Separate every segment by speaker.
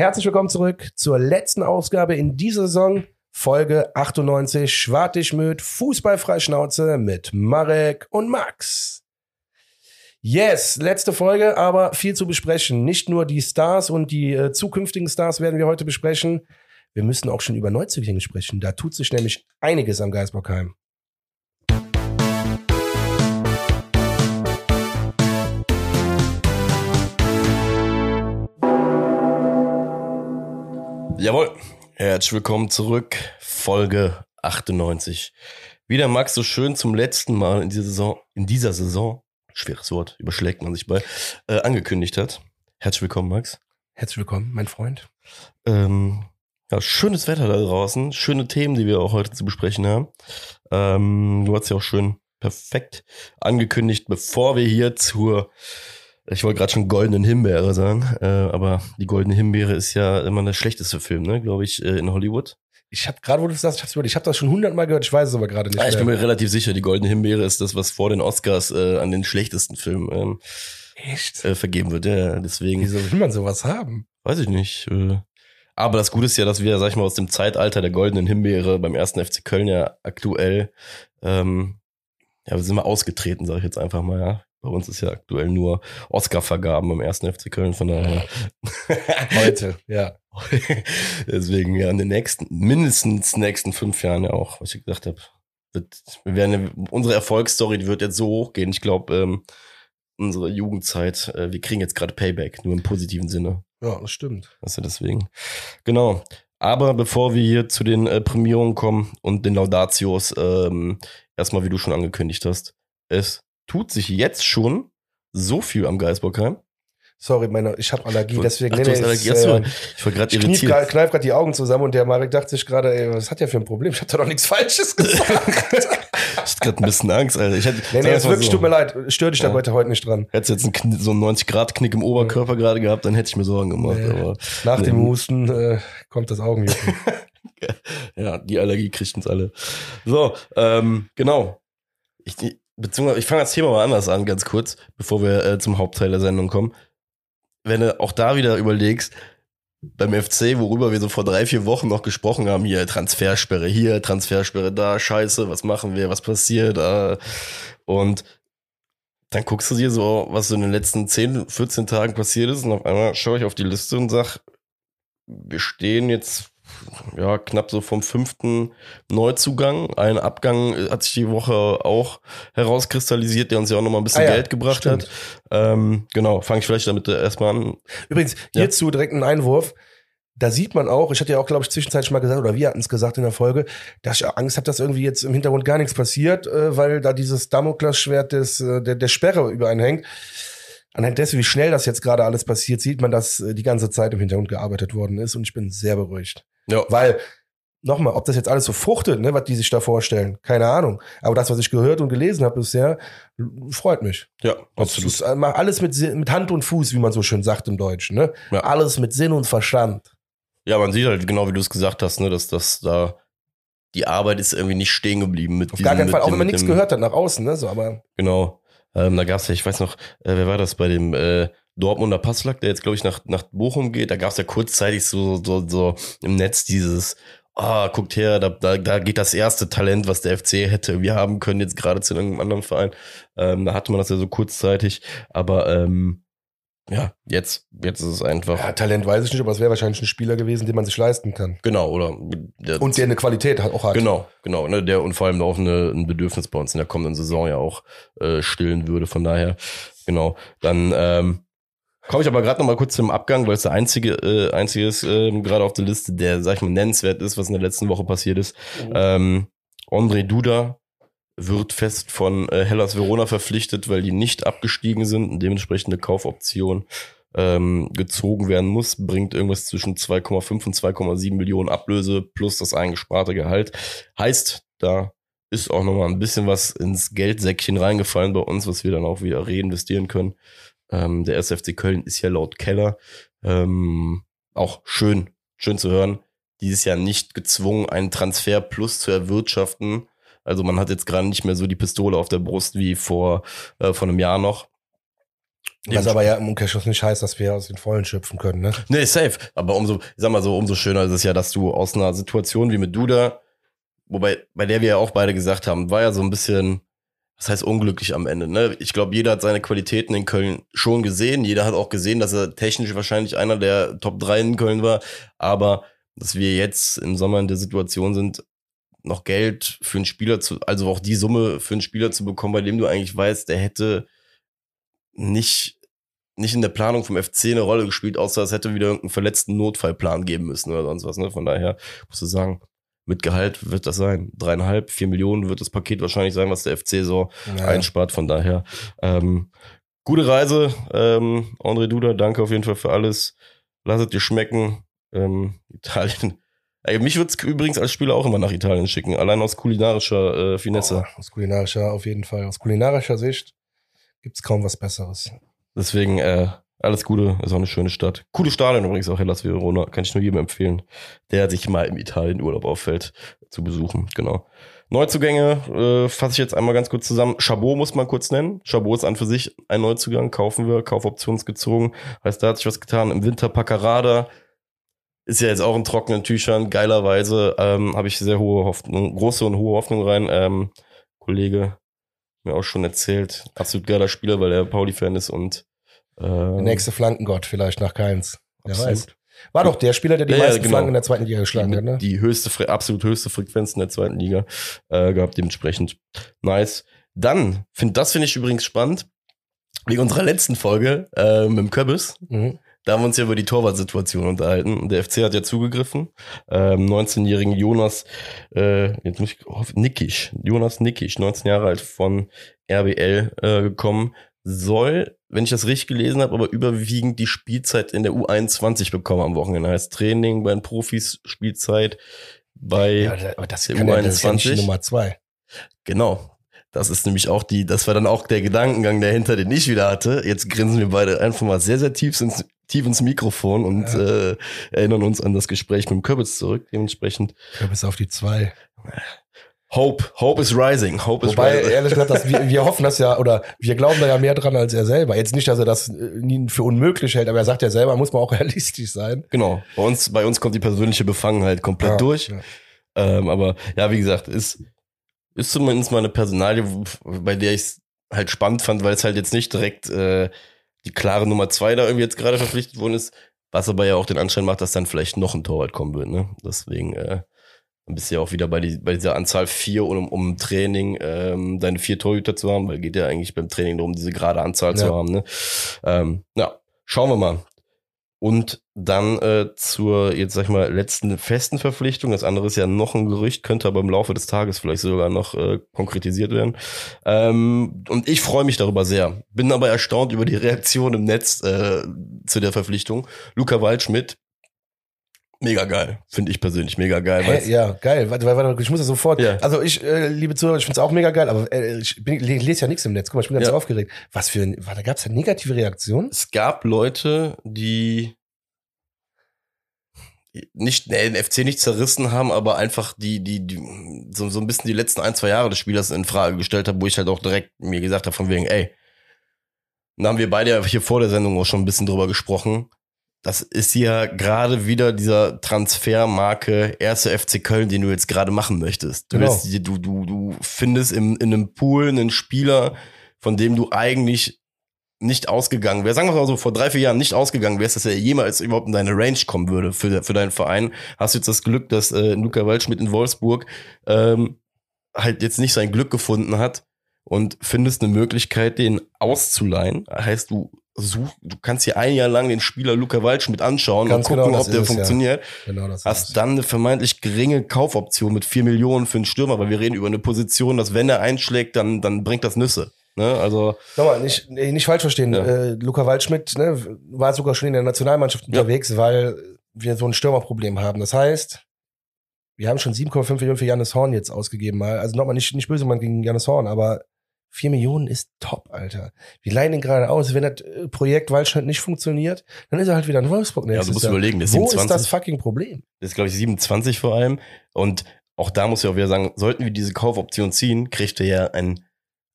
Speaker 1: Herzlich willkommen zurück zur letzten Ausgabe in dieser Saison, Folge 98, Schwartig Fußballfreischnauze mit Marek und Max. Yes, letzte Folge, aber viel zu besprechen. Nicht nur die Stars und die äh, zukünftigen Stars werden wir heute besprechen. Wir müssen auch schon über Neuzugänge sprechen. Da tut sich nämlich einiges am Geisbockheim.
Speaker 2: Jawohl. Herzlich willkommen zurück. Folge 98. Wieder Max so schön zum letzten Mal in dieser Saison, in dieser Saison, schweres Wort, überschlägt man sich bei, äh, angekündigt hat. Herzlich willkommen, Max.
Speaker 1: Herzlich willkommen, mein Freund.
Speaker 2: Ähm, ja, schönes Wetter da draußen, schöne Themen, die wir auch heute zu besprechen haben. Ähm, du hast ja auch schön perfekt angekündigt, bevor wir hier zur ich wollte gerade schon goldenen Himbeere sagen, äh, aber die goldene Himbeere ist ja immer der schlechteste Film, ne, glaube ich, äh, in Hollywood.
Speaker 1: Ich habe gerade, wo du sagst, ich habe ich hab das schon hundertmal gehört, ich weiß es aber gerade nicht.
Speaker 2: Ja, ich bin mir relativ sicher, die goldene Himbeere ist das, was vor den Oscars äh, an den schlechtesten Film ähm,
Speaker 1: Echt?
Speaker 2: Äh, vergeben wird. Ja, deswegen.
Speaker 1: Wieso will man sowas haben?
Speaker 2: Weiß ich nicht. Äh, aber das Gute ist ja, dass wir, sag ich mal, aus dem Zeitalter der goldenen Himbeere beim ersten FC Köln ja aktuell, ähm, ja, wir sind mal ausgetreten, sage ich jetzt einfach mal, ja. Bei uns ist ja aktuell nur Oscar-Vergaben beim ersten FC Köln, von daher.
Speaker 1: Heute, ja.
Speaker 2: Deswegen ja in den nächsten, mindestens nächsten fünf Jahren ja auch, was ich gesagt habe. Wird, wir werden, unsere Erfolgsstory, die wird jetzt so hochgehen. Ich glaube, ähm, unsere Jugendzeit, äh, wir kriegen jetzt gerade Payback, nur im positiven Sinne.
Speaker 1: Ja, das stimmt.
Speaker 2: Also deswegen. Genau. Aber bevor wir hier zu den äh, Prämierungen kommen und den Laudatios, ähm, erstmal, wie du schon angekündigt hast, es tut sich jetzt schon so viel am Geisbockheim.
Speaker 1: Sorry, meine, ich habe Allergie, deswegen
Speaker 2: Ach, nee, nee, Allergie. Achso, äh, ich war gerade irritiert.
Speaker 1: Ich kneif gerade die Augen zusammen und der Marek dachte sich gerade, ey, was hat der für ein Problem? Ich habe doch nichts Falsches gesagt.
Speaker 2: ich hatte gerade ein bisschen Angst, Alter. Ich hätte,
Speaker 1: nee, nee, es wirklich, so. tut mir leid. Stör dich ja. da heute, heute nicht dran.
Speaker 2: Hättest jetzt einen, so einen 90-Grad-Knick im Oberkörper ja. gerade gehabt, dann hätte ich mir Sorgen gemacht. Nee. Aber,
Speaker 1: Nach nee. dem Husten äh, kommt das Augenjucken.
Speaker 2: ja, die Allergie kriegt uns alle. So, ähm, genau. Ich, beziehungsweise ich fange das Thema mal anders an, ganz kurz, bevor wir äh, zum Hauptteil der Sendung kommen. Wenn du auch da wieder überlegst, beim FC, worüber wir so vor drei, vier Wochen noch gesprochen haben, hier Transfersperre hier, Transfersperre da, scheiße, was machen wir, was passiert, äh, und dann guckst du dir so, was so in den letzten 10, 14 Tagen passiert ist, und auf einmal schaue ich auf die Liste und sag, wir stehen jetzt ja, knapp so vom fünften Neuzugang. Ein Abgang hat sich die Woche auch herauskristallisiert, der uns ja auch nochmal ein bisschen ah, ja, Geld gebracht stimmt. hat. Ähm, genau, fange ich vielleicht damit erstmal an.
Speaker 1: Übrigens, hierzu ja. direkt ein Einwurf. Da sieht man auch, ich hatte ja auch, glaube ich, zwischenzeitlich mal gesagt, oder wir hatten es gesagt in der Folge, dass ich Angst habe, dass irgendwie jetzt im Hintergrund gar nichts passiert, äh, weil da dieses Damoklesschwert des, äh, der, der Sperre über einen hängt. Anhand dessen, wie schnell das jetzt gerade alles passiert, sieht man, dass äh, die ganze Zeit im Hintergrund gearbeitet worden ist und ich bin sehr beruhigt. Ja. Weil, nochmal, ob das jetzt alles so fruchtet, ne, was die sich da vorstellen, keine Ahnung. Aber das, was ich gehört und gelesen habe bisher, freut mich.
Speaker 2: Ja,
Speaker 1: absolut. Das ist äh, alles mit, mit Hand und Fuß, wie man so schön sagt im Deutschen. Ne? Ja. Alles mit Sinn und Verstand.
Speaker 2: Ja, man sieht halt genau, wie du es gesagt hast, ne, dass das da die Arbeit ist irgendwie nicht stehen geblieben mit
Speaker 1: Auf diesem, gar keinen Fall, auch wenn man nichts gehört hat nach außen, ne? So, aber.
Speaker 2: Genau. Ähm, da gab es ja, ich weiß noch, äh, wer war das bei dem äh, Dortmunder Passlack, der jetzt, glaube ich, nach, nach Bochum geht, da gab es ja kurzzeitig so, so, so im Netz dieses, ah, guckt her, da, da, da geht das erste Talent, was der FC hätte wir haben können, jetzt gerade zu irgendeinem anderen Verein. Ähm, da hatte man das ja so kurzzeitig, aber ähm, ja, jetzt, jetzt ist es einfach. Ja,
Speaker 1: Talent weiß ich nicht, aber es wäre wahrscheinlich ein Spieler gewesen, den man sich leisten kann.
Speaker 2: Genau, oder?
Speaker 1: Der, und der eine Qualität hat, auch hat.
Speaker 2: Genau, genau. Ne, der und vor allem auch eine, ein Bedürfnis bei uns in der kommenden Saison ja auch äh, stillen würde. Von daher, genau. Dann ähm, Komme ich aber gerade noch mal kurz zum Abgang, weil es der einzige, äh, einzige ist äh, gerade auf der Liste, der, sag ich mal, nennenswert ist, was in der letzten Woche passiert ist. Mhm. Ähm, André Duda wird fest von äh, Hellas Verona verpflichtet, weil die nicht abgestiegen sind und dementsprechend eine Kaufoption ähm, gezogen werden muss, bringt irgendwas zwischen 2,5 und 2,7 Millionen Ablöse plus das eingesparte Gehalt. Heißt, da ist auch noch mal ein bisschen was ins Geldsäckchen reingefallen bei uns, was wir dann auch wieder reinvestieren können. Ähm, der SFC Köln ist ja laut Keller ähm, auch schön, schön zu hören. Dieses Jahr nicht gezwungen, einen Transfer plus zu erwirtschaften. Also man hat jetzt gerade nicht mehr so die Pistole auf der Brust wie vor, äh, vor einem Jahr noch.
Speaker 1: Was aber ja im Umkehrschluss nicht heißt, dass wir aus den Vollen schöpfen können, ne?
Speaker 2: Nee, safe. Aber umso, ich sag mal so, umso schöner ist es ja, dass du aus einer Situation wie mit Duda, wobei, bei der wir ja auch beide gesagt haben, war ja so ein bisschen, was heißt unglücklich am Ende, ne? Ich glaube, jeder hat seine Qualitäten in Köln schon gesehen. Jeder hat auch gesehen, dass er technisch wahrscheinlich einer der Top 3 in Köln war. Aber, dass wir jetzt im Sommer in der Situation sind, noch Geld für einen Spieler zu, also auch die Summe für einen Spieler zu bekommen, bei dem du eigentlich weißt, der hätte nicht, nicht in der Planung vom FC eine Rolle gespielt, außer es hätte wieder irgendeinen verletzten Notfallplan geben müssen oder sonst was. Ne? Von daher musst du sagen, mit Gehalt wird das sein. Dreieinhalb, vier Millionen wird das Paket wahrscheinlich sein, was der FC so ja. einspart. Von daher, ähm, gute Reise, ähm, André Duda, danke auf jeden Fall für alles. Lass es dir schmecken. Ähm, Italien. Ey, mich würde es übrigens als Spieler auch immer nach Italien schicken, allein aus kulinarischer äh, Finesse.
Speaker 1: Oh, aus kulinarischer, auf jeden Fall. Aus kulinarischer Sicht gibt's kaum was Besseres.
Speaker 2: Deswegen, äh, alles Gute, ist auch eine schöne Stadt. Coole Stadion übrigens auch, Hellas Verona. Kann ich nur jedem empfehlen, der sich mal im Italien Urlaub auffällt, zu besuchen. Genau. Neuzugänge äh, fasse ich jetzt einmal ganz kurz zusammen. Chabot muss man kurz nennen. Chabot ist an für sich ein Neuzugang, kaufen wir, Kaufoptionsgezogen. Heißt, da hat sich was getan. Im Winter Paccarada ist ja jetzt auch in trockenen Tüchern. Geilerweise ähm, habe ich sehr hohe Hoffnung, große und hohe Hoffnung rein. Ähm, Kollege mir auch schon erzählt, absolut geiler Spieler, weil er Pauli-Fan ist und
Speaker 1: äh, der nächste Flankengott vielleicht nach Keins. Wer weiß. War doch der Spieler, der die ja, meisten ja, genau. Flanken in der zweiten Liga geschlagen hat, ne?
Speaker 2: Die höchste, absolut höchste Frequenz in der zweiten Liga äh, gehabt, dementsprechend nice. Dann, find, das finde ich übrigens spannend, wegen unserer letzten Folge äh, mit dem Köbbis. Mhm. Da haben wir uns ja über die Torwartsituation unterhalten. Der FC hat ja zugegriffen. Ähm, 19-jährigen Jonas, äh, jetzt muss ich, Nickisch, Jonas Nickisch, 19 Jahre alt von RBL äh, gekommen, soll, wenn ich das richtig gelesen habe, aber überwiegend die Spielzeit in der U21 bekommen am Wochenende. Heißt Training bei den Profis, Spielzeit bei ja,
Speaker 1: aber das der U21. Ja Nummer zwei.
Speaker 2: Genau. Das ist nämlich auch die, das war dann auch der Gedankengang dahinter, den ich wieder hatte. Jetzt grinsen wir beide einfach mal sehr, sehr tief ins, tief ins Mikrofon und ja. äh, erinnern uns an das Gespräch mit dem Kürbis zurück. Dementsprechend.
Speaker 1: Kürbis auf die zwei.
Speaker 2: Hope, Hope is rising. Hope is
Speaker 1: Wobei, rising. ehrlich gesagt, dass wir, wir hoffen das ja, oder wir glauben da ja mehr dran als er selber. Jetzt nicht, dass er das nie für unmöglich hält, aber er sagt ja selber, muss man auch realistisch sein.
Speaker 2: Genau. Bei uns, bei uns kommt die persönliche Befangenheit komplett ja, durch. Ja. Ähm, aber ja, wie gesagt, ist, ist zumindest mal eine Personalie, bei der ich es halt spannend fand, weil es halt jetzt nicht direkt äh, die klare Nummer zwei da irgendwie jetzt gerade verpflichtet worden ist, was aber ja auch den Anschein macht, dass dann vielleicht noch ein Torwart kommen wird. Ne? Deswegen äh, bist du ja auch wieder bei, die, bei dieser Anzahl vier, um, um Training ähm, deine vier Torhüter zu haben, weil geht ja eigentlich beim Training darum, diese gerade Anzahl ja. zu haben. Ne? Ähm, ja, schauen wir mal. Und dann äh, zur, jetzt sag ich mal, letzten festen Verpflichtung. Das andere ist ja noch ein Gerücht, könnte aber im Laufe des Tages vielleicht sogar noch äh, konkretisiert werden. Ähm, und ich freue mich darüber sehr. Bin aber erstaunt über die Reaktion im Netz äh, zu der Verpflichtung. Luca Waldschmidt, mega geil. Finde ich persönlich mega geil.
Speaker 1: Hä? Ja, geil. Warte, warte, warte, ich muss das sofort. Ja. Also ich, äh, liebe Zuhörer, ich finde es auch mega geil, aber äh, ich, bin, ich lese ja nichts im Netz. Guck mal, ich bin ganz ja. aufgeregt. Was für ein, warte, gab es da negative Reaktionen?
Speaker 2: Es gab Leute, die nicht nee, den FC nicht zerrissen haben, aber einfach die die, die so, so ein bisschen die letzten ein zwei Jahre des Spielers in Frage gestellt habe, wo ich halt auch direkt mir gesagt habe von wegen, ey, da haben wir beide ja hier vor der Sendung auch schon ein bisschen drüber gesprochen. Das ist ja gerade wieder dieser Transfermarke erste FC Köln, den du jetzt gerade machen möchtest. Du, genau. willst, du, du, du findest im, in einem Pool einen Spieler, von dem du eigentlich nicht ausgegangen wäre, sagen wir mal so, vor drei, vier Jahren nicht ausgegangen wärst, dass er jemals überhaupt in deine Range kommen würde für, für deinen Verein, hast du jetzt das Glück, dass äh, Luca Waldschmidt in Wolfsburg ähm, halt jetzt nicht sein Glück gefunden hat und findest eine Möglichkeit, den auszuleihen. Heißt, du such, du kannst hier ein Jahr lang den Spieler Luca Waldschmidt anschauen Ganz und gucken, genau, ob der funktioniert. Ja. Genau, das Hast dann eine vermeintlich geringe Kaufoption mit vier Millionen für einen Stürmer, weil wir reden über eine Position, dass wenn er einschlägt, dann, dann bringt das Nüsse. Ne? Also
Speaker 1: Nochmal, nicht, nicht falsch verstehen. Ja. Äh, Luca Waldschmidt ne, war sogar schon in der Nationalmannschaft ja. unterwegs, weil wir so ein Stürmerproblem haben. Das heißt, wir haben schon 7,5 Millionen für Janis Horn jetzt ausgegeben. Also nochmal nicht, nicht böse man gegen Janis Horn, aber 4 Millionen ist top, Alter. Wir leihen ihn gerade aus. Wenn das äh, Projekt Waldschmidt nicht funktioniert, dann ist er halt wieder in Wolfsburg.
Speaker 2: Ja, du musst Jahr. überlegen.
Speaker 1: Wo 27, ist das fucking Problem?
Speaker 2: Das ist, glaube ich, 27 vor allem. Und auch da muss ich auch wieder sagen, sollten wir diese Kaufoption ziehen, kriegt er ja ein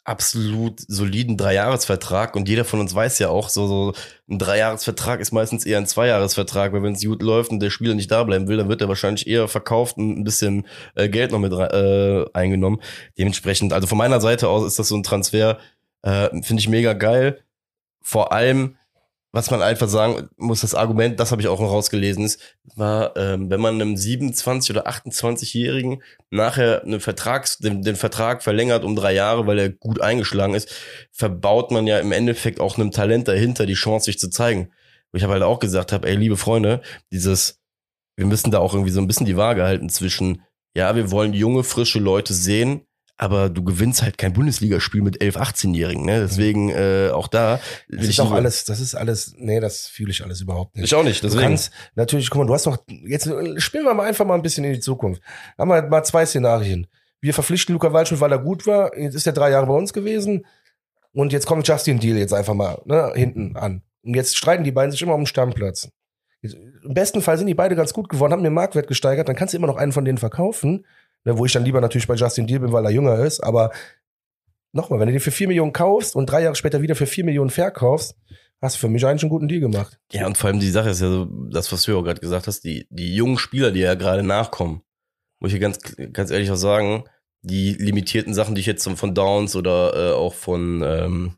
Speaker 2: absolut soliden Dreijahresvertrag und jeder von uns weiß ja auch, so, so ein Dreijahresvertrag ist meistens eher ein Zweijahresvertrag, weil wenn es gut läuft und der Spieler nicht da bleiben will, dann wird er wahrscheinlich eher verkauft und ein bisschen äh, Geld noch mit äh, eingenommen. Dementsprechend, also von meiner Seite aus ist das so ein Transfer, äh, finde ich mega geil. Vor allem, was man einfach sagen muss, das Argument, das habe ich auch noch rausgelesen, ist, war, ähm, wenn man einem 27- oder 28-Jährigen nachher einen Vertrags, den, den Vertrag verlängert um drei Jahre, weil er gut eingeschlagen ist, verbaut man ja im Endeffekt auch einem Talent dahinter die Chance, sich zu zeigen. Wo ich habe halt auch gesagt habe, ey, liebe Freunde, dieses, wir müssen da auch irgendwie so ein bisschen die Waage halten zwischen, ja, wir wollen junge, frische Leute sehen, aber du gewinnst halt kein Bundesligaspiel mit 11, 18-Jährigen, ne? Deswegen äh, auch da.
Speaker 1: Das ist auch alles, das ist alles, nee, das fühle ich alles überhaupt nicht.
Speaker 2: Ich auch nicht, deswegen.
Speaker 1: Du kannst, natürlich, guck mal, du hast doch, jetzt spielen wir mal einfach mal ein bisschen in die Zukunft. Haben wir mal zwei Szenarien. Wir verpflichten Luca Waldschmidt, weil er gut war. Jetzt ist er drei Jahre bei uns gewesen. Und jetzt kommt Justin Deal jetzt einfach mal ne, hinten an. Und jetzt streiten die beiden sich immer um den Stammplatz. Im besten Fall sind die beide ganz gut geworden, haben den Marktwert gesteigert, dann kannst du immer noch einen von denen verkaufen Ne, wo ich dann lieber natürlich bei Justin Deal bin, weil er jünger ist. Aber nochmal, wenn du den für 4 Millionen kaufst und drei Jahre später wieder für 4 Millionen verkaufst, hast du für mich eigentlich einen guten Deal gemacht.
Speaker 2: Ja, und vor allem die Sache ist ja so, das, was du auch gerade gesagt hast, die, die jungen Spieler, die ja gerade nachkommen, muss ich ganz, ganz ehrlich auch sagen, die limitierten Sachen, die ich jetzt von Downs oder äh, auch von ähm,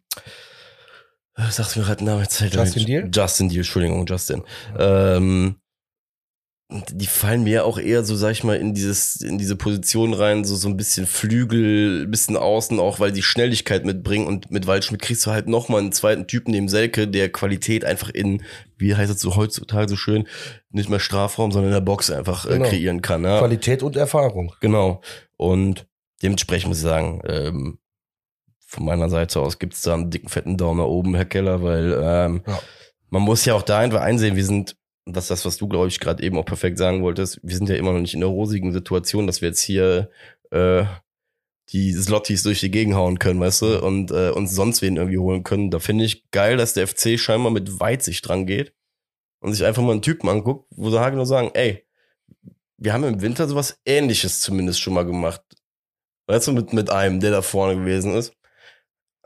Speaker 2: äh, sagst du mir gerade Name
Speaker 1: Justin Deal?
Speaker 2: Justin Deal, Entschuldigung, Justin. Ähm, die fallen mir auch eher so, sag ich mal, in dieses, in diese Position rein, so, so ein bisschen Flügel, ein bisschen außen, auch weil die Schnelligkeit mitbringen und mit Waldschmidt kriegst du halt nochmal einen zweiten Typen neben Selke, der Qualität einfach in, wie heißt es so heutzutage so schön, nicht mehr Strafraum, sondern in der Box einfach äh, genau. kreieren kann. Ja?
Speaker 1: Qualität und Erfahrung.
Speaker 2: Genau. Und dementsprechend muss ich sagen, ähm, von meiner Seite aus gibt's da einen dicken, fetten Daumen nach oben, Herr Keller, weil ähm, ja. man muss ja auch da einfach einsehen, wir sind das ist das, was du, glaube ich, gerade eben auch perfekt sagen wolltest, wir sind ja immer noch nicht in der rosigen Situation, dass wir jetzt hier äh, die Slotties durch die Gegend hauen können, weißt du, und äh, uns sonst wen irgendwie holen können. Da finde ich geil, dass der FC scheinbar mit Weitsicht dran geht und sich einfach mal einen Typen anguckt, wo sie halt nur sagen, ey, wir haben im Winter sowas ähnliches zumindest schon mal gemacht. Weißt du, mit, mit einem, der da vorne gewesen ist.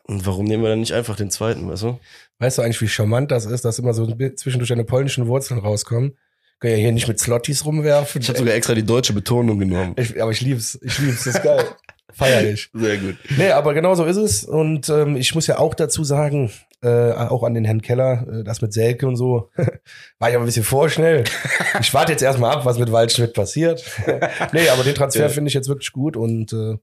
Speaker 2: Und warum nehmen wir dann nicht einfach den zweiten, weißt du?
Speaker 1: Weißt du eigentlich, wie charmant das ist, dass immer so zwischendurch deine polnischen Wurzeln rauskommen? Können ja hier nicht mit Slotties rumwerfen.
Speaker 2: Ich habe sogar extra die deutsche Betonung genommen.
Speaker 1: Ich, aber ich lieb's, ich lieb's, das ist geil. Feierlich.
Speaker 2: Sehr gut.
Speaker 1: Nee, aber genau so ist es. Und ähm, ich muss ja auch dazu sagen, äh, auch an den Herrn Keller, äh, das mit Selke und so, war ich aber ein bisschen vorschnell. Ich warte jetzt erstmal ab, was mit Waldschmidt passiert. nee, aber den Transfer ja. finde ich jetzt wirklich gut und äh,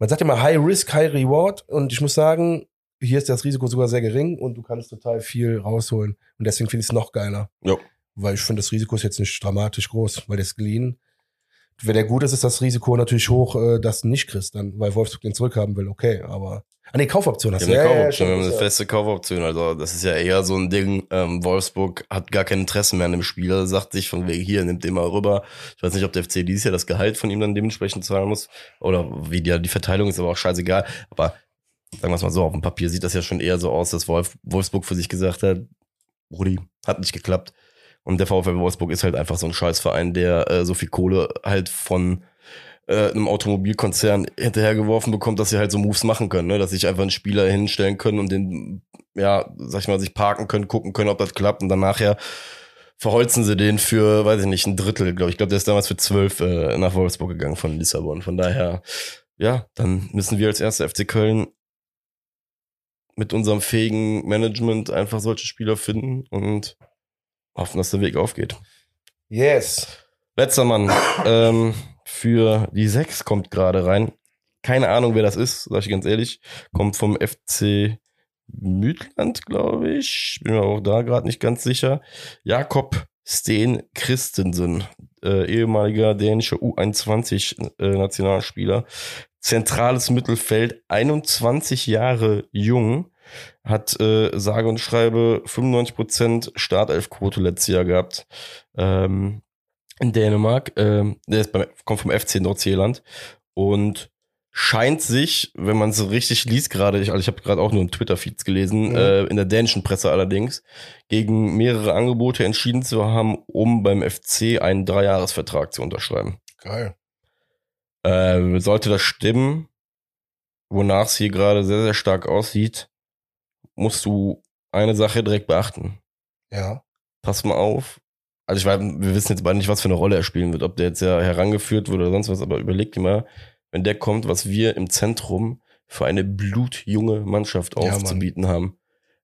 Speaker 1: man sagt immer High Risk, High Reward und ich muss sagen, hier ist das Risiko sogar sehr gering und du kannst total viel rausholen. Und deswegen finde ich es noch geiler.
Speaker 2: Ja.
Speaker 1: Weil ich finde, das Risiko ist jetzt nicht dramatisch groß, weil der ist geliehen. Wenn der gut ist, ist das Risiko natürlich hoch, äh, dass du nicht kriegst, dann, weil Wolfsburg den zurückhaben will. Okay, aber Ah, nee, Kaufoption hast
Speaker 2: du. Ja, eine Kaufoption, ja, ja, eine feste Kaufoption. Also, das ist ja eher so ein Ding. Ähm, Wolfsburg hat gar kein Interesse mehr an dem Spieler, sagt sich von wegen hier, nimmt den mal rüber. Ich weiß nicht, ob der FC dieses Jahr das Gehalt von ihm dann dementsprechend zahlen muss. Oder wie die, die Verteilung ist aber auch scheißegal. Aber sagen wir es mal so, auf dem Papier sieht das ja schon eher so aus, dass Wolf, Wolfsburg für sich gesagt hat, Rudi, hat nicht geklappt. Und der VfL Wolfsburg ist halt einfach so ein Scheißverein, der äh, so viel Kohle halt von äh, einem Automobilkonzern hinterhergeworfen bekommt, dass sie halt so Moves machen können, ne? dass sich einfach einen Spieler hinstellen können und den, ja, sag ich mal, sich parken können, gucken können, ob das klappt und dann nachher verholzen sie den für, weiß ich nicht, ein Drittel, glaube ich. Ich glaube, der ist damals für zwölf äh, nach Wolfsburg gegangen von Lissabon. Von daher, ja, dann müssen wir als erster FC Köln mit unserem fähigen Management einfach solche Spieler finden und hoffen, dass der Weg aufgeht.
Speaker 1: Yes.
Speaker 2: Letzter Mann. ähm, für die 6 kommt gerade rein. Keine Ahnung, wer das ist, sag ich ganz ehrlich. Kommt vom FC Mütland, glaube ich. Bin mir auch da gerade nicht ganz sicher. Jakob Steen Christensen, äh, ehemaliger dänischer U21-Nationalspieler. Äh, Zentrales Mittelfeld, 21 Jahre jung, hat äh, sage und schreibe 95% Startelfquote letztes Jahr gehabt. Ähm, in Dänemark. Ähm, der ist beim, kommt vom FC Nordseeland und scheint sich, wenn man es richtig liest gerade, ich, also ich habe gerade auch nur in Twitter-Feeds gelesen, mhm. äh, in der dänischen Presse allerdings, gegen mehrere Angebote entschieden zu haben, um beim FC einen Dreijahresvertrag zu unterschreiben.
Speaker 1: Geil.
Speaker 2: Äh, sollte das stimmen, wonach es hier gerade sehr, sehr stark aussieht, musst du eine Sache direkt beachten.
Speaker 1: Ja.
Speaker 2: Pass mal auf. Also ich weiß, wir wissen jetzt beide nicht, was für eine Rolle er spielen wird, ob der jetzt ja herangeführt wurde oder sonst was, aber überleg dir mal, wenn der kommt, was wir im Zentrum für eine blutjunge Mannschaft
Speaker 1: Ja, Mann.
Speaker 2: aufzubieten haben.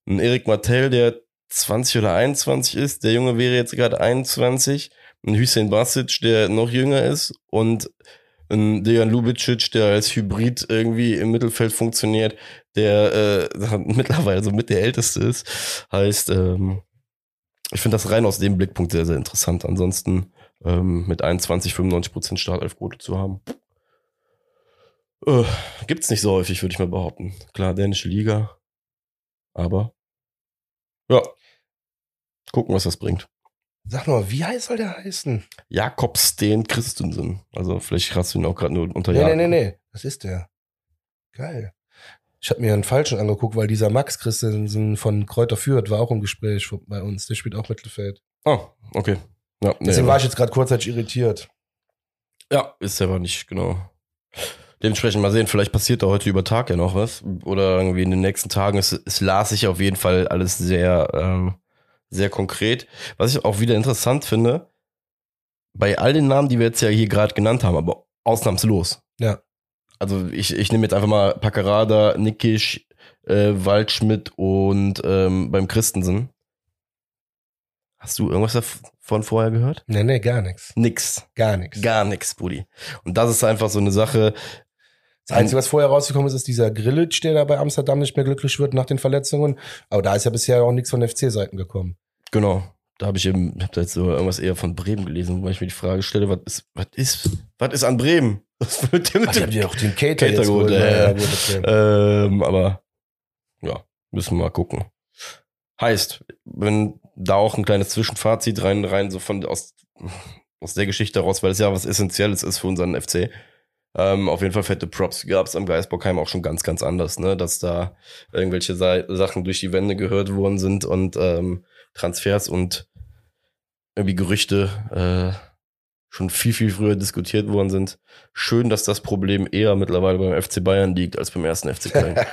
Speaker 2: Ein Erik Martell, der 20 oder 21 ist, der Junge wäre jetzt gerade 21, ein Hüseyin Basic, der noch jünger ist und ein Dejan Lubicic, der als Hybrid irgendwie im Mittelfeld funktioniert, der äh, mittlerweile so mit der Älteste ist. Heißt, ähm, ich finde das rein aus dem Blickpunkt sehr, sehr interessant. Ansonsten ähm, mit 21, 95 Prozent Startelfquote zu haben. Äh, gibt's nicht so häufig, würde ich mal behaupten. Klar, dänische Liga. Aber ja, gucken, was das bringt.
Speaker 1: Sag mal, wie heiß soll der heißen?
Speaker 2: Jakob Steen Christensen. Also vielleicht hast du ihn auch gerade nur unter
Speaker 1: Nee,
Speaker 2: Jakob.
Speaker 1: nee, nee, nee. Das ist der. Geil. Ich habe mir einen falschen angeguckt, weil dieser Max Christensen von Kräuter Fürth war auch im Gespräch bei uns. Der spielt auch Mittelfeld.
Speaker 2: Ah, okay. Ja, nee,
Speaker 1: Deswegen war ich jetzt gerade kurzzeitig irritiert.
Speaker 2: Ja, ist aber nicht, genau. Dementsprechend mal sehen, vielleicht passiert da heute über Tag ja noch was. Oder irgendwie in den nächsten Tagen. Es, es las sich auf jeden Fall alles sehr, ähm, sehr konkret. Was ich auch wieder interessant finde, bei all den Namen, die wir jetzt ja hier gerade genannt haben, aber ausnahmslos.
Speaker 1: Ja.
Speaker 2: Also ich, ich nehme jetzt einfach mal Packerada, Nickisch, äh, Waldschmidt und ähm, beim Christensen. Hast du irgendwas davon vorher gehört?
Speaker 1: Nee, nee, gar nichts.
Speaker 2: Nix.
Speaker 1: Gar nichts.
Speaker 2: Gar nix, Brudi. Und das ist einfach so eine Sache.
Speaker 1: Das Einzige, was vorher rausgekommen ist, ist dieser Grillitsch, der da bei Amsterdam nicht mehr glücklich wird nach den Verletzungen. Aber da ist ja bisher auch nichts von FC-Seiten gekommen.
Speaker 2: Genau. Da habe ich eben, ich hab da jetzt so irgendwas eher von Bremen gelesen, wo ich mir die Frage stelle, was ist, was ist, was ist an Bremen? Was dem,
Speaker 1: Ach,
Speaker 2: mit
Speaker 1: haben
Speaker 2: dem
Speaker 1: ja auch den Cater,
Speaker 2: Cater
Speaker 1: jetzt
Speaker 2: geholt,
Speaker 1: geholt.
Speaker 2: ja, ähm, aber ja, müssen wir mal gucken. Heißt, wenn da auch ein kleines Zwischenfazit rein, rein so von aus, aus der Geschichte raus, weil es ja was Essentielles ist für unseren FC. Ähm, auf jeden Fall fette Props gab es am Geisbockheim auch schon ganz, ganz anders, ne? Dass da irgendwelche Sa Sachen durch die Wände gehört worden sind und ähm, Transfers und irgendwie Gerüchte äh, schon viel, viel früher diskutiert worden sind. Schön, dass das Problem eher mittlerweile beim FC Bayern liegt als beim ersten FC Köln.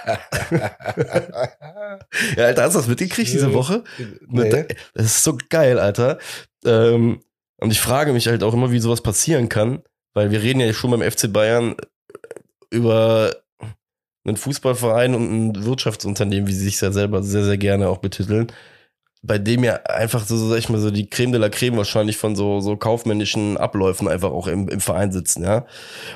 Speaker 2: ja, Alter, hast du das mitgekriegt diese Woche?
Speaker 1: nee.
Speaker 2: Das ist so geil, Alter. Ähm, und ich frage mich halt auch immer, wie sowas passieren kann, weil wir reden ja schon beim FC Bayern über einen Fußballverein und ein Wirtschaftsunternehmen, wie sie sich ja selber sehr, sehr gerne auch betiteln, bei dem ja einfach so, sag ich mal, so die Creme de la Creme wahrscheinlich von so, so kaufmännischen Abläufen einfach auch im, im Verein sitzen, ja.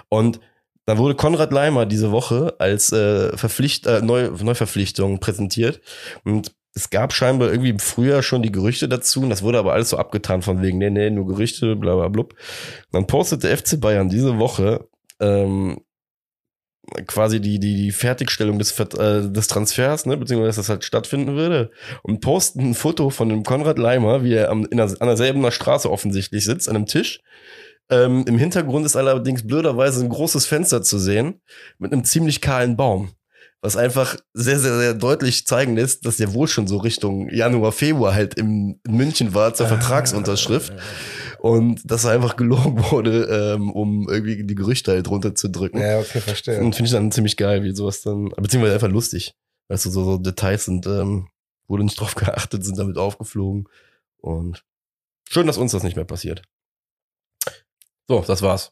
Speaker 2: Und dann wurde Konrad Leimer diese Woche als äh, Verpflicht, äh, Neu, Neuverpflichtung präsentiert. Und es gab scheinbar irgendwie im Frühjahr schon die Gerüchte dazu. Und das wurde aber alles so abgetan von wegen, nee, nee, nur Gerüchte, bla bla blub. Dann postete FC Bayern diese Woche ähm, quasi die, die, die Fertigstellung des, äh, des Transfers, ne, beziehungsweise dass das halt stattfinden würde. Und posten ein Foto von dem Konrad Leimer, wie er am, in der, an derselben Straße offensichtlich sitzt, an einem Tisch. Ähm, Im Hintergrund ist allerdings blöderweise ein großes Fenster zu sehen mit einem ziemlich kahlen Baum. Was einfach sehr, sehr, sehr deutlich zeigen lässt, dass der wohl schon so Richtung Januar, Februar halt im, in München war zur Vertragsunterschrift. Und dass einfach gelogen wurde, ähm, um irgendwie die Gerüchte halt runterzudrücken.
Speaker 1: Ja, okay, verstehe.
Speaker 2: Und finde ich dann ziemlich geil, wie sowas dann, beziehungsweise einfach lustig. Weißt du, so, so Details sind, ähm, wurde nicht drauf geachtet, sind damit aufgeflogen. Und schön, dass uns das nicht mehr passiert. So, das war's.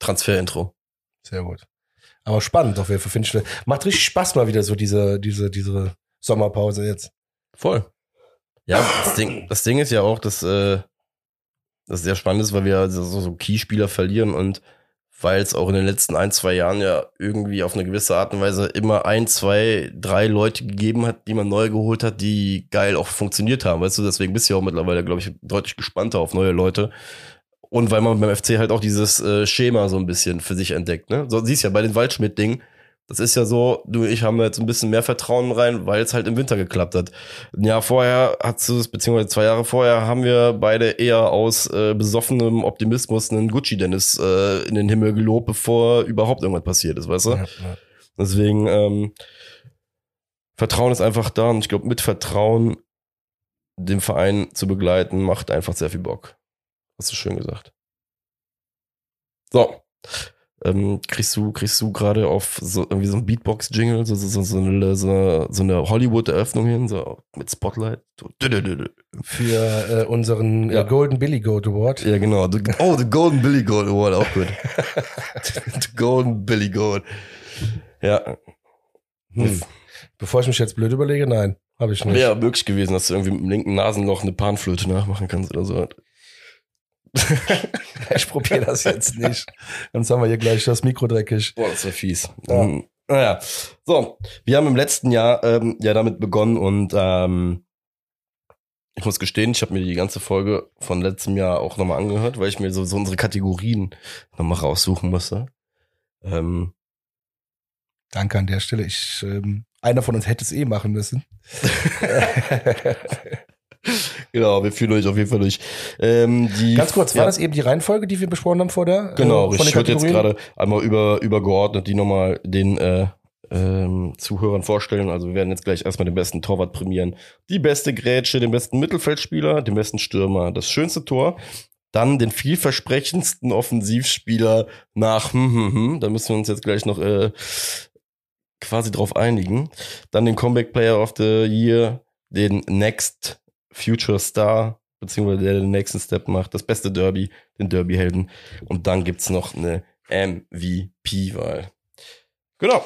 Speaker 2: Transfer-Intro.
Speaker 1: Sehr gut. Aber spannend auf jeden Fall, finde ich. Macht richtig Spaß mal wieder so diese, diese, diese Sommerpause jetzt.
Speaker 2: Voll. Ja, das Ding, das Ding ist ja auch, dass äh, das sehr spannend ist, weil wir so, so Keyspieler verlieren und weil es auch in den letzten ein, zwei Jahren ja irgendwie auf eine gewisse Art und Weise immer ein, zwei, drei Leute gegeben hat, die man neu geholt hat, die geil auch funktioniert haben. Weißt du, deswegen bist du ja auch mittlerweile, glaube ich, deutlich gespannter auf neue Leute. Und weil man beim FC halt auch dieses äh, Schema so ein bisschen für sich entdeckt. Ne? So siehst ja bei den Waldschmidt-Dingen, das ist ja so, du und ich haben jetzt ein bisschen mehr Vertrauen rein, weil es halt im Winter geklappt hat. Ein Jahr vorher hat es, beziehungsweise zwei Jahre vorher, haben wir beide eher aus äh, besoffenem Optimismus einen Gucci-Dennis äh, in den Himmel gelobt, bevor überhaupt irgendwas passiert ist, weißt du?
Speaker 1: Ja, ja.
Speaker 2: Deswegen, ähm, Vertrauen ist einfach da und ich glaube, mit Vertrauen den Verein zu begleiten, macht einfach sehr viel Bock. Hast du schön gesagt. So. Ähm, kriegst du, kriegst du gerade auf so irgendwie so ein Beatbox-Jingle, so, so, so, eine, so, so eine Hollywood-Eröffnung hin, so mit Spotlight. So.
Speaker 1: Für äh, unseren ja. äh, Golden Billy Goat Award.
Speaker 2: Ja, genau. Oh, the Golden Billy Goat Award, auch gut. the Golden Billy Goat. Ja.
Speaker 1: Hm. Bevor ich mich jetzt blöd überlege, nein, habe ich nicht.
Speaker 2: Wäre möglich gewesen, dass du irgendwie mit dem linken Nasenloch eine Panflöte nachmachen kannst oder so.
Speaker 1: ich probiere das jetzt nicht. Sonst haben wir hier gleich das Mikro dreckig.
Speaker 2: Boah, das wäre fies. Ja. Um, naja, so, wir haben im letzten Jahr ähm, ja damit begonnen und ähm, ich muss gestehen, ich habe mir die ganze Folge von letztem Jahr auch nochmal angehört, weil ich mir so, so unsere Kategorien nochmal raussuchen musste. Ähm,
Speaker 1: Danke an der Stelle. Ich, ähm, einer von uns hätte es eh machen müssen.
Speaker 2: genau, wir fühlen euch auf jeden Fall durch. Ähm, die,
Speaker 1: Ganz kurz, war ja. das eben die Reihenfolge, die wir besprochen haben vor der?
Speaker 2: Genau, äh, ich würde jetzt gerade einmal über, übergeordnet die nochmal den äh, ähm, Zuhörern vorstellen. Also wir werden jetzt gleich erstmal den besten Torwart prämieren, die beste Grätsche, den besten Mittelfeldspieler, den besten Stürmer, das schönste Tor, dann den vielversprechendsten Offensivspieler nach, hm, hm, hm, da müssen wir uns jetzt gleich noch äh, quasi drauf einigen. Dann den Comeback Player of the Year, den Next Future Star, beziehungsweise der den nächsten Step macht, das beste Derby, den Derby-Helden. Und dann gibt's noch eine MVP-Wahl. Genau.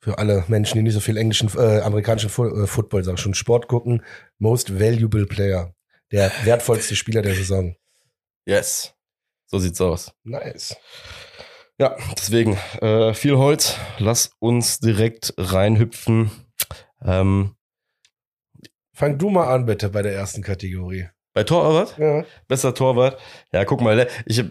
Speaker 1: Für alle Menschen, die nicht so viel englischen, äh, amerikanischen Fu äh, Football, sag schon Sport gucken, Most Valuable Player. Der wertvollste Spieler der Saison.
Speaker 2: Yes. So sieht's aus.
Speaker 1: Nice.
Speaker 2: Ja, deswegen äh, viel Holz. Lass uns direkt reinhüpfen. Ähm,
Speaker 1: Fang du mal an, bitte, bei der ersten Kategorie.
Speaker 2: Bei Torwart?
Speaker 1: Ja.
Speaker 2: Besser Torwart. Ja, guck mal, ich hab,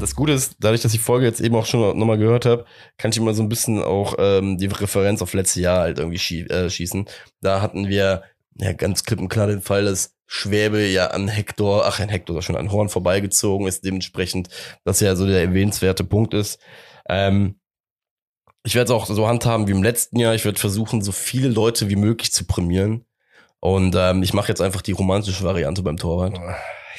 Speaker 2: das Gute ist, dadurch, dass ich die Folge jetzt eben auch schon nochmal gehört habe, kann ich immer so ein bisschen auch ähm, die Referenz auf letztes Jahr halt irgendwie schie äh, schießen. Da hatten wir ja ganz klipp und klar den Fall, dass Schwäbe ja an Hector, ach, ein Hector schon an Horn vorbeigezogen ist, dementsprechend, dass ja so der erwähnenswerte Punkt ist. Ähm, ich werde es auch so handhaben wie im letzten Jahr. Ich werde versuchen, so viele Leute wie möglich zu prämieren. Und ähm, ich mache jetzt einfach die romantische Variante beim Torwart.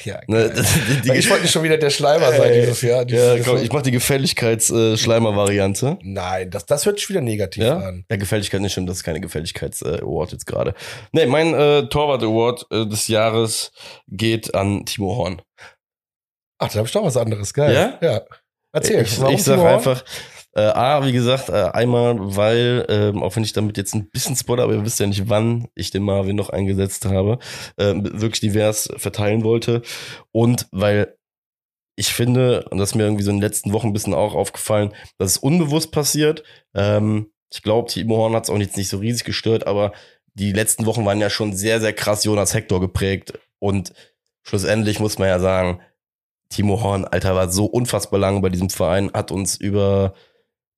Speaker 1: Ja, ne, die, die, ich wollte nicht schon wieder der Schleimer sein dieses Jahr.
Speaker 2: Dieses ja, komm, ich mache die Gefälligkeits-Schleimer-Variante.
Speaker 1: Äh, Nein, das, das hört sich wieder negativ
Speaker 2: ja?
Speaker 1: an.
Speaker 2: Ja, Gefälligkeit nicht stimmt, das ist keine Gefälligkeits-Award jetzt gerade. Nee, mein äh, Torwart-Award äh, des Jahres geht an Timo Horn.
Speaker 1: Ach, da habe ich doch was anderes, geil.
Speaker 2: Ja?
Speaker 1: Ja.
Speaker 2: Erzähl. Ich, ich sag einfach, äh, A, wie gesagt, äh, einmal, weil, ähm, auch wenn ich damit jetzt ein bisschen spoiler, aber ihr wisst ja nicht, wann ich den Marvin noch eingesetzt habe, äh, wirklich divers verteilen wollte. Und weil ich finde, und das ist mir irgendwie so in den letzten Wochen ein bisschen auch aufgefallen, dass es unbewusst passiert. Ähm, ich glaube, Timo Horn hat es auch jetzt nicht so riesig gestört, aber die letzten Wochen waren ja schon sehr, sehr krass Jonas Hector geprägt. Und schlussendlich muss man ja sagen, Timo Horn, Alter, war so unfassbar lange bei diesem Verein, hat uns über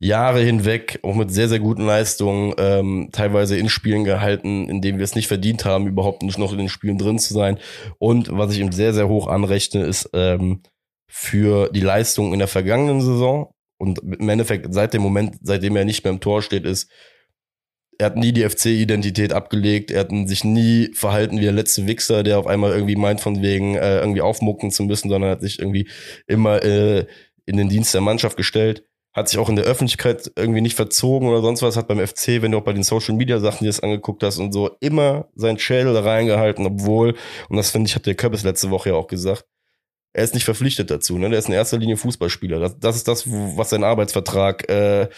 Speaker 2: Jahre hinweg auch mit sehr, sehr guten Leistungen ähm, teilweise in Spielen gehalten, in denen wir es nicht verdient haben, überhaupt nicht noch in den Spielen drin zu sein. Und was ich ihm sehr, sehr hoch anrechne, ist ähm, für die Leistung in der vergangenen Saison. Und im Endeffekt seit dem Moment, seitdem er nicht mehr im Tor steht, ist, er hat nie die FC-Identität abgelegt, er hat sich nie verhalten wie der letzte Wichser, der auf einmal irgendwie meint, von wegen äh, irgendwie aufmucken zu müssen, sondern hat sich irgendwie immer äh, in den Dienst der Mannschaft gestellt hat sich auch in der Öffentlichkeit irgendwie nicht verzogen oder sonst was, hat beim FC, wenn du auch bei den Social Media Sachen dir das angeguckt hast und so, immer sein Schädel reingehalten, obwohl, und das finde ich, hat der Köppes letzte Woche ja auch gesagt, er ist nicht verpflichtet dazu, ne? Der ist in erster Linie Fußballspieler. Das, das ist das, was sein Arbeitsvertrag äh,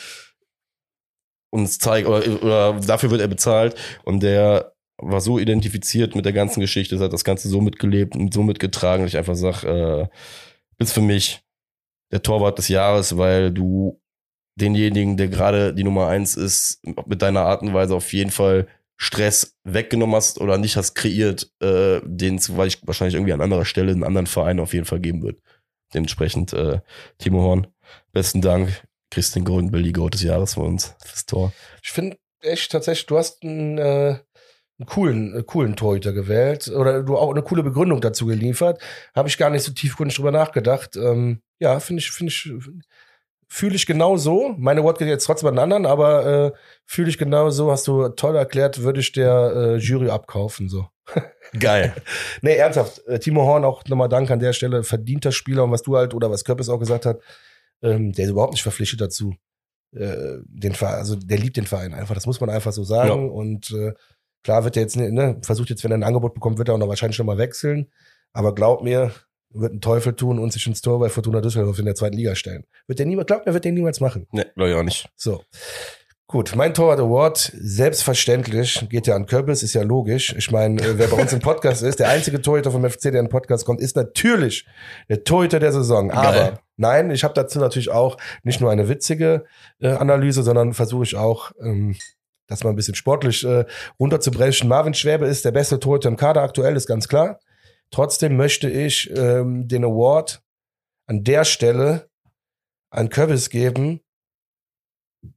Speaker 2: uns zeigt, oder, oder dafür wird er bezahlt. Und der war so identifiziert mit der ganzen Geschichte, hat das Ganze so mitgelebt und so mitgetragen, dass ich einfach sag, äh, bist für mich der Torwart des Jahres, weil du denjenigen, der gerade die Nummer eins ist, mit deiner Art und Weise auf jeden Fall Stress weggenommen hast oder nicht hast kreiert, äh, den es wahrscheinlich irgendwie an anderer Stelle in anderen Verein auf jeden Fall geben wird. Dementsprechend, äh, Timo Horn, besten Dank. Den Golden Billy Goat des Jahres für uns, fürs Tor.
Speaker 1: Ich finde echt tatsächlich, du hast einen, äh, einen coolen, einen coolen Torhüter gewählt oder du auch eine coole Begründung dazu geliefert. Habe ich gar nicht so tiefgründig drüber nachgedacht. Ähm, ja, finde ich, finde ich, fühle ich genau so. Meine Wort geht jetzt trotzdem an den anderen, aber äh, fühle ich genau so, hast du toll erklärt, würde ich der äh, Jury abkaufen, so.
Speaker 2: Geil.
Speaker 1: nee, ernsthaft. Äh, Timo Horn, auch nochmal Dank an der Stelle, verdienter Spieler und was du halt, oder was Köppes auch gesagt hat, Ähm, der ist überhaupt nicht verpflichtet dazu. Äh, den Verein, also der liebt den Verein einfach. Das muss man einfach so sagen.
Speaker 2: Ja.
Speaker 1: Und äh, klar wird er jetzt, ne, versucht jetzt, wenn er ein Angebot bekommt, wird er auch noch wahrscheinlich noch mal wechseln. Aber glaub mir, wird ein Teufel tun und sich ins Tor bei Fortuna Düsseldorf in der zweiten Liga stellen. Wird der niemals, glaubt mir, wird der niemals machen.
Speaker 2: Ne, glaube ich auch nicht.
Speaker 1: So. Gut, mein Torwart Award, selbstverständlich, geht ja an Köppels, ist ja logisch. Ich meine, äh, wer bei uns im Podcast ist, der einzige Torhüter vom FC, der in den Podcast kommt, ist natürlich der Torhüter der Saison. Aber
Speaker 2: Geil.
Speaker 1: nein, ich habe dazu natürlich auch nicht nur eine witzige äh, Analyse, sondern versuche ich auch, ähm, das mal ein bisschen sportlich äh, runterzubrechen. Marvin Schwäbe ist der beste Torhüter im Kader aktuell, ist ganz klar. Trotzdem möchte ich ähm, den Award an der Stelle an Köppels geben,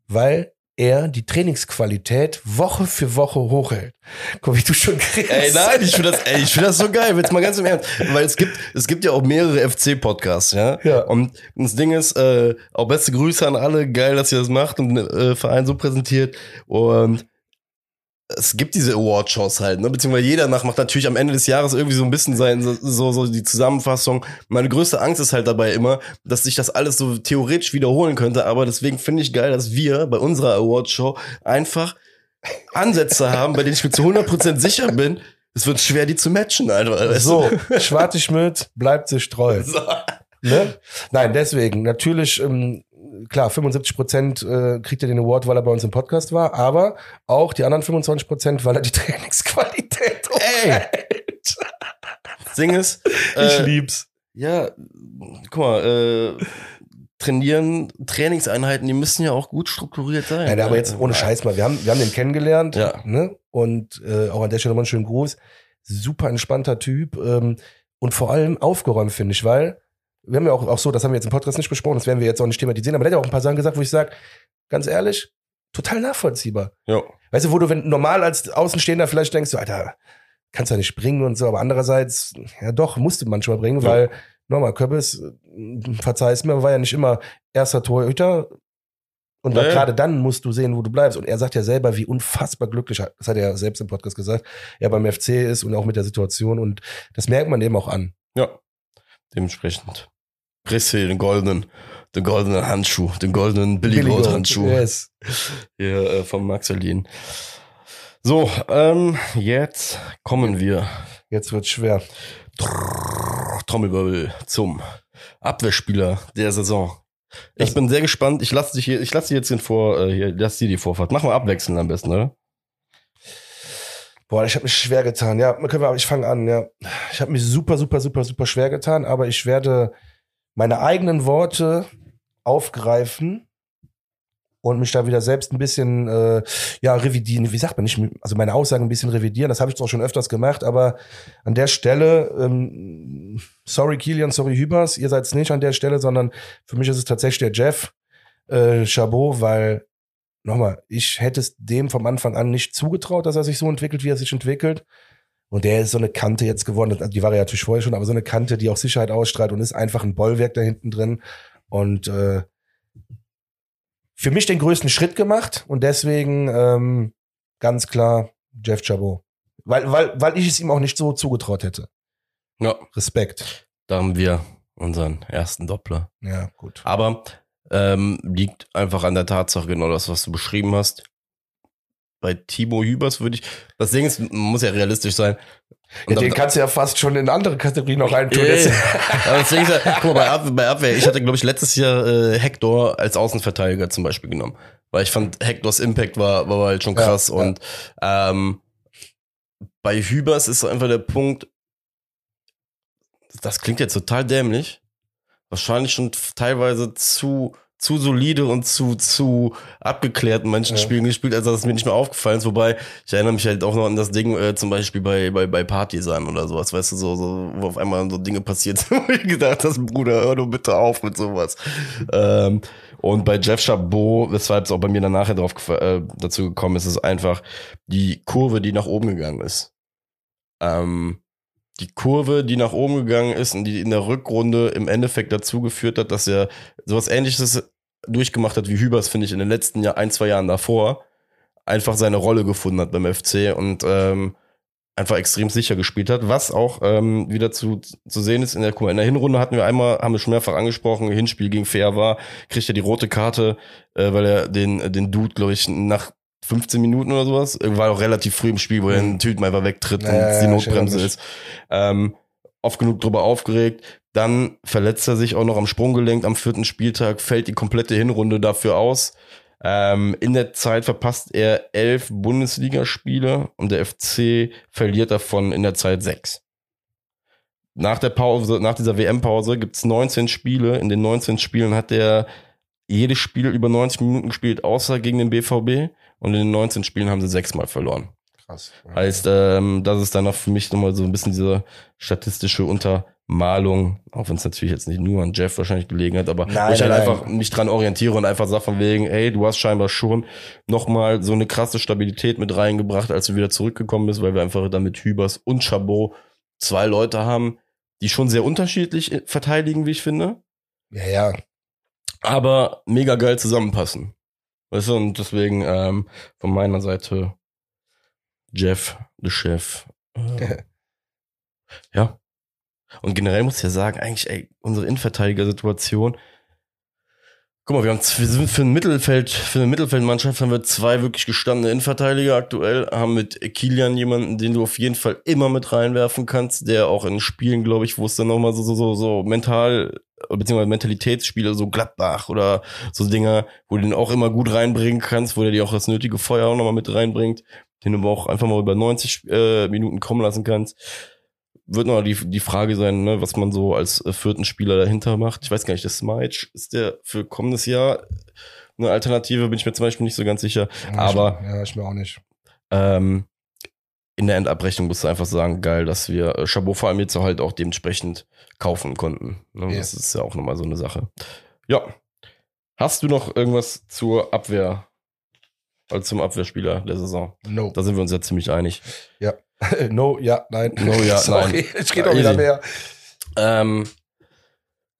Speaker 1: weil er die Trainingsqualität Woche für Woche hochhält. Guck, wie du schon kriegst.
Speaker 2: Ey, nein, ich finde das, ey, ich finde das so geil, jetzt mal ganz im Ernst. Weil es gibt, es gibt ja auch mehrere FC-Podcasts, ja.
Speaker 1: Ja.
Speaker 2: Und das Ding ist, äh, auch beste Grüße an alle, geil, dass ihr das macht und den äh, Verein so präsentiert. Und es gibt diese Award-Shows halt, ne? Beziehungsweise jeder nach macht natürlich am Ende des Jahres irgendwie so ein bisschen sein, so, so, die Zusammenfassung. Meine größte Angst ist halt dabei immer, dass sich das alles so theoretisch wiederholen könnte, aber deswegen finde ich geil, dass wir bei unserer Award-Show einfach Ansätze haben, bei denen ich mir zu 100% sicher bin, es wird schwer, die zu matchen, Alter.
Speaker 1: So? Schwarte Schmidt bleibt sich treu.
Speaker 2: So.
Speaker 1: Ne? Nein, deswegen, natürlich, ähm, klar, 75 Prozent äh, kriegt er den Award, weil er bei uns im Podcast war, aber auch die anderen 25 Prozent, weil er die Trainingsqualität hochhält.
Speaker 2: Ding ist,
Speaker 1: Ich
Speaker 2: äh,
Speaker 1: lieb's.
Speaker 2: ja, guck mal, äh, trainieren, Trainingseinheiten, die müssen ja auch gut strukturiert sein.
Speaker 1: Nein, aber jetzt ohne Scheiß mal, wir haben, wir haben den kennengelernt,
Speaker 2: Ja.
Speaker 1: ne? Und äh, auch an der Stelle nochmal einen schönen Gruß. Super entspannter Typ ähm, und vor allem aufgeräumt, finde ich, weil wir haben ja auch, auch so, das haben wir jetzt im Podcast nicht besprochen, das werden wir jetzt auch nicht thematisieren, aber der hat ja auch ein paar Sachen gesagt, wo ich sage, ganz ehrlich, total nachvollziehbar.
Speaker 2: Ja.
Speaker 1: Weißt du, wo du wenn normal als Außenstehender vielleicht denkst, Alter, kannst du ja nicht bringen und so, aber andererseits, ja doch, musst du manchmal bringen,
Speaker 2: Ja.
Speaker 1: weil, nochmal, Köppes, äh, verzeih's mir, war ja nicht immer erster Torhüter. Und
Speaker 2: Ja, ja.
Speaker 1: gerade dann musst du sehen, wo du bleibst. Und er sagt ja selber, wie unfassbar glücklich, das hat er ja selbst im Podcast gesagt, er beim FC ist und auch mit der Situation. Und das merkt man eben auch an.
Speaker 2: Ja. Dementsprechend. Presse den goldenen, den goldenen Handschuh, den goldenen Billy Gold Handschuh.
Speaker 1: Yes.
Speaker 2: Hier äh, vom Maxelin. So, ähm, jetzt kommen wir
Speaker 1: Jetzt wird's schwer.
Speaker 2: Trommelwirbel zum Abwehrspieler der Saison. Ich
Speaker 1: Das-
Speaker 2: bin sehr gespannt. Ich lasse dich hier, ich lasse dir jetzt den vor, äh, hier, lass dir die Vorfahrt. Machen wir abwechselnd am besten, oder?
Speaker 1: Boah, ich habe mich schwer getan. Ja, können wir, ich fange an. Ja, ich habe mich super, super, super, super schwer getan, aber ich werde meine eigenen Worte aufgreifen und mich da wieder selbst ein bisschen, äh, ja, revidieren. Wie sagt man nicht? Also meine Aussagen ein bisschen revidieren. Das habe ich zwar schon öfters gemacht, aber an der Stelle, ähm, sorry Kilian, sorry Hübers, ihr seid es nicht an der Stelle, sondern für mich ist es tatsächlich der Jeff äh, Chabot, weil nochmal, ich hätte es dem vom Anfang an nicht zugetraut, dass er sich so entwickelt, wie er sich entwickelt. Und der ist so eine Kante jetzt geworden, die war ja natürlich vorher schon, aber so eine Kante, die auch Sicherheit ausstrahlt und ist einfach ein Bollwerk da hinten drin. Und äh, für mich den größten Schritt gemacht und deswegen ähm, ganz klar Jeff Chabot. Weil, weil, weil ich es ihm auch nicht so zugetraut hätte.
Speaker 2: Ja.
Speaker 1: Respekt.
Speaker 2: Da haben wir unseren ersten Doppler.
Speaker 1: Ja, gut.
Speaker 2: Aber ähm, liegt einfach an der Tatsache, genau das, was du beschrieben hast. Bei Timo Hübers würde ich, das Ding ist, muss ja realistisch sein.
Speaker 1: Ja,
Speaker 2: Und
Speaker 1: den kannst du ja fast schon in andere Kategorien noch reintun.
Speaker 2: Ja, ja. Aber das Ding ist ja, guck mal, bei Abwehr, bei Abwehr ich hatte, glaube ich, letztes Jahr äh, Hector als Außenverteidiger zum Beispiel genommen. Weil ich fand, Hectors Impact war, war halt schon
Speaker 1: Ja,
Speaker 2: krass.
Speaker 1: ja.
Speaker 2: Und ähm, bei Hübers ist einfach der Punkt, das klingt jetzt total dämlich. Wahrscheinlich schon teilweise zu, zu solide und zu, zu abgeklärten manchen
Speaker 1: Ja.
Speaker 2: Spielen gespielt, als dass es mir nicht mehr aufgefallen ist. Wobei, ich erinnere mich halt auch noch an das Ding, äh, zum Beispiel bei, bei, bei Partisan oder sowas, weißt du, so, so, wo auf einmal so Dinge passiert sind, wo ich gedacht hast, Bruder, hör doch bitte auf mit sowas. Ähm, und bei Jeff Chabot, weshalb es auch bei mir dann nachher drauf äh, dazu gekommen ist, ist einfach die Kurve, die nach oben gegangen ist. Ähm, die Kurve, die nach oben gegangen ist und die in der Rückrunde im Endeffekt dazu geführt hat, dass er sowas ähnliches durchgemacht hat wie Hübers, finde ich, in den letzten Jahr, ein, zwei Jahren davor, einfach seine Rolle gefunden hat beim FC und ähm, einfach extrem sicher gespielt hat, was auch ähm, wieder zu, zu sehen ist in der, in der Hinrunde hatten wir einmal, haben wir schon mehrfach angesprochen, Hinspiel gegen Fair war, kriegt er die rote Karte, äh, weil er den, den Dude, glaube ich, nach 15 Minuten oder sowas, äh, war auch relativ früh im Spiel, wo er den Typen einfach wegtritt
Speaker 1: Ja,
Speaker 2: und
Speaker 1: ja,
Speaker 2: die Notbremse ist. Ähm, oft genug drüber aufgeregt. Dann verletzt er sich auch noch am Sprunggelenk am vierten Spieltag, fällt die komplette Hinrunde dafür aus. Ähm, in der Zeit verpasst er elf Bundesligaspiele und der FC verliert davon in der Zeit sechs. Nach der Pause, nach dieser WM-Pause gibt's 19 Spiele. In den 19 Spielen hat er jedes Spiel über 90 Minuten gespielt, außer gegen den BVB. Und in den 19 Spielen haben sie sechsmal verloren.
Speaker 1: Krass.
Speaker 2: Heißt, ähm, das ist dann auch für mich nochmal so ein bisschen diese statistische Untermalung, auch wenn es natürlich jetzt nicht nur an Jeff wahrscheinlich gelegen hat, aber
Speaker 1: Nein,
Speaker 2: ich halt
Speaker 1: nein,
Speaker 2: einfach mich dran orientiere und einfach sag von wegen, ey, du hast scheinbar schon nochmal so eine krasse Stabilität mit reingebracht, als du wieder zurückgekommen bist, weil wir einfach dann mit Hübers und Chabot zwei Leute haben, die schon sehr unterschiedlich verteidigen, wie ich finde
Speaker 1: Ja, ja.
Speaker 2: aber mega geil zusammenpassen. Weißt du, und deswegen ähm, von meiner Seite Jeff, der Chef. Äh, ja. Und generell muss ich ja sagen, eigentlich, ey, unsere Innenverteidiger-Situation. Guck mal, wir haben wir sind für ein Mittelfeld, für eine Mittelfeldmannschaft haben wir zwei wirklich gestandene Innenverteidiger aktuell, haben mit Kilian jemanden, den du auf jeden Fall immer mit reinwerfen kannst, der auch in Spielen, glaube ich, wo es dann nochmal so, so, so, so mental, beziehungsweise Mentalitätsspiele, so Gladbach oder so Dinger, wo du den auch immer gut reinbringen kannst, wo der dir auch das nötige Feuer auch nochmal mit reinbringt, den du auch einfach mal über 90 äh, Minuten kommen lassen kannst. Wird noch die, die Frage sein, ne, was man so als äh, vierten Spieler dahinter macht. Ich weiß gar nicht, der Smice, ist der für kommendes Jahr eine Alternative, bin ich mir zum Beispiel nicht so ganz sicher.
Speaker 1: Ja,
Speaker 2: Aber-
Speaker 1: Ich, ja, ich mir auch nicht.
Speaker 2: Ähm, in der Endabrechnung musst du einfach sagen, geil, dass wir äh, Chabot vor allem jetzt halt auch dementsprechend kaufen konnten. Ne?
Speaker 1: Ja.
Speaker 2: Das ist ja auch nochmal so eine Sache. Ja. Hast du noch irgendwas zur Abwehr, also zum Abwehrspieler der Saison?
Speaker 1: No.
Speaker 2: Da sind wir uns ja ziemlich einig.
Speaker 1: no, ja, nein.
Speaker 2: No, ja,
Speaker 1: Sorry,
Speaker 2: nein.
Speaker 1: es geht auch wieder mehr.
Speaker 2: Ähm,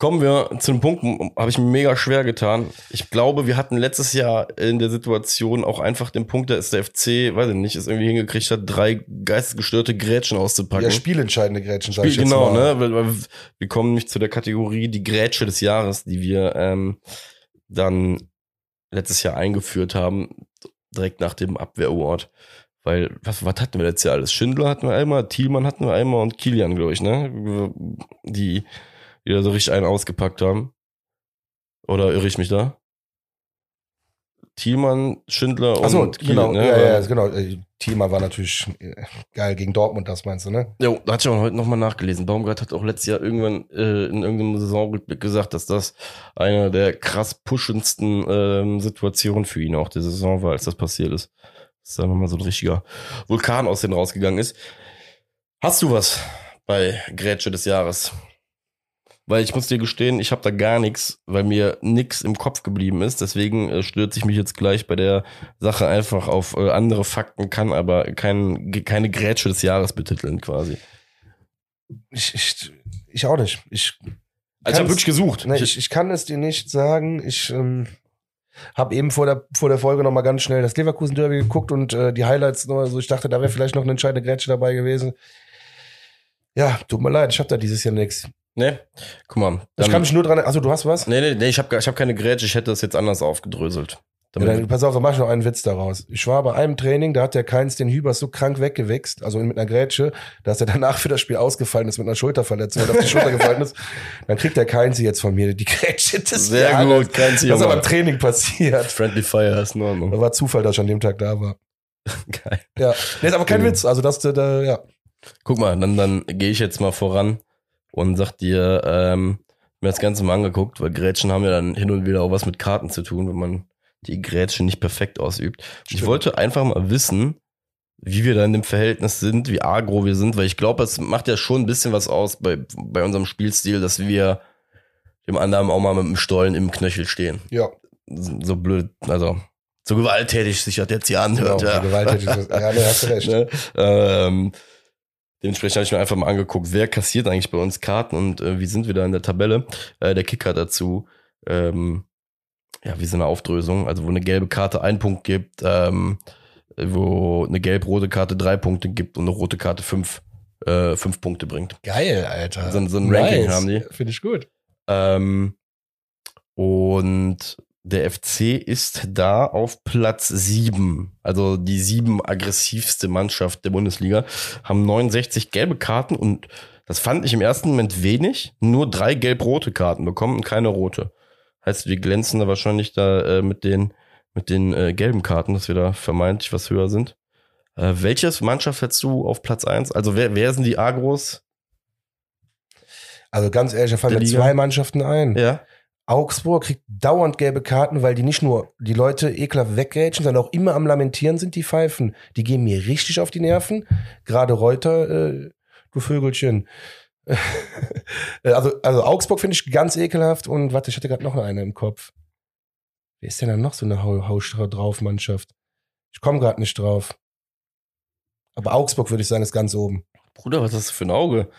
Speaker 2: kommen wir zu einem Punkt, habe ich mir mega schwer getan. Ich glaube, wir hatten letztes Jahr in der Situation auch einfach den Punkt, da ist der FC, weiß ich nicht, es irgendwie hingekriegt hat, drei geistesgestörte Grätschen auszupacken.
Speaker 1: Ja, spielentscheidende Grätschen, sag ich
Speaker 2: Spiel,
Speaker 1: jetzt
Speaker 2: genau,
Speaker 1: mal.
Speaker 2: ne? Wir kommen nämlich zu der Kategorie die Grätsche des Jahres, die wir ähm, dann letztes Jahr eingeführt haben, direkt nach dem Abwehr-Award. Weil, was, was hatten wir letztes Jahr alles? Schindler hatten wir einmal, Thielmann hatten wir einmal und Kilian, glaube ich, ne? Die, die da so richtig einen ausgepackt haben. Oder irre ich mich da? Thielmann, Schindler und
Speaker 1: Achso, genau.
Speaker 2: ne?
Speaker 1: Ja, ja, genau. Äh, Thema war natürlich äh, geil gegen Dortmund, das meinst du, ne?
Speaker 2: Jo, da hatte ich auch heute nochmal nachgelesen. Baumgart hat auch letztes Jahr irgendwann äh, in irgendeinem Saisonrückblick gesagt, dass das eine der krass puschendsten ähm, Situationen für ihn auch der Saison war, als das passiert ist. Dass da nochmal so ein richtiger Vulkan aus denen rausgegangen ist. Hast du was bei Grätsche des Jahres? Weil ich muss dir gestehen, ich habe da gar nichts, weil mir nix im Kopf geblieben ist. Deswegen äh, stürze ich mich jetzt gleich bei der Sache einfach auf äh, andere Fakten, kann aber kein, keine Grätsche des Jahres betiteln quasi.
Speaker 1: Ich, ich, ich auch nicht. Ich,
Speaker 2: Also ich habe wirklich gesucht.
Speaker 1: ne,
Speaker 2: ich,
Speaker 1: ich, ich kann es dir nicht sagen. Ich ähm, habe eben vor der, vor der Folge noch mal ganz schnell das Leverkusen Derby geguckt und äh, die Highlights noch mal so. Ich dachte, da wäre vielleicht noch eine entscheidende Grätsche dabei gewesen. Ja, tut mir leid, ich habe da dieses Jahr nichts.
Speaker 2: ne? Guck mal.
Speaker 1: Ich kann mich nur dran. Also du hast was?
Speaker 2: nee, nee, nee, ich habe ich hab keine Grätsche, ich hätte das jetzt anders aufgedröselt.
Speaker 1: Ja, dann, pass auf, dann mach ich noch einen Witz daraus. Ich war bei einem Training, da hat der Keins den Hübers so krank weggewichst, also mit einer Grätsche, dass er danach für das Spiel ausgefallen ist mit einer Schulterverletzung und auf die Schulter gefallen ist. Dann kriegt der Keins jetzt von mir die Grätsche des
Speaker 2: Sehr
Speaker 1: Jahres.
Speaker 2: gut, kein
Speaker 1: Das ist aber im Training passiert.
Speaker 2: Friendly Fire ist in Ordnung.
Speaker 1: Das war Zufall, dass ich an dem Tag da war.
Speaker 2: Geil.
Speaker 1: Ja. Nee, ist aber kein
Speaker 2: Ja.
Speaker 1: Witz. Also das, da, da, ja.
Speaker 2: Guck mal, dann, dann gehe ich jetzt mal voran und sag dir, ähm, mir das Ganze mal angeguckt, weil Grätschen haben ja dann hin und wieder auch was mit Karten zu tun, wenn man die Grätsche nicht perfekt ausübt. Ich wollte einfach mal wissen, wie wir da in dem Verhältnis sind, wie agro wir sind, weil ich glaube, es macht ja schon ein bisschen was aus bei, bei unserem Spielstil, dass wir dem anderen auch mal mit dem Stollen im Knöchel stehen.
Speaker 1: Ja.
Speaker 2: So blöd, also so gewalttätig sich das jetzt hier anhört.
Speaker 1: Genau,
Speaker 2: ja.
Speaker 1: gewalttätig. ja, nee, hast du recht.
Speaker 2: Ne? Ähm, dementsprechend habe ich mir einfach mal angeguckt, wer kassiert eigentlich bei uns Karten und äh, wie sind wir da in der Tabelle. Äh, der Kicker dazu, ähm, ja, wie so eine Aufdrösung, also wo eine gelbe Karte einen Punkt gibt, ähm, wo eine gelb-rote Karte drei Punkte gibt und eine rote Karte fünf, äh, fünf Punkte bringt.
Speaker 1: Geil, Alter.
Speaker 2: So, so ein Ranking haben die.
Speaker 1: Finde ich gut.
Speaker 2: Ähm, und der FC ist da auf Platz sieben, also die sieben aggressivste Mannschaft der Bundesliga, haben 69 gelbe Karten und das fand ich im ersten Moment wenig, nur drei gelb-rote Karten bekommen und keine rote. Heißt, wir glänzen da wahrscheinlich da äh, mit den, mit den äh, gelben Karten, dass wir da vermeintlich was höher sind. Äh, welches Mannschaft hättest du auf Platz eins? Also wer, wer sind die Agros?
Speaker 1: Also ganz ehrlich, da fallen mir zwei Mannschaften ein.
Speaker 2: Ja.
Speaker 1: Augsburg kriegt dauernd gelbe Karten, weil die nicht nur die Leute ekelhaft weggrätschen, sondern auch immer am Lamentieren sind, die Pfeifen. Die gehen mir richtig auf die Nerven. Gerade Reuter, äh, du Vögelchen. Äh, also, also Augsburg finde ich ganz ekelhaft und warte, ich hatte gerade noch eine im Kopf. Wer ist denn da noch so eine Hau Haus drauf Mannschaft? Ich komme gerade nicht drauf. Aber Augsburg würde ich sagen, ist ganz oben.
Speaker 2: Bruder, was hast du für ein Auge?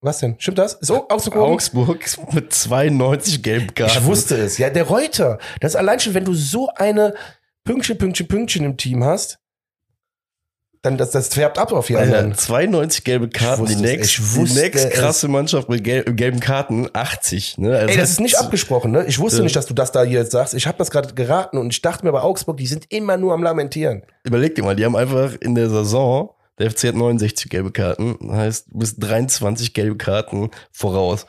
Speaker 1: Was denn? Stimmt das? Ist Au- Augsburg oben?
Speaker 2: Augsburg mit 92 gelben Karten.
Speaker 1: Ich wusste es. Ja, der Reuter. Das ist allein schon, wenn du so eine Pünktchen, Pünktchen, Pünktchen im Team hast, dann das, das färbt ab auf die
Speaker 2: Alter,
Speaker 1: anderen.
Speaker 2: 92 gelbe Karten.
Speaker 1: wusste
Speaker 2: Die nächst, die nächst krasse Mannschaft mit gel gelben Karten 80. Ne? Also
Speaker 1: Ey, das ist nicht abgesprochen, ne? Ich wusste
Speaker 2: Ja.
Speaker 1: nicht, dass du das da jetzt sagst. Ich habe das gerade geraten und ich dachte mir bei Augsburg, die sind immer nur am Lamentieren.
Speaker 2: Überleg dir mal, die haben einfach in der Saison, der FC hat 69 gelbe Karten, heißt, du bist 23 gelbe Karten voraus.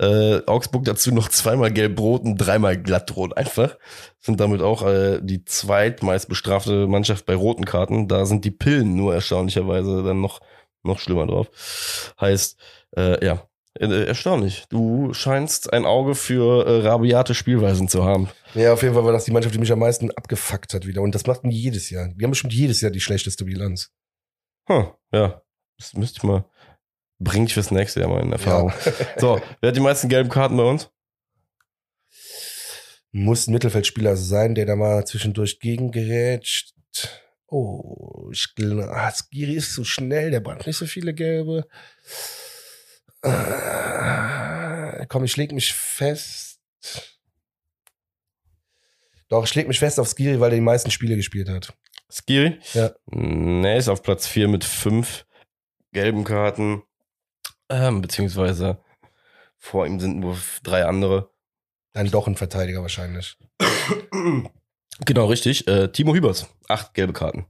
Speaker 2: Äh, Augsburg dazu noch zweimal gelb-rot und dreimal glattrot einfach. Sind damit auch äh, die zweitmeist bestrafte Mannschaft bei roten Karten. Da sind die Pillen nur erstaunlicherweise dann noch, noch schlimmer drauf. Heißt, äh, ja, äh, erstaunlich. Du scheinst ein Auge für äh, rabiate Spielweisen zu haben.
Speaker 1: Ja, auf jeden Fall war das die Mannschaft, die mich am meisten abgefuckt hat wieder. Und das macht die jedes Jahr. Die haben bestimmt jedes Jahr die schlechteste Bilanz.
Speaker 2: Hm, ja, das müsste ich mal, bring ich fürs nächste Jahr mal in Erfahrung. So, wer hat die meisten gelben Karten bei uns?
Speaker 1: Muss ein Mittelfeldspieler sein, der da mal zwischendurch gegengerätscht. Oh, ich glaube, ah, Skiri ist so schnell, der braucht nicht so viele gelbe. Ah, komm, ich leg mich fest. Doch, ich leg mich fest auf Skiri, weil er die meisten Spiele gespielt hat.
Speaker 2: Skiri?
Speaker 1: Ja.
Speaker 2: Ne, ist auf Platz 4 mit fünf gelben Karten. Ähm, beziehungsweise vor ihm sind nur drei andere.
Speaker 1: Dann doch ein Verteidiger wahrscheinlich.
Speaker 2: Genau, richtig. Äh, Timo Hübers, acht gelbe Karten.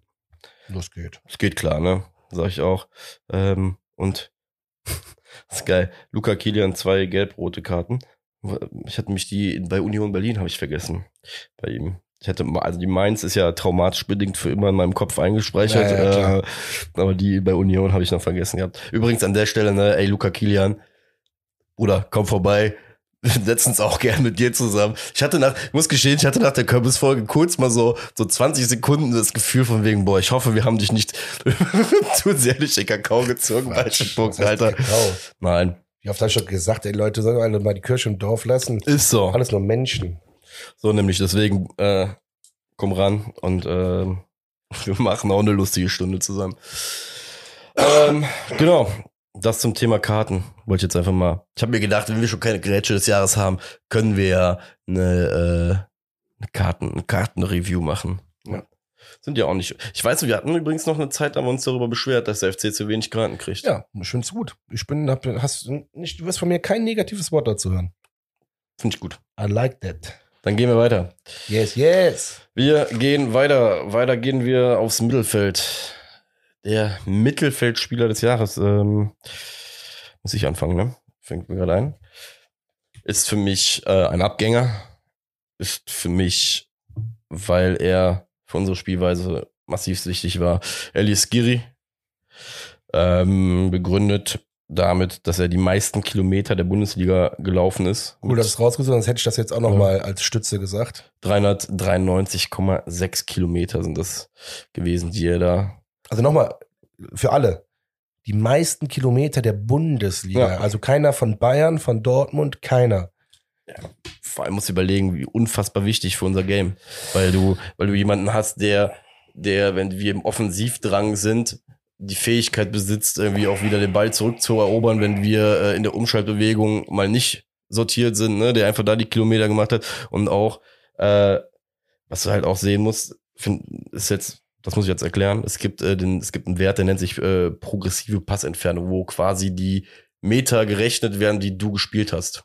Speaker 1: Los geht.
Speaker 2: Das geht klar, ne? Sag ich auch. Ähm, und das ist geil. Luca Kilian, zwei gelb-rote Karten. Ich hatte mich die bei Union Berlin habe ich vergessen. Bei ihm. Ich hatte mal, also die Mainz ist ja traumatisch bedingt für immer in meinem Kopf eingespeichert.
Speaker 1: Ja,
Speaker 2: äh, aber die bei Union habe ich noch vergessen gehabt. Übrigens an der Stelle, ne, ey, Luca Kilian, Bruder, komm vorbei. Wir setzen uns auch gern mit dir zusammen. Ich hatte nach, ich muss gestehen, ich hatte nach der Kürbisfolge kurz mal so, so 20 Sekunden das Gefühl von wegen, boah, ich hoffe, wir haben dich nicht zu sehr durch den Kakao gezogen
Speaker 1: heißt
Speaker 2: Alter.
Speaker 1: Kakao?
Speaker 2: Nein.
Speaker 1: Wie oft habe ich schon gesagt, ey Leute, sollen wir alle mal die Kirche im Dorf lassen?
Speaker 2: Ist so.
Speaker 1: Alles nur Menschen.
Speaker 2: So nämlich, deswegen, äh, komm ran und ähm, wir machen auch eine lustige Stunde zusammen. Ähm, genau. Das zum Thema Karten. Wollte ich jetzt einfach mal. Ich habe mir gedacht, wenn wir schon keine Grätsche des Jahres haben, können wir ja eine, äh, eine Karten, eine Kartenreview machen.
Speaker 1: Ja.
Speaker 2: Sind ja auch nicht. Ich weiß, wir hatten übrigens noch eine Zeit, da haben wir uns darüber beschwert, dass der FC zu wenig Karten kriegt.
Speaker 1: Ja, ich find's gut. Ich bin, hab, hast nicht, du wirst von mir kein negatives Wort dazu hören.
Speaker 2: Finde ich gut.
Speaker 1: I like that.
Speaker 2: Dann gehen wir weiter.
Speaker 1: Yes, yes.
Speaker 2: Wir gehen weiter. Weiter gehen wir aufs Mittelfeld. Der Mittelfeldspieler des Jahres. Ähm, muss ich anfangen, ne? Fängt mir gerade ein. Ist für mich äh, ein Abgänger. Ist für mich, weil er für unsere Spielweise massiv wichtig war. Elias Giri. Ähm, begründet damit, dass er die meisten Kilometer der Bundesliga gelaufen ist.
Speaker 1: Cool, dass es rausgesucht sonst hätte ich das jetzt auch noch
Speaker 2: Ja.
Speaker 1: mal als Stütze gesagt.
Speaker 2: 393,6 Kilometer sind das gewesen, die er da.
Speaker 1: Also nochmal, für alle. Die meisten Kilometer der Bundesliga.
Speaker 2: Ja.
Speaker 1: Also keiner von Bayern, von Dortmund, keiner.
Speaker 2: Vor allem musst du überlegen, wie unfassbar wichtig für unser Game. Weil du, weil du jemanden hast, der, der, wenn wir im Offensivdrang sind, die Fähigkeit besitzt, irgendwie auch wieder den Ball zurückzuerobern, wenn wir äh, in der Umschaltbewegung mal nicht sortiert sind, ne, der einfach da die Kilometer gemacht hat. Und auch, äh, was du halt auch sehen musst, find, ist jetzt das muss ich jetzt erklären. Es gibt, äh, den, es gibt einen Wert, der nennt sich äh, progressive Passentfernung, wo quasi die Meter gerechnet werden, die du gespielt hast.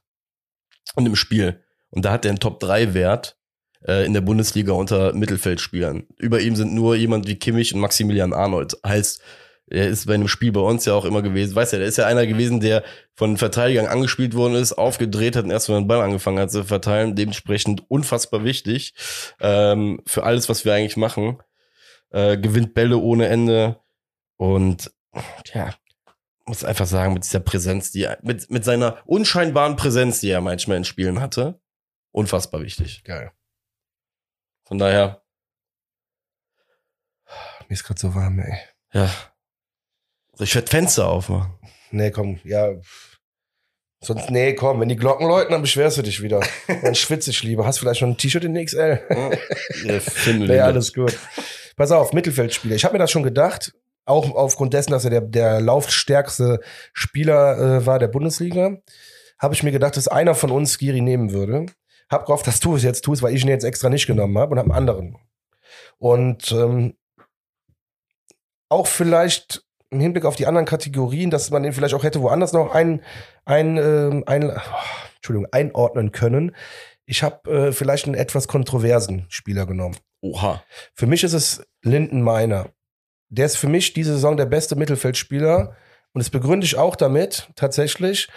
Speaker 2: Und im Spiel. Und da hat er einen Top-3-Wert äh, in der Bundesliga unter Mittelfeldspielern. Über ihm sind nur jemand wie Kimmich und Maximilian Arnold. Heißt, er ist bei einem Spiel bei uns ja auch immer gewesen. Weißt ja, der ist ja einer gewesen, der von Verteidigern angespielt worden ist, aufgedreht hat und erst mal den Ball angefangen hat zu verteilen. Dementsprechend unfassbar wichtig ähm, für alles, was wir eigentlich machen. Äh, gewinnt Bälle ohne Ende und ja, muss einfach sagen, mit dieser Präsenz, die er, mit, mit seiner unscheinbaren Präsenz, die er manchmal in Spielen hatte, unfassbar wichtig.
Speaker 1: Geil.
Speaker 2: Von daher,
Speaker 1: Mir ist gerade so warm, ey.
Speaker 2: ja. Ich werde Fenster aufmachen.
Speaker 1: Nee, komm, ja. Sonst, nee, komm, wenn die Glocken läuten, dann beschwerst du dich wieder. Dann schwitze ich lieber. Hast vielleicht schon ein T-Shirt in XL?
Speaker 2: Ja.
Speaker 1: Nee, alles gut. Pass auf, Mittelfeldspieler. Ich habe mir das schon gedacht, auch aufgrund dessen, dass er der, der laufstärkste Spieler äh, war der Bundesliga, habe ich mir gedacht, dass einer von uns Giri nehmen würde. Hab gehofft, dass du es jetzt tust, weil ich ihn jetzt extra nicht genommen habe und habe einen anderen. Und ähm, auch vielleicht im Hinblick auf die anderen Kategorien, dass man den vielleicht auch hätte woanders noch ein, ein, ähm, ein, oh, Entschuldigung, einordnen können. Ich habe äh, vielleicht einen etwas kontroversen Spieler genommen.
Speaker 2: Oha.
Speaker 1: Für mich ist es Linden Meiner. Der ist für mich diese Saison der beste Mittelfeldspieler. Und das begründe ich auch damit, tatsächlich.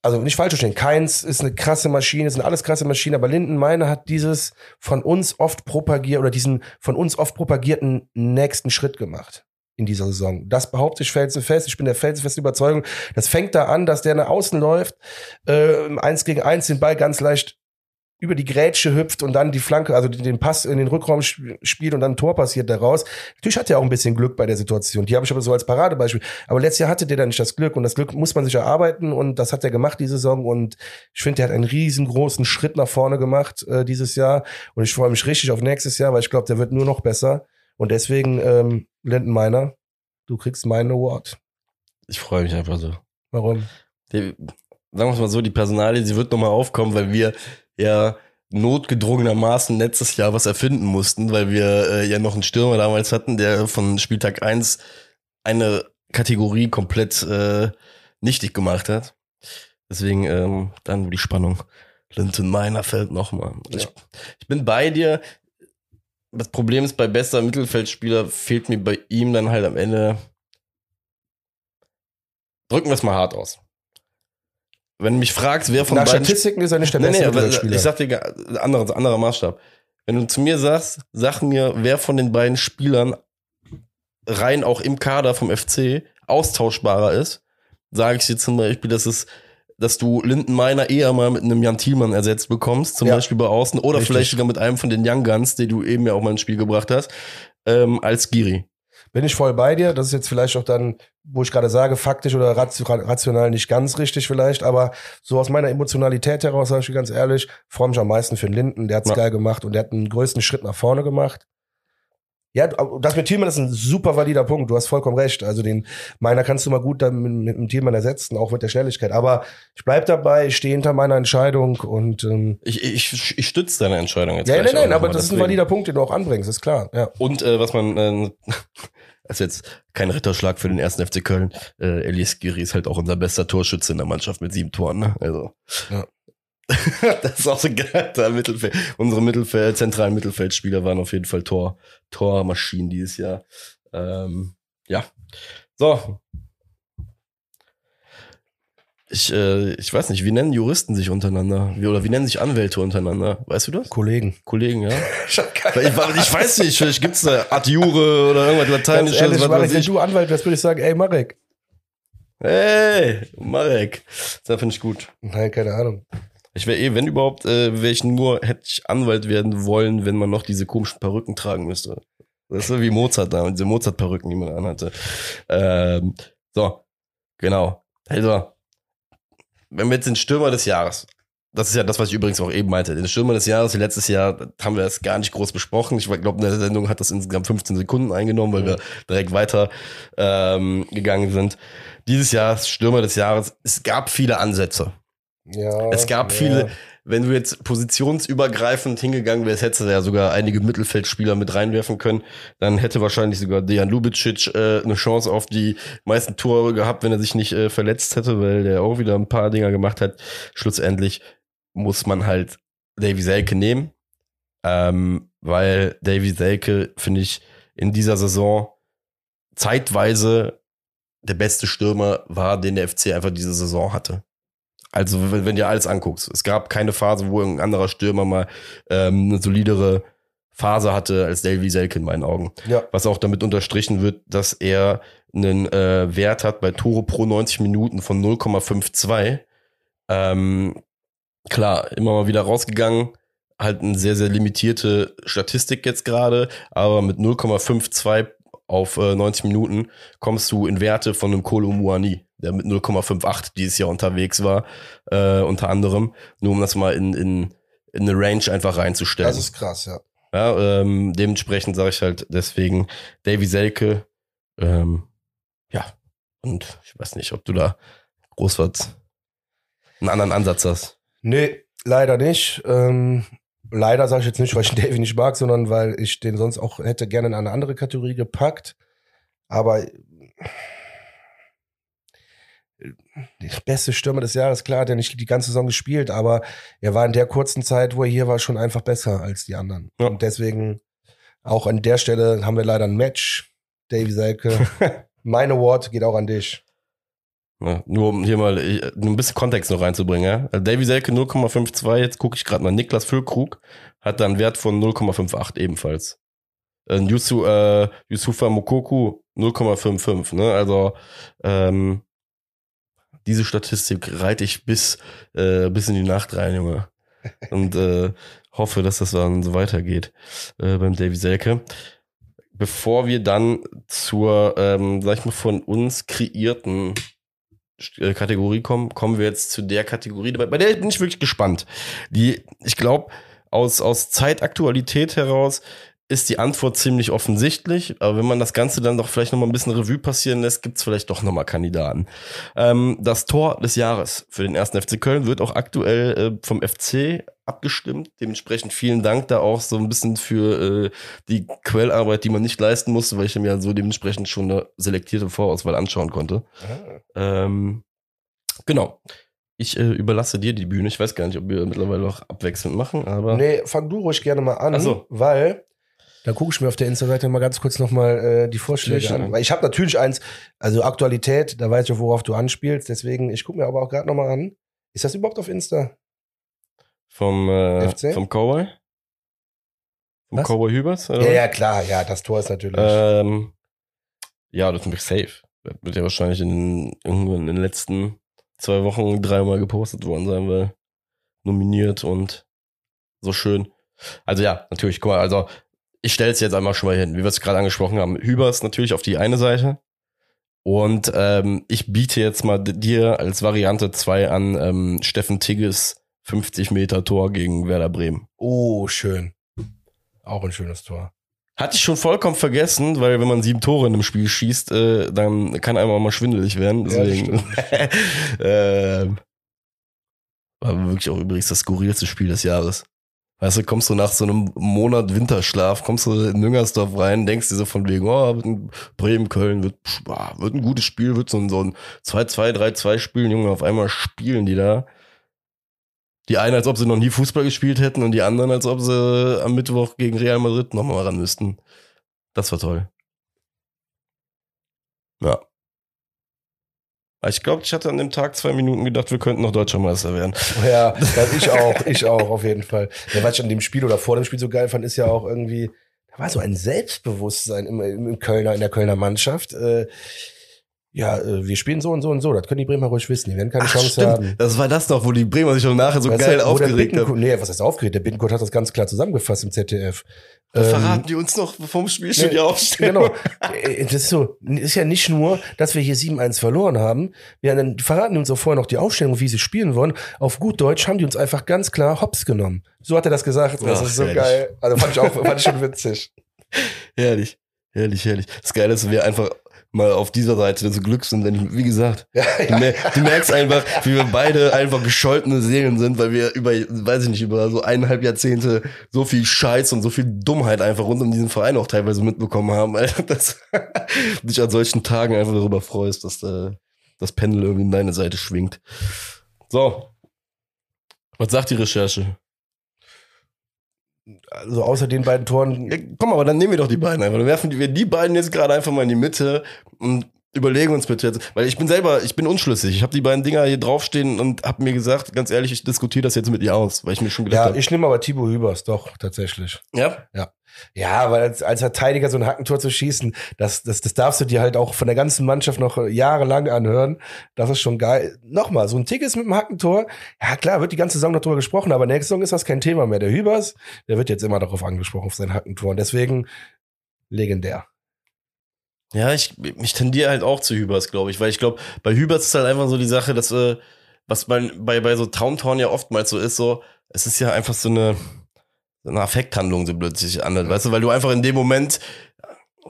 Speaker 1: Also nicht falsch verstehen, Keins ist eine krasse Maschine, sind alles krasse Maschinen, aber Linden Meiner hat dieses von uns oft propagiert oder diesen von uns oft propagierten nächsten Schritt gemacht in dieser Saison. Das behaupte ich felsenfest. Ich bin der felsenfesten Überzeugung. Das fängt da an, dass der nach außen läuft, äh, Eins gegen Eins den Ball ganz leicht über die Grätsche hüpft und dann die Flanke, also den Pass in den Rückraum sp- spielt und dann ein Tor passiert daraus. Natürlich hat er auch ein bisschen Glück bei der Situation. Die habe ich aber so als Paradebeispiel. Aber letztes Jahr hatte der da nicht das Glück und das Glück muss man sich erarbeiten und das hat er gemacht die Saison und ich finde, der hat einen riesengroßen Schritt nach vorne gemacht äh, dieses Jahr und ich freue mich richtig auf nächstes Jahr, weil ich glaube, der wird nur noch besser und deswegen ähm, Lindenmeiner, du kriegst meinen Award.
Speaker 2: Ich freue mich einfach so.
Speaker 1: Warum?
Speaker 2: Die, sagen wir es mal so, die Personalie, sie wird nochmal aufkommen, weil wir ja notgedrungenermaßen letztes Jahr was erfinden mussten, weil wir äh, ja noch einen Stürmer damals hatten, der von Spieltag 1 eine Kategorie komplett äh, nichtig gemacht hat. Deswegen ähm, dann die Spannung. Linton Meiner fällt nochmal. Ich,
Speaker 1: Ja.
Speaker 2: ich bin bei dir. Das Problem ist, bei bester Mittelfeldspieler fehlt mir bei ihm dann halt am Ende. Drücken wir es mal hart aus. Wenn du mich fragst, wer von
Speaker 1: Nach
Speaker 2: beiden
Speaker 1: Statistiken ist er nicht der
Speaker 2: Nee,
Speaker 1: beste
Speaker 2: nee,
Speaker 1: Mittelfeldspieler.
Speaker 2: ich sag dir, anderer, anderer Maßstab. Wenn du zu mir sagst, sag mir, wer von den beiden Spielern rein auch im Kader vom FC austauschbarer ist, sage ich dir zum Beispiel, dass es, dass du Linden Meiner eher mal mit einem Jan Thielmann ersetzt bekommst, zum
Speaker 1: Ja.
Speaker 2: Beispiel bei Außen, oder
Speaker 1: Richtig.
Speaker 2: vielleicht sogar mit einem von den Young Guns, den du eben ja auch mal ins Spiel gebracht hast, ähm, als Giri.
Speaker 1: Bin ich voll bei dir. Das ist jetzt vielleicht auch dann, wo ich gerade sage, faktisch oder ratio- rational nicht ganz richtig vielleicht, aber so aus meiner Emotionalität heraus, sage ich ganz ehrlich, freue mich am meisten für den Linden. Der hat's
Speaker 2: Ja.
Speaker 1: geil gemacht und der hat einen größten Schritt nach vorne gemacht. Ja, das mit Thielmann ist ein super valider Punkt. Du hast vollkommen recht. Also den meiner kannst du mal gut dann mit, mit dem Thielmann ersetzen, auch mit der Schnelligkeit. Aber ich bleib dabei, ich stehe hinter meiner Entscheidung und ähm,
Speaker 2: Ich, ich, ich stütze deine Entscheidung jetzt.
Speaker 1: ja, nein, nein, aber das ist ein
Speaker 2: deswegen.
Speaker 1: valider Punkt, den du auch anbringst, ist klar. Ja.
Speaker 2: Und äh, was man, äh, ist jetzt kein Ritterschlag für den ersten FC Köln. Äh, Elias Giri ist halt auch unser bester Torschütze in der Mannschaft mit sieben Toren. Ne? Also.
Speaker 1: Ja.
Speaker 2: das ist auch so geil. Mittelfeld, unsere Mittelfeld, zentralen Mittelfeldspieler waren auf jeden Fall Tor, Tormaschinen dieses Jahr. Ähm, ja. So. Ich, äh, ich weiß nicht, wie nennen Juristen sich untereinander? Wie, oder wie nennen sich Anwälte untereinander? Weißt du das?
Speaker 1: Kollegen.
Speaker 2: Kollegen, ja?
Speaker 1: Ich
Speaker 2: Ich, weiß nicht, vielleicht gibt's da Adjure oder irgendwas Lateinisches,
Speaker 1: ehrlich,
Speaker 2: was
Speaker 1: Marek, wenn
Speaker 2: ich.
Speaker 1: du Anwalt wärst, würde ich sagen, ey Marek.
Speaker 2: Hey, Marek. Das finde ich gut.
Speaker 1: Nein, keine Ahnung.
Speaker 2: Ich wäre eh, wenn überhaupt, äh, wäre ich nur, hätte ich Anwalt werden wollen, wenn man noch diese komischen Perücken tragen müsste. Das ist so wie Mozart da, diese Mozart-Perücken, die man anhatte. Ähm, so, genau. Also, wenn wir jetzt den Stürmer des Jahres, das ist ja das, was ich übrigens auch eben meinte, den Stürmer des Jahres, letztes Jahr haben wir das gar nicht groß besprochen. Ich glaube, in der Sendung hat das insgesamt 15 Sekunden eingenommen, weil
Speaker 1: Mhm.
Speaker 2: wir direkt weiter ähm, gegangen sind. Dieses Jahr Stürmer des Jahres, es gab viele Ansätze.
Speaker 1: Ja,
Speaker 2: Es gab
Speaker 1: ja.
Speaker 2: viele, wenn du jetzt positionsübergreifend hingegangen wärst, hättest du ja sogar einige Mittelfeldspieler mit reinwerfen können. Dann hätte wahrscheinlich sogar Dejan Lubicic äh, eine Chance auf die meisten Tore gehabt, wenn er sich nicht äh, verletzt hätte, weil der auch wieder ein paar Dinger gemacht hat. Schlussendlich muss man halt Davy Selke nehmen, ähm, weil Davy Selke, finde ich, in dieser Saison zeitweise der beste Stürmer war, den der FC einfach diese Saison hatte. Also wenn, wenn du dir alles anguckst, es gab keine Phase, wo ein anderer Stürmer mal ähm, eine solidere Phase hatte als Davy Selke in meinen Augen.
Speaker 1: Ja.
Speaker 2: Was auch damit unterstrichen wird, dass er einen äh, Wert hat bei Tore pro 90 Minuten von 0,52. Ähm, klar, immer mal wieder rausgegangen. Halt eine sehr, sehr limitierte Statistik jetzt gerade, aber mit 0,52 auf äh, 90 Minuten kommst du in Werte von einem Kolo Muani, der mit 0,58 dieses Jahr unterwegs war, äh, unter anderem, nur um das mal in, in, in eine Range einfach reinzustellen.
Speaker 1: Das ist krass, ja.
Speaker 2: Ja, ähm, dementsprechend sage ich halt deswegen Davy Selke. Ähm, ja, und ich weiß nicht, ob du da groß was einen anderen Ansatz hast.
Speaker 1: Nee, leider nicht. Ähm, leider sage ich jetzt nicht, weil ich Davy nicht mag, sondern weil ich den sonst auch hätte gerne in eine andere Kategorie gepackt. Aber der beste Stürmer des Jahres, klar, hat er nicht die ganze Saison gespielt, aber er war in der kurzen Zeit, wo er hier war, schon einfach besser als die anderen.
Speaker 2: Ja.
Speaker 1: Und deswegen auch an der Stelle haben wir leider ein Match. Davy Selke. mein Award geht auch an dich.
Speaker 2: Ja, nur um hier mal ein bisschen Kontext noch reinzubringen. Ja? Davy Selke 0,52, jetzt gucke ich gerade mal. Niklas Füllkrug hat da einen Wert von 0,58 ebenfalls. Äh, Yusu, äh, Yusufa Mokoku 0,55. Ne? Also ähm, diese Statistik reite ich bis, äh, bis in die Nacht rein, Junge. Und äh, hoffe, dass das dann so weitergeht äh, beim Davy Selke. Bevor wir dann zur, ähm, sag ich mal, von uns kreierten äh, Kategorie kommen, kommen wir jetzt zu der Kategorie, bei, der bin ich wirklich gespannt. Die, ich glaube, aus, aus Zeitaktualität heraus ist die Antwort ziemlich offensichtlich, aber wenn man das Ganze dann doch vielleicht noch mal ein bisschen Revue passieren lässt, gibt's vielleicht doch noch mal Kandidaten. Ähm, das Tor des Jahres für den ersten FC Köln wird auch aktuell äh, vom FC abgestimmt. Dementsprechend vielen Dank da auch so ein bisschen für äh, die Quellarbeit, die man nicht leisten musste, weil ich mir so dementsprechend schon eine selektierte Vorauswahl anschauen konnte. Ähm, genau. Ich äh, überlasse dir die Bühne. Ich weiß gar nicht, ob wir mittlerweile auch abwechselnd machen, aber.
Speaker 1: Nee, fang du ruhig gerne mal an,
Speaker 2: so.
Speaker 1: weil dann gucke ich mir auf der Insta-Seite mal ganz kurz nochmal äh, die Vorschläge
Speaker 2: Schläge
Speaker 1: an.
Speaker 2: an.
Speaker 1: Weil ich habe natürlich eins, also Aktualität, da weiß ich auch, worauf du anspielst. Deswegen, ich gucke mir aber auch gerade nochmal an. Ist das überhaupt auf Insta?
Speaker 2: Vom, äh,
Speaker 1: FC?
Speaker 2: vom Cowboy? Vom
Speaker 1: Was?
Speaker 2: Cowboy Hübers? oder
Speaker 1: Ja, ja, klar, ja, das Tor ist natürlich.
Speaker 2: Ähm, ja, das ist safe. Das wird ja wahrscheinlich in, irgendwo in den letzten zwei Wochen dreimal gepostet worden sein, weil nominiert und so schön. Also ja, natürlich, guck mal, also ich stelle es jetzt einmal schon mal hin, wie wir es gerade angesprochen haben. Hübers natürlich auf die eine Seite. Und ähm, ich biete jetzt mal dir als Variante zwei an ähm, Steffen Tigges 50 Meter Tor gegen Werder Bremen.
Speaker 1: oh, schön. Auch ein schönes Tor.
Speaker 2: Hatte ich schon vollkommen vergessen, weil wenn man sieben Tore in einem Spiel schießt, äh, dann kann einem auch mal schwindelig werden.
Speaker 1: Ja,
Speaker 2: Deswegen. ähm, war wirklich auch übrigens das skurrilste Spiel des Jahres. Weißt du, kommst du nach so einem Monat Winterschlaf, kommst du in Müngersdorf rein, denkst dir so von wegen, oh, Bremen, Köln, wird, wird ein gutes Spiel, wird so ein, so ein 2-2, 3-2 spielen, Junge, auf einmal spielen die da. Die einen, als ob sie noch nie Fußball gespielt hätten und die anderen, als ob sie am Mittwoch gegen Real Madrid nochmal ran müssten. Das war toll. Ja. Ich glaube, ich hatte an dem Tag zwei Minuten gedacht, wir könnten noch Deutscher Meister werden.
Speaker 1: Ja, das ich auch, ich auch, auf jeden Fall. Ja, was ich an dem Spiel oder vor dem Spiel so geil fand, ist ja auch irgendwie, da war so ein Selbstbewusstsein im, im Kölner, in der Kölner Mannschaft. Äh, ja, äh, wir spielen so und so und so, das können die Bremer ruhig wissen, die werden keine
Speaker 2: Ach,
Speaker 1: Chance
Speaker 2: stimmt.
Speaker 1: haben.
Speaker 2: Das war das doch, wo die Bremer sich schon nachher so
Speaker 1: Weißt
Speaker 2: geil
Speaker 1: der
Speaker 2: aufgeregt haben.
Speaker 1: Nee, was heißt aufgeregt? Der Bittenkurt hat das ganz klar zusammengefasst im ZDF. Ähm,
Speaker 2: verraten die uns noch vom Spielstudio
Speaker 1: Nee,
Speaker 2: aufstellen.
Speaker 1: Genau. Äh, Das ist so, ist ja nicht nur, dass wir hier 7-1 verloren haben. Wir haben dann verraten die uns auch vorher noch die Aufstellung, wie sie spielen wollen. Auf gut Deutsch haben die uns einfach ganz klar hops genommen. So hat er das gesagt. Das
Speaker 2: Ach,
Speaker 1: ist so
Speaker 2: herrlich.
Speaker 1: geil. Also fand ich auch, fand ich schon witzig.
Speaker 2: Herrlich, herrlich, herrlich. Das Geile ist, wir einfach mal auf dieser Seite des Glücks sind, denn wie gesagt,
Speaker 1: Ja,
Speaker 2: du, mer du merkst einfach, wie wir beide einfach gescholtene Seelen sind, weil wir über, weiß ich nicht, über so eineinhalb Jahrzehnte so viel Scheiß und so viel Dummheit einfach rund um diesen Verein auch teilweise mitbekommen haben, Alter, dass du dich an solchen Tagen einfach darüber freust, dass äh, das Pendel irgendwie in deine Seite schwingt. So. Was sagt die Recherche?
Speaker 1: Also außer den beiden Toren.
Speaker 2: Ja, komm, aber dann nehmen wir doch die beiden einfach. Dann werfen wir die beiden jetzt gerade einfach mal in die Mitte und überlegen uns bitte jetzt. Weil ich bin selber, ich bin unschlüssig. Ich habe die beiden Dinger hier draufstehen und habe mir gesagt, ganz ehrlich, ich diskutiere das jetzt mit ihr aus, weil ich mir schon gedacht
Speaker 1: Ja,
Speaker 2: habe.
Speaker 1: ich nehme aber Thibaut Hübers, doch, tatsächlich.
Speaker 2: Ja?
Speaker 1: Ja, weil als, als Verteidiger so ein Hackentor zu schießen, das, das, das darfst du dir halt auch von der ganzen Mannschaft noch jahrelang anhören. Das ist schon geil. Nochmal, so ein Tickets mit dem Hackentor. Ja, klar, wird die ganze Saison noch drüber gesprochen, aber nächste Saison ist das kein Thema mehr. Der Hübers, der wird jetzt immer darauf angesprochen, auf sein Hackentor. Und deswegen legendär.
Speaker 2: Ja, ich, ich tendiere halt auch zu Hübers, glaube ich, weil ich glaube, bei Hübers ist halt einfach so die Sache, dass, äh, was bei, bei, bei so Traumtoren ja oftmals so ist, so, es ist ja einfach so eine, so eine Affekthandlung so plötzlich an, weißt du, weil du einfach in dem Moment,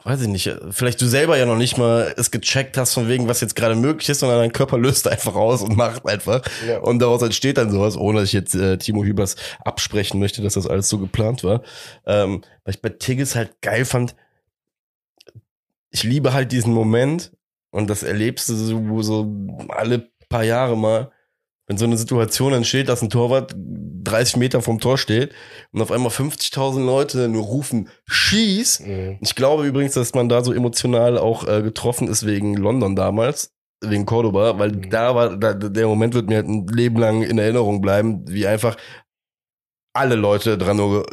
Speaker 2: weiß ich nicht, vielleicht du selber ja noch nicht mal es gecheckt hast von wegen, was jetzt gerade möglich ist, sondern dein Körper löst einfach aus und macht einfach.
Speaker 1: Ja.
Speaker 2: Und daraus entsteht dann sowas, ohne dass ich jetzt äh, Timo Hübers absprechen möchte, dass das alles so geplant war. Ähm, weil ich bei Tigges halt geil fand, ich liebe halt diesen Moment und das erlebst du so, so alle paar Jahre mal, wenn so eine Situation entsteht, dass ein Torwart 30 Meter vom Tor steht und auf einmal 50.000 Leute nur rufen, schieß.
Speaker 1: Mhm.
Speaker 2: Ich glaube übrigens, dass man da so emotional auch äh, getroffen ist wegen London damals, wegen Cordoba, weil
Speaker 1: Mhm.
Speaker 2: da war, da, der Moment wird mir halt ein Leben lang in Erinnerung bleiben, wie einfach alle Leute dran nur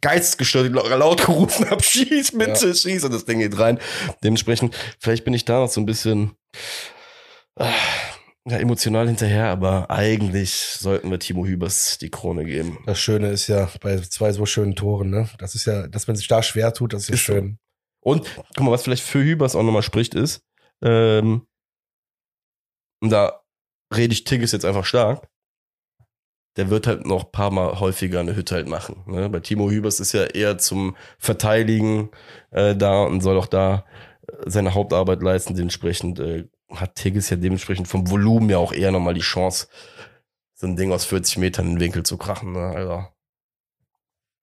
Speaker 2: geistesgestört laut gerufen haben, schieß bitte, schieß und das Ding geht rein. Dementsprechend, vielleicht bin ich da noch so ein bisschen äh, ja, emotional hinterher, aber eigentlich sollten wir Timo Hübers die Krone geben.
Speaker 1: Das Schöne ist ja bei zwei so schönen Toren, ne? Das ist ja, dass man sich da schwer tut, das ist,
Speaker 2: Ist so.
Speaker 1: schön.
Speaker 2: Und guck mal, was vielleicht für Hübers auch nochmal spricht, ist, ähm, und da rede ich Tigges jetzt einfach stark, der wird halt noch ein paar Mal häufiger eine Hütte halt machen. Ne? Bei Timo Hübers ist ja eher zum Verteidigen äh, da und soll auch da äh, seine Hauptarbeit leisten. Dementsprechend äh, hat Tigges ja dementsprechend vom Volumen ja auch eher nochmal die Chance, so ein Ding aus 40 Metern in den Winkel zu krachen. Ne? Also,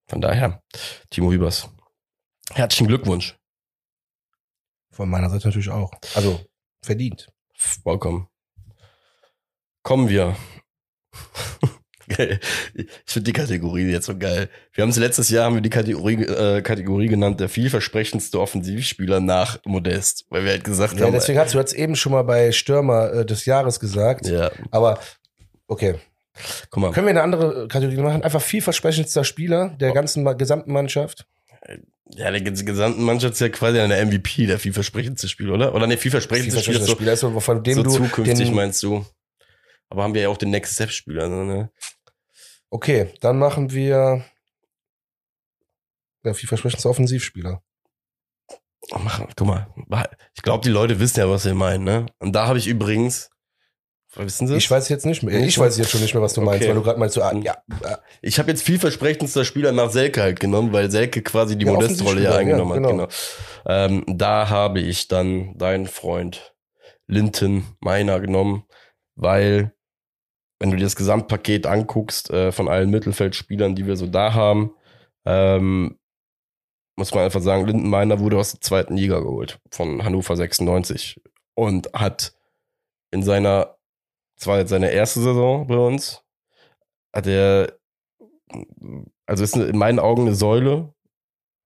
Speaker 2: von daher, Timo Hübers. Herzlichen Glückwunsch.
Speaker 1: Von meiner Seite natürlich auch. Also, verdient.
Speaker 2: Vollkommen. Kommen wir. Geil. ich finde die Kategorie jetzt so geil. Wir haben es letztes Jahr haben wir die Kategorie, äh, Kategorie genannt, der vielversprechendste Offensivspieler nach Modest, weil wir halt gesagt
Speaker 1: Ja,
Speaker 2: haben.
Speaker 1: deswegen hast du jetzt eben schon mal bei Stürmer äh, des Jahres gesagt.
Speaker 2: ja,
Speaker 1: Aber, okay.
Speaker 2: guck mal.
Speaker 1: Können wir eine andere Kategorie machen? Einfach vielversprechendster Spieler der
Speaker 2: Oh.
Speaker 1: ganzen gesamten Mannschaft.
Speaker 2: Ja, der gesamten Mannschaft ist ja quasi der MVP, der vielversprechendste Spieler, oder? Oder ne, vielversprechendste Spieler,
Speaker 1: Vielversprechendster
Speaker 2: so,
Speaker 1: Spieler ist so, von dem
Speaker 2: so
Speaker 1: du
Speaker 2: zukünftig meinst du. Aber haben wir ja auch den Next Step Spieler, ne?
Speaker 1: Okay, dann machen wir der vielversprechendste Offensivspieler.
Speaker 2: Mach, guck mal, ich glaube, die Leute wissen ja, was wir meinen, ne? Und da habe ich übrigens, wissen Sie?
Speaker 1: Ich weiß jetzt nicht mehr. Ich weiß jetzt schon nicht mehr, was du meinst,
Speaker 2: Okay.
Speaker 1: weil du gerade meinst, so, ah, ja, ah,
Speaker 2: Ich habe jetzt vielversprechendster Spieler nach Selke halt genommen, weil Selke quasi die
Speaker 1: Ja,
Speaker 2: Modestrolle ja eingenommen
Speaker 1: ja,
Speaker 2: hat.
Speaker 1: genau.
Speaker 2: Genau. Ähm, da habe ich dann deinen Freund Linton Meiner genommen, weil wenn du dir das Gesamtpaket anguckst äh, von allen Mittelfeldspielern, die wir so da haben, ähm, muss man einfach sagen, Linden Meiner wurde aus der zweiten Liga geholt von Hannover 96 und hat in seiner, das war jetzt seine erste Saison bei uns, hat er, also ist in meinen Augen eine Säule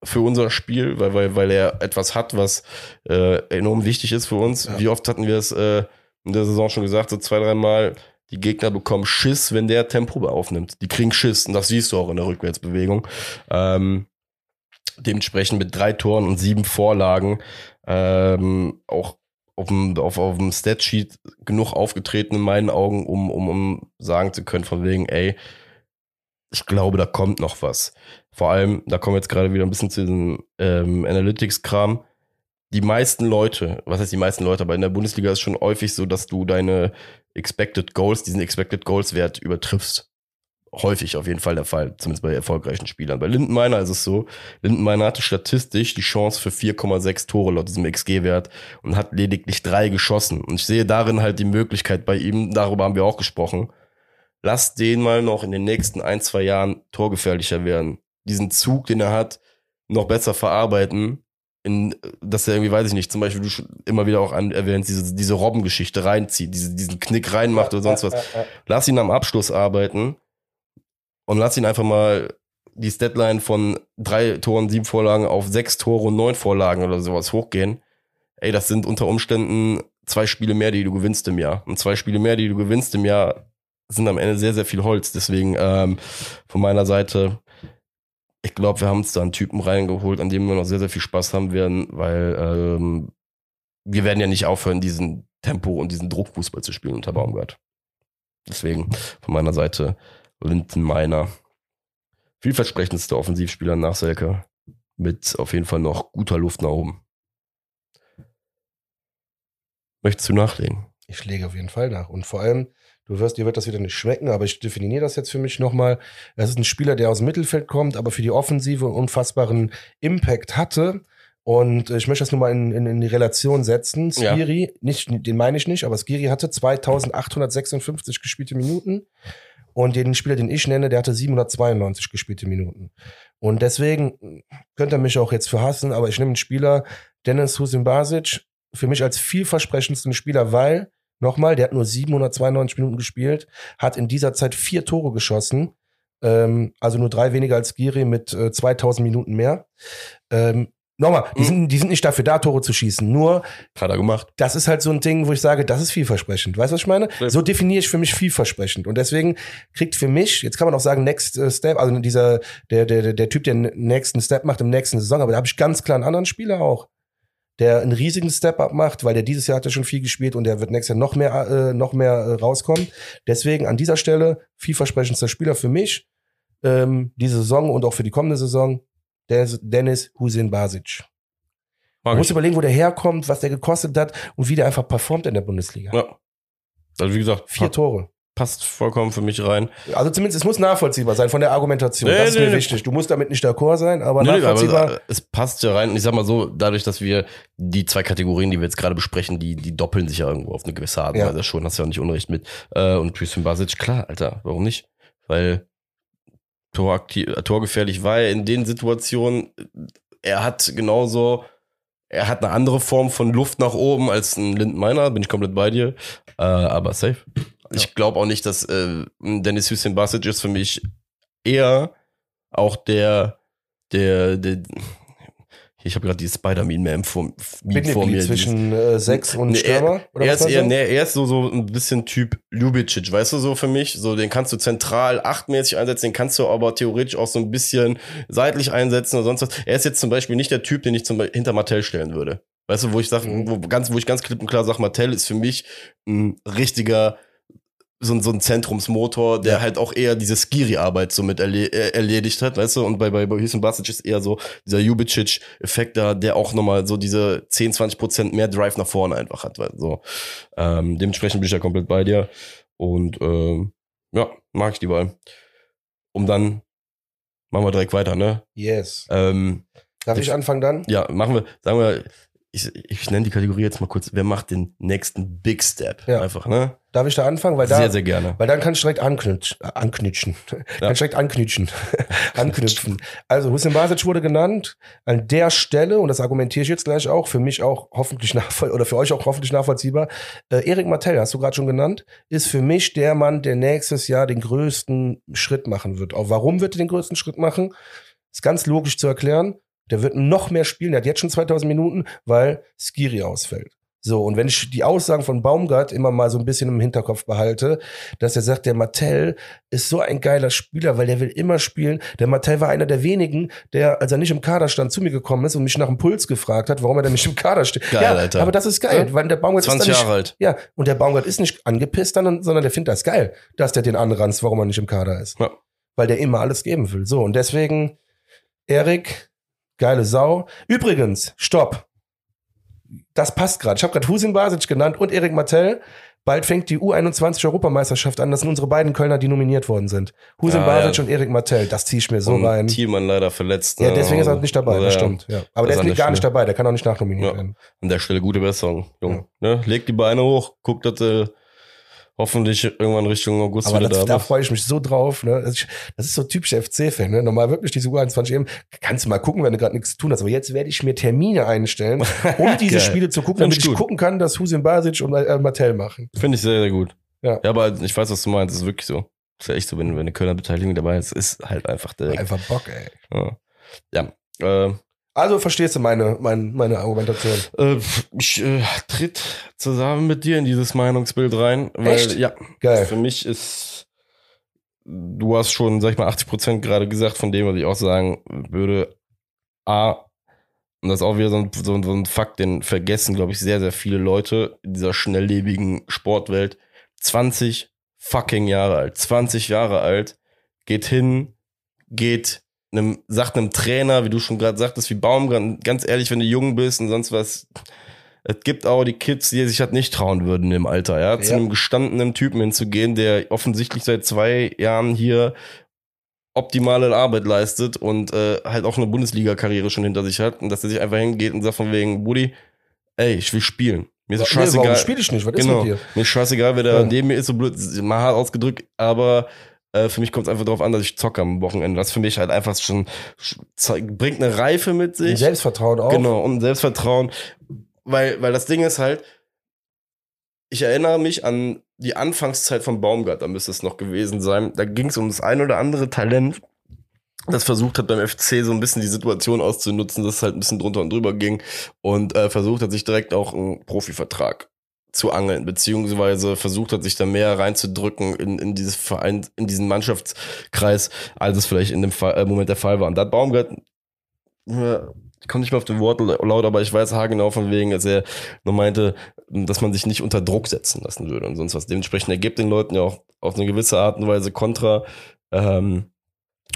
Speaker 2: für unser Spiel, weil, weil, weil er etwas hat, was äh, enorm wichtig ist für uns.
Speaker 1: Ja.
Speaker 2: Wie oft hatten wir es äh, in der Saison schon gesagt, so zwei, dreimal, die Gegner bekommen Schiss, wenn der Tempo aufnimmt. Die kriegen Schiss und das siehst du auch in der Rückwärtsbewegung. Ähm, dementsprechend mit drei Toren und sieben Vorlagen ähm, auch auf dem, auf, auf dem Statsheet genug aufgetreten in meinen Augen, um, um, um sagen zu können, von wegen, ey, ich glaube, da kommt noch was. Vor allem, da kommen wir jetzt gerade wieder ein bisschen zu diesem ähm, Analytics-Kram. Die meisten Leute, was heißt die meisten Leute, aber in der Bundesliga ist schon häufig so, dass du deine Expected Goals, diesen Expected Goals-Wert übertriffst. häufig auf jeden Fall der Fall, zumindest bei erfolgreichen Spielern. Bei Lindenmeiner ist es so, Lindenmeiner hatte statistisch die Chance für 4,6 Tore laut diesem XG-Wert und hat lediglich drei geschossen. Und ich sehe darin halt die Möglichkeit bei ihm, darüber haben wir auch gesprochen, lass den mal noch in den nächsten ein, zwei Jahren torgefährlicher werden. Diesen Zug, den er hat, noch besser verarbeiten in, dass er irgendwie, weiß ich nicht, zum Beispiel du immer wieder auch an, erwähnst, diese, diese Robbengeschichte reinzieht, diese, diesen Knick reinmacht oder sonst was. Lass ihn am Abschluss arbeiten und lass ihn einfach mal die Statline von drei Toren, sieben Vorlagen auf sechs Tore und neun Vorlagen oder sowas hochgehen. Ey, das sind unter Umständen zwei Spiele mehr, die du gewinnst im Jahr. Und zwei Spiele mehr, die du gewinnst im Jahr, sind am Ende sehr, sehr viel Holz. Deswegen ähm, von meiner Seite ich glaube, wir haben uns da einen Typen reingeholt, an dem wir noch sehr, sehr viel Spaß haben werden, weil ähm, wir werden ja nicht aufhören, diesen Tempo und diesen Druckfußball zu spielen unter Baumgart. Deswegen von meiner Seite Linton Meiner. Vielversprechendste Offensivspieler nach Selke. Mit auf jeden Fall noch guter Luft nach oben. Möchtest du nachlegen?
Speaker 1: Ich lege auf jeden Fall nach. Und vor allem, Du wirst, dir wird das wieder nicht schmecken, aber ich definiere das jetzt für mich nochmal. Es ist ein Spieler, der aus dem Mittelfeld kommt, aber für die Offensive einen unfassbaren Impact hatte. Und ich möchte das nur mal in, in, in die Relation setzen. Skiri, ja. nicht, den meine ich nicht, aber Skiri hatte 2856 gespielte Minuten. Und den Spieler, den ich nenne, der hatte 792 gespielte Minuten. Und deswegen könnt ihr mich auch jetzt für hassen, aber ich nehme einen Spieler, Dennis Husin Basic, für mich als vielversprechendsten Spieler, weil Nochmal, der hat nur 792 Minuten gespielt, hat in dieser Zeit vier Tore geschossen. Ähm, also nur drei weniger als Giri mit äh, 2000 Minuten mehr. Ähm, Nochmal, die, mhm. sind, die sind nicht dafür da, Tore zu schießen. Nur,
Speaker 2: hat er gemacht.
Speaker 1: Das ist halt so ein Ding, wo ich sage, das ist vielversprechend. Weißt du, was ich meine? Ja. So definiere ich für mich vielversprechend. Und deswegen kriegt für mich, jetzt kann man auch sagen, Next äh, Step, also dieser, der, der, der Typ, der den nächsten Step macht im nächsten Saison, aber da habe ich ganz klar einen anderen Spieler auch der einen riesigen Step-up macht, weil der dieses Jahr hat er schon viel gespielt und der wird nächstes Jahr noch mehr, äh, noch mehr äh, rauskommen. Deswegen an dieser Stelle vielversprechendster Spieler für mich ähm, diese Saison und auch für die kommende Saison, der Dennis Husin Basic. Man muss überlegen, wo der herkommt, was der gekostet hat und wie der einfach performt in der Bundesliga. Ja.
Speaker 2: Also wie gesagt,
Speaker 1: vier Tore
Speaker 2: passt vollkommen für mich rein.
Speaker 1: Also zumindest, es muss nachvollziehbar sein von der Argumentation. Nee, das ist nee, mir nee. wichtig. Du musst damit nicht d'accord sein, aber nachvollziehbar. Aber
Speaker 2: es passt ja rein. Und ich sag mal so, dadurch, dass wir die zwei Kategorien, die wir jetzt gerade besprechen, die, die doppeln sich ja irgendwo auf eine gewisse Art und ja. Weise schon. Hast du ja auch nicht Unrecht mit. Äh, und Tristan Basic, klar, Alter, warum nicht? Weil Toraktiv, torgefährlich war er in den Situationen, er hat genauso, er hat eine andere Form von Luft nach oben als ein Lindmeiner, bin ich komplett bei dir. Äh, aber safe. Ich glaube auch nicht, dass äh, Dennis Hussein Basic ist für mich eher auch der, der, der ich habe gerade die Spider-Man vor,
Speaker 1: vor mir. zwischen äh, Sex und nee, Stürmer?
Speaker 2: Er, er ist eher, nee, er ist so, so ein bisschen Typ Ljubicic, weißt du, so für mich. So, den kannst du zentral achtmäßig einsetzen, den kannst du aber theoretisch auch so ein bisschen seitlich einsetzen oder sonst was. Er ist jetzt zum Beispiel nicht der Typ, den ich zum Beispiel hinter Martell stellen würde. Weißt du, wo ich sage, mhm. wo, ganz, wo ich ganz klipp und klar sage, Martell ist für mich ein richtiger so, so ein Zentrumsmotor, der ja. halt auch eher diese Skiri-Arbeit so mit erle äh, erledigt hat, weißt du? Und bei, bei, bei Houston Basic ist eher so dieser Jubicic-Effekt da, der auch nochmal so diese 10, 20 Prozent mehr Drive nach vorne einfach hat. Weil, so. Ähm, dementsprechend bin ich ja komplett bei dir. Und ähm, ja, mag ich die Wahl. Um dann machen wir direkt weiter, ne?
Speaker 1: Yes. Ähm, Darf ich anfangen dann?
Speaker 2: Ja, machen wir, sagen wir, ich, ich nenne die Kategorie jetzt mal kurz, wer macht den nächsten Big Step? Ja. Einfach, ne?
Speaker 1: Darf ich da anfangen? Weil da,
Speaker 2: sehr, sehr gerne.
Speaker 1: Weil dann kann ich direkt anknütschen. Äh, anknütschen. Ja. kann ich direkt anknütschen. anknüpfen. Also Hussein Basic wurde genannt. An der Stelle, und das argumentiere ich jetzt gleich auch, für mich auch hoffentlich nachvollziehbar, oder für euch auch hoffentlich nachvollziehbar, äh, Erik Martell, hast du gerade schon genannt, ist für mich der Mann, der nächstes Jahr den größten Schritt machen wird. Auch warum wird er den größten Schritt machen? Ist ganz logisch zu erklären. Der wird noch mehr spielen. Der hat jetzt schon 2000 Minuten, weil Skiri ausfällt. So, und wenn ich die Aussagen von Baumgart immer mal so ein bisschen im Hinterkopf behalte, dass er sagt, der Martell ist so ein geiler Spieler, weil der will immer spielen. Der Martell war einer der wenigen, der, als er nicht im Kader stand, zu mir gekommen ist und mich nach dem Puls gefragt hat, warum er denn nicht im Kader steht. Geil, ja, Alter. Aber das ist geil, ja? weil der Baumgart
Speaker 2: 20
Speaker 1: ist
Speaker 2: Jahre alt.
Speaker 1: Ja, und der Baumgart ist nicht angepisst, dann, sondern der findet das geil, dass der den anranzt, warum er nicht im Kader ist. Ja. Weil der immer alles geben will. So, und deswegen, Erik, Geile Sau. Übrigens, stopp. Das passt gerade. Ich habe gerade Husin Basic genannt und Erik Martell. Bald fängt die U21-Europameisterschaft an. Das sind unsere beiden Kölner, die nominiert worden sind. Husin
Speaker 2: Ah,
Speaker 1: Basic
Speaker 2: ja.
Speaker 1: und Erik Martell. Das ziehe ich mir so
Speaker 2: und
Speaker 1: rein.
Speaker 2: Thielmann leider verletzt.
Speaker 1: Ja,
Speaker 2: ne?
Speaker 1: deswegen ist er nicht dabei, das
Speaker 2: Ja.
Speaker 1: stimmt. Ja. Aber
Speaker 2: Das
Speaker 1: der ist gar nicht dabei, der kann auch nicht nachnominiert
Speaker 2: Ja.
Speaker 1: werden.
Speaker 2: An der Stelle gute Besserung, Junge. Ne? Leg die Beine hoch, guck, dass du hoffentlich irgendwann Richtung August
Speaker 1: Aber
Speaker 2: wieder
Speaker 1: das,
Speaker 2: da
Speaker 1: da freue ich mich so drauf. Ne? Das ist- das ist so typisch FC-Fan. Ne? Normal wirklich diese U21 eben. Kannst du mal gucken, wenn du gerade nichts zu tun hast. Aber jetzt werde ich mir Termine einstellen, um diese. Spiele zu gucken,
Speaker 2: Find
Speaker 1: damit
Speaker 2: ich gut.
Speaker 1: gucken kann, dass Husin Basic und äh, Martell machen.
Speaker 2: Finde ich sehr, sehr gut.
Speaker 1: Ja.
Speaker 2: ja, aber ich weiß, was du meinst. Das ist wirklich so. ist ja echt so, wenn, wenn eine Kölner Beteiligung dabei ist, ist halt einfach direkt.
Speaker 1: Einfach Bock, ey.
Speaker 2: Ja. ja. Äh,
Speaker 1: Also verstehst du meine, meine, meine Argumentation.
Speaker 2: äh, ich äh, tritt zusammen mit dir in dieses Meinungsbild rein. Weil,
Speaker 1: Echt?
Speaker 2: Ja,
Speaker 1: Geil.
Speaker 2: für mich ist, du hast schon, sag ich mal, 80 Prozent gerade gesagt von dem, was ich auch sagen würde. A, und das ist auch wieder so ein, so, ein- so ein Fakt, den vergessen, glaube ich, sehr, sehr viele Leute in dieser schnelllebigen Sportwelt. 20 fucking Jahre alt, 20 Jahre alt, geht hin, geht einem, sagt einem Trainer, wie du schon gerade sagtest, wie Baumgart, ganz ehrlich, wenn du jung bist und sonst was, es gibt auch die Kids, die sich halt nicht trauen würden im Alter, ja, zu
Speaker 1: Ja.
Speaker 2: einem gestandenen Typen hinzugehen, der offensichtlich seit zwei Jahren hier optimale Arbeit leistet und äh, halt auch eine Bundesliga-Karriere schon hinter sich hat und dass er sich einfach hingeht und sagt von wegen, Buddy, ey, ich will spielen. Mir ist es
Speaker 1: Nee, warum
Speaker 2: scheißegal.
Speaker 1: spiele ich nicht? Was
Speaker 2: Genau.
Speaker 1: ist mit dir?
Speaker 2: Mir ist scheißegal, wer da
Speaker 1: Ja.
Speaker 2: neben mir ist, so blöd, mal hart ausgedrückt, aber äh, für mich kommt es einfach darauf an, dass ich zocke am Wochenende. Das für mich halt einfach schon bringt eine Reife mit sich.
Speaker 1: Selbstvertrauen auch.
Speaker 2: Genau, und Selbstvertrauen. Weil, weil das Ding ist halt, ich erinnere mich an die Anfangszeit von Baumgart, da müsste es noch gewesen sein. Da ging es um das ein oder andere Talent, das versucht hat beim FC so ein bisschen die Situation auszunutzen, dass es halt ein bisschen drunter und drüber ging und äh, versucht hat, sich direkt auch einen Profivertrag zu angeln, beziehungsweise versucht hat, sich da mehr reinzudrücken in, in dieses Verein, in diesen Mannschaftskreis, als es vielleicht in dem Fall, äh, Moment der Fall war. Und da hat Baumgart, äh, ich komme nicht mehr auf den Wort laut, aber ich weiß haargenau von wegen, dass er nur meinte, dass man sich nicht unter Druck setzen lassen würde und sonst was. Dementsprechend ergibt den Leuten ja auch auf eine gewisse Art und Weise Kontra. Ähm,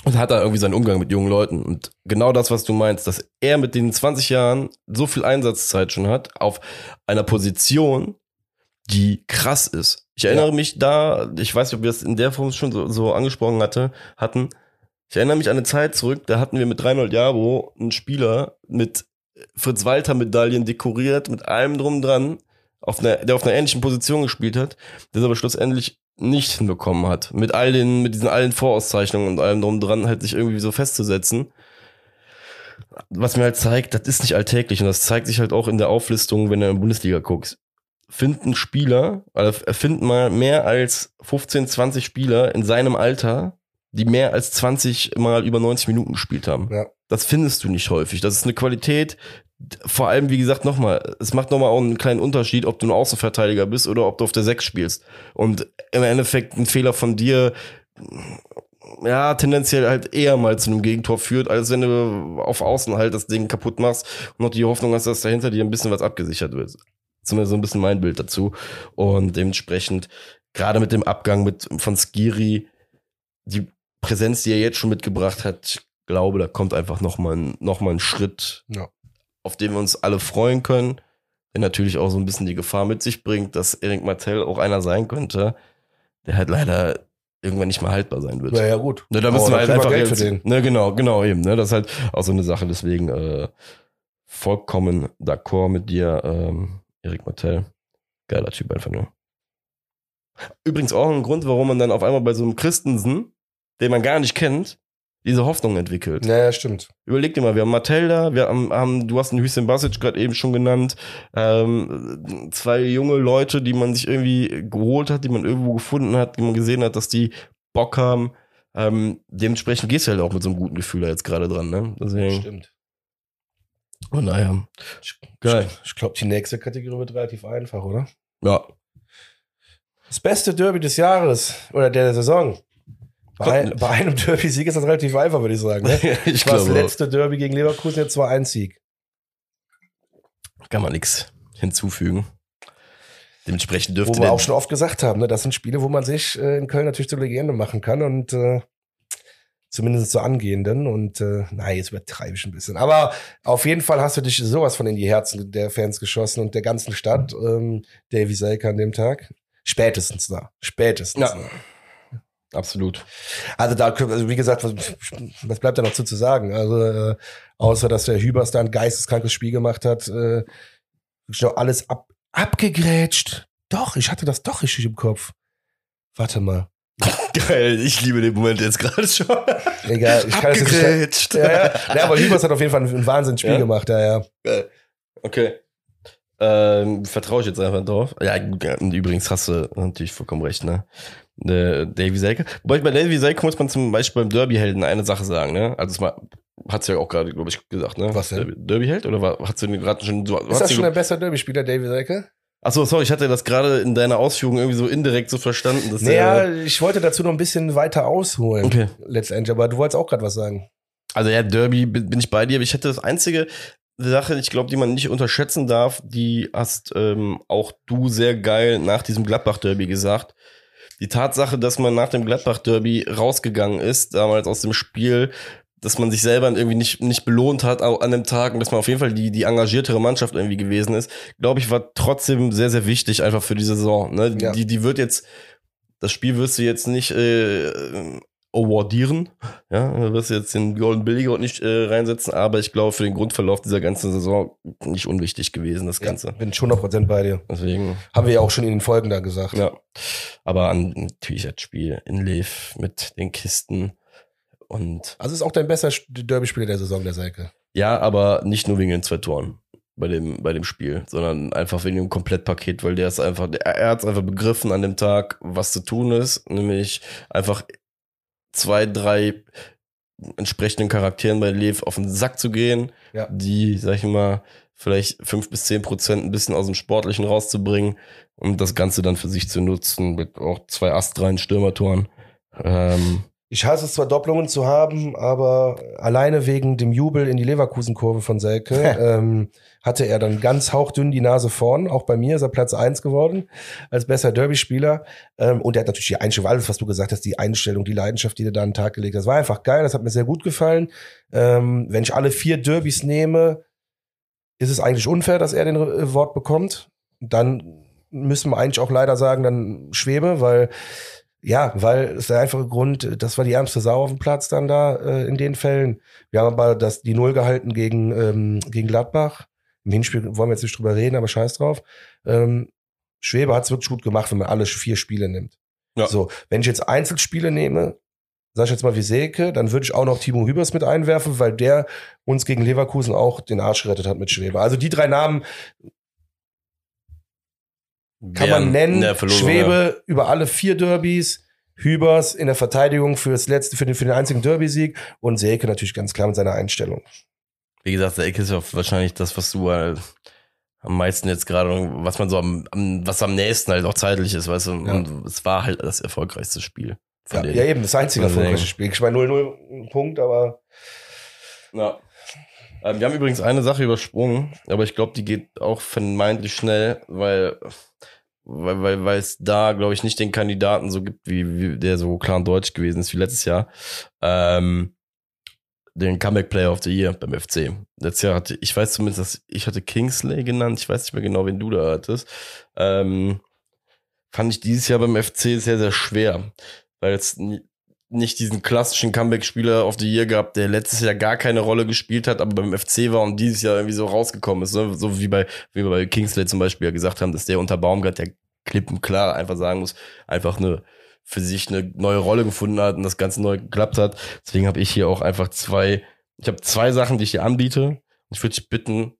Speaker 2: und hat da irgendwie seinen Umgang mit jungen Leuten. Und genau das, was du meinst, dass er mit den 20 Jahren so viel Einsatzzeit schon hat, auf einer Position, die krass ist. Ich erinnere mich da, ich weiß nicht, ob wir das in der Form schon so, so angesprochen hatte, hatten. Ich erinnere mich an eine Zeit zurück, da hatten wir mit Reinhold Jabo einen Spieler mit Fritz Walter Medaillen dekoriert, mit allem drum dran, auf einer, der auf einer ähnlichen Position gespielt hat, der es aber schlussendlich nicht hinbekommen hat, mit all den, mit diesen allen Vorauszeichnungen und allem drum dran, halt sich irgendwie so festzusetzen. Was mir halt zeigt, das ist nicht alltäglich und das zeigt sich halt auch in der Auflistung, wenn du in der Bundesliga guckst. Finden Spieler, also finden mal mehr als 15, 20 Spieler in seinem Alter, die mehr als 20 mal über 90 Minuten gespielt haben.
Speaker 1: Ja.
Speaker 2: Das findest du nicht häufig. Das ist eine Qualität, vor allem, wie gesagt, nochmal, es macht nochmal auch einen kleinen Unterschied, ob du ein Außenverteidiger bist oder ob du auf der 6 spielst. Und im Endeffekt ein Fehler von dir, ja, tendenziell halt eher mal zu einem Gegentor führt, als wenn du auf Außen halt das Ding kaputt machst und noch die Hoffnung hast, dass dahinter dir ein bisschen was abgesichert wird. Zumindest so ein bisschen mein Bild dazu. Und dementsprechend, gerade mit dem Abgang mit, von Skiri, die Präsenz, die er jetzt schon mitgebracht hat, ich glaube, da kommt einfach nochmal ein, noch mal ein Schritt,
Speaker 1: Ja.
Speaker 2: auf den wir uns alle freuen können, der natürlich auch so ein bisschen die Gefahr mit sich bringt, dass Erik Martell auch einer sein könnte, der halt leider irgendwann nicht mehr haltbar sein wird.
Speaker 1: Ja, ja, gut.
Speaker 2: Ne, da müssen wir halt einfach
Speaker 1: Geld
Speaker 2: realis-
Speaker 1: den.
Speaker 2: Ne, genau, genau eben. Ne, das ist halt auch so eine Sache. Deswegen äh, vollkommen d'accord mit dir, ähm, Erik Martell. Geiler Typ einfach nur. Übrigens auch ein Grund, warum man dann auf einmal bei so einem Christensen, den man gar nicht kennt, diese Hoffnung entwickelt.
Speaker 1: Ja, ja, stimmt.
Speaker 2: Überleg dir mal, wir haben Martell da, wir haben, haben du hast den Hüseyin Basic gerade eben schon genannt, ähm, zwei junge Leute, die man sich irgendwie geholt hat, die man irgendwo gefunden hat, die man gesehen hat, dass die Bock haben. Ähm, dementsprechend gehst du halt auch mit so einem guten Gefühl da jetzt gerade dran, ne? Deswegen,
Speaker 1: Stimmt.
Speaker 2: Oh, naja. Geil.
Speaker 1: Ich, ich glaube, die nächste Kategorie wird relativ einfach, oder?
Speaker 2: Ja.
Speaker 1: Das beste Derby des Jahres oder der Saison. Bei, bei einem Derby-Sieg ist das relativ einfach, würde ich sagen. Ne?
Speaker 2: ich
Speaker 1: war das
Speaker 2: glaube,
Speaker 1: letzte Derby gegen Leverkusen, jetzt war ein Sieg.
Speaker 2: kann man nichts hinzufügen. Dementsprechend
Speaker 1: Wo
Speaker 2: dürfte
Speaker 1: wir
Speaker 2: der,
Speaker 1: auch schon oft gesagt haben, ne? das sind Spiele, wo man sich äh, in Köln natürlich zur Legende machen kann und äh, zumindest zur angehenden. Und äh, nein, jetzt übertreibe ich ein bisschen. Aber auf jeden Fall hast du dich sowas von in die Herzen der Fans geschossen und der ganzen Stadt, ähm, Davy Selke an dem Tag. Spätestens da. Spätestens.
Speaker 2: Ja.
Speaker 1: da.
Speaker 2: Absolut.
Speaker 1: Also da, also wie gesagt, was, was bleibt da noch zu, zu sagen? Also äh, außer dass der Hübers da ein geisteskrankes Spiel gemacht hat, äh, alles ab, abgegrätscht. Doch, ich hatte das doch richtig im Kopf. Warte mal.
Speaker 2: Geil, ich liebe den Moment jetzt gerade schon.
Speaker 1: Egal, ich kann es nicht. Ja, ja. ja, aber Hübers hat auf jeden Fall ein, ein Wahnsinnsspiel
Speaker 2: Ja?
Speaker 1: gemacht, ja, ja.
Speaker 2: Okay. Ähm, Vertraue ich jetzt einfach drauf. Ja, übrigens hast du natürlich vollkommen recht, ne? Äh, Davy Selke. Wobei bei Davy Selke muss man zum Beispiel beim Derby-Helden eine Sache sagen, ne? Also, es mal, hat's ja auch gerade, glaube ich, gesagt, ne?
Speaker 1: Was denn?
Speaker 2: Derby- Derby-Held? Oder war, hast du gerade schon so.
Speaker 1: Ist das schon der beste Derby-Spieler, David Selke?
Speaker 2: Achso, sorry, ich hatte das gerade in deiner Ausführung irgendwie so indirekt so verstanden. Dass
Speaker 1: Naja,
Speaker 2: der,
Speaker 1: ich wollte dazu noch ein bisschen weiter ausholen.
Speaker 2: Okay.
Speaker 1: Letztendlich, aber du wolltest auch gerade was sagen.
Speaker 2: Also ja, Derby bin bin ich bei dir, aber ich hätte das einzige Sache, ich glaube, die man nicht unterschätzen darf, die hast ähm, auch du sehr geil nach diesem Gladbach-Derby gesagt. Die Tatsache, dass man nach dem Gladbach-Derby rausgegangen ist, damals aus dem Spiel, dass man sich selber irgendwie nicht, nicht belohnt hat an dem Tag und dass man auf jeden Fall die, die engagiertere Mannschaft irgendwie gewesen ist, glaube ich, war trotzdem sehr, sehr wichtig einfach für die Saison. Ne?
Speaker 1: Ja.
Speaker 2: Die, die wird jetzt, das Spiel wirst du jetzt nicht äh, awardieren, ja, du wirst jetzt den Golden Billy nicht äh, reinsetzen, aber ich glaube, für den Grundverlauf dieser ganzen Saison nicht unwichtig gewesen, das Ganze.
Speaker 1: Ja, bin ich 100% bei dir.
Speaker 2: Deswegen,
Speaker 1: Haben wir ja auch schon in den Folgen da gesagt.
Speaker 2: ja. Aber an natürlich das Spiel in Lev mit den Kisten und
Speaker 1: Also ist auch dein bester Derby-Spieler der Saison, der Selke.
Speaker 2: ja, aber nicht nur wegen den zwei Toren bei dem, bei dem Spiel, sondern einfach wegen dem Komplettpaket, weil der ist einfach, der, er hat es einfach begriffen an dem Tag, was zu tun ist, nämlich einfach zwei, drei entsprechenden Charakteren bei Lev auf den Sack zu gehen,
Speaker 1: Ja.
Speaker 2: die, sag ich mal, vielleicht fünf bis zehn Prozent ein bisschen aus dem Sportlichen rauszubringen und das Ganze dann für sich zu nutzen mit auch zwei astreinen Stürmertoren. Ähm,
Speaker 1: Ich hasse es zwar, Doppelungen zu haben, aber alleine wegen dem Jubel in die Leverkusen-Kurve von Selke ähm, hatte er dann ganz hauchdünn die Nase vorn. Auch bei mir ist er Platz eins geworden als bester Derby-Spieler. Ähm, und er hat natürlich die Einstellung, alles, was du gesagt hast, die Einstellung, die Leidenschaft, die er da an den Tag gelegt hat. Das war einfach geil, das hat mir sehr gut gefallen. Ähm, wenn ich alle vier Derbys nehme, ist es eigentlich unfair, dass er den äh, Wort bekommt. Dann müssen wir eigentlich auch leider sagen, dann Schwebe, weil ja, weil es der einfache Grund, das war die ärmste Sau auf dem Platz dann da äh, in den Fällen. Wir haben aber das, die Null gehalten gegen, ähm, gegen Gladbach. Im Hinspiel wollen wir jetzt nicht drüber reden, aber scheiß drauf. Ähm, Schwebe hat es wirklich gut gemacht, wenn man alle vier Spiele nimmt.
Speaker 2: Ja.
Speaker 1: So, wenn ich jetzt Einzelspiele nehme, sag ich jetzt mal wie Selke, dann würde ich auch noch Timo Hübers mit einwerfen, weil der uns gegen Leverkusen auch den Arsch gerettet hat mit Schwebe. Also die drei Namen kann man nennen. Schwebe über alle vier Derbys, Hübers in der Verteidigung fürs letzte, für den, für den einzigen Derby-Sieg und Selke natürlich ganz klar mit seiner Einstellung.
Speaker 2: Wie gesagt, Ecke ist ja wahrscheinlich das, was du halt am meisten jetzt gerade, was man so am, was am nächsten halt auch zeitlich ist, weißt du,
Speaker 1: Ja.
Speaker 2: und es war halt das erfolgreichste Spiel. Von
Speaker 1: Ja, ja, eben, das einzige erfolgreiche Spiel. Ich meine 0-0 Punkt, aber
Speaker 2: Ja. Ähm, wir haben übrigens eine Sache übersprungen, aber ich glaube, die geht auch vermeintlich schnell, weil weil weil weil es da glaube ich nicht den Kandidaten so gibt wie, wie der so klar und deutsch gewesen ist wie letztes Jahr. Ähm, den Comeback Player of the Year beim FC letztes Jahr hatte ich weiß zumindest dass ich hatte Kingsley genannt ich weiß nicht mehr genau wen du da hattest. Ähm, fand ich dieses Jahr beim FC sehr sehr schwer weil nie- nicht diesen klassischen Comeback-Spieler of the Year gab, der letztes Jahr gar keine Rolle gespielt hat, aber beim FC war und dieses Jahr irgendwie so rausgekommen ist. Ne? So wie bei, wie bei Kingsley zum Beispiel ja gesagt haben, dass der unter Baumgart, der klippen klar einfach sagen muss, einfach eine für sich eine neue Rolle gefunden hat und das Ganze neu geklappt hat. Deswegen habe ich hier auch einfach zwei, ich habe zwei Sachen, die ich dir anbiete. Ich würde dich bitten,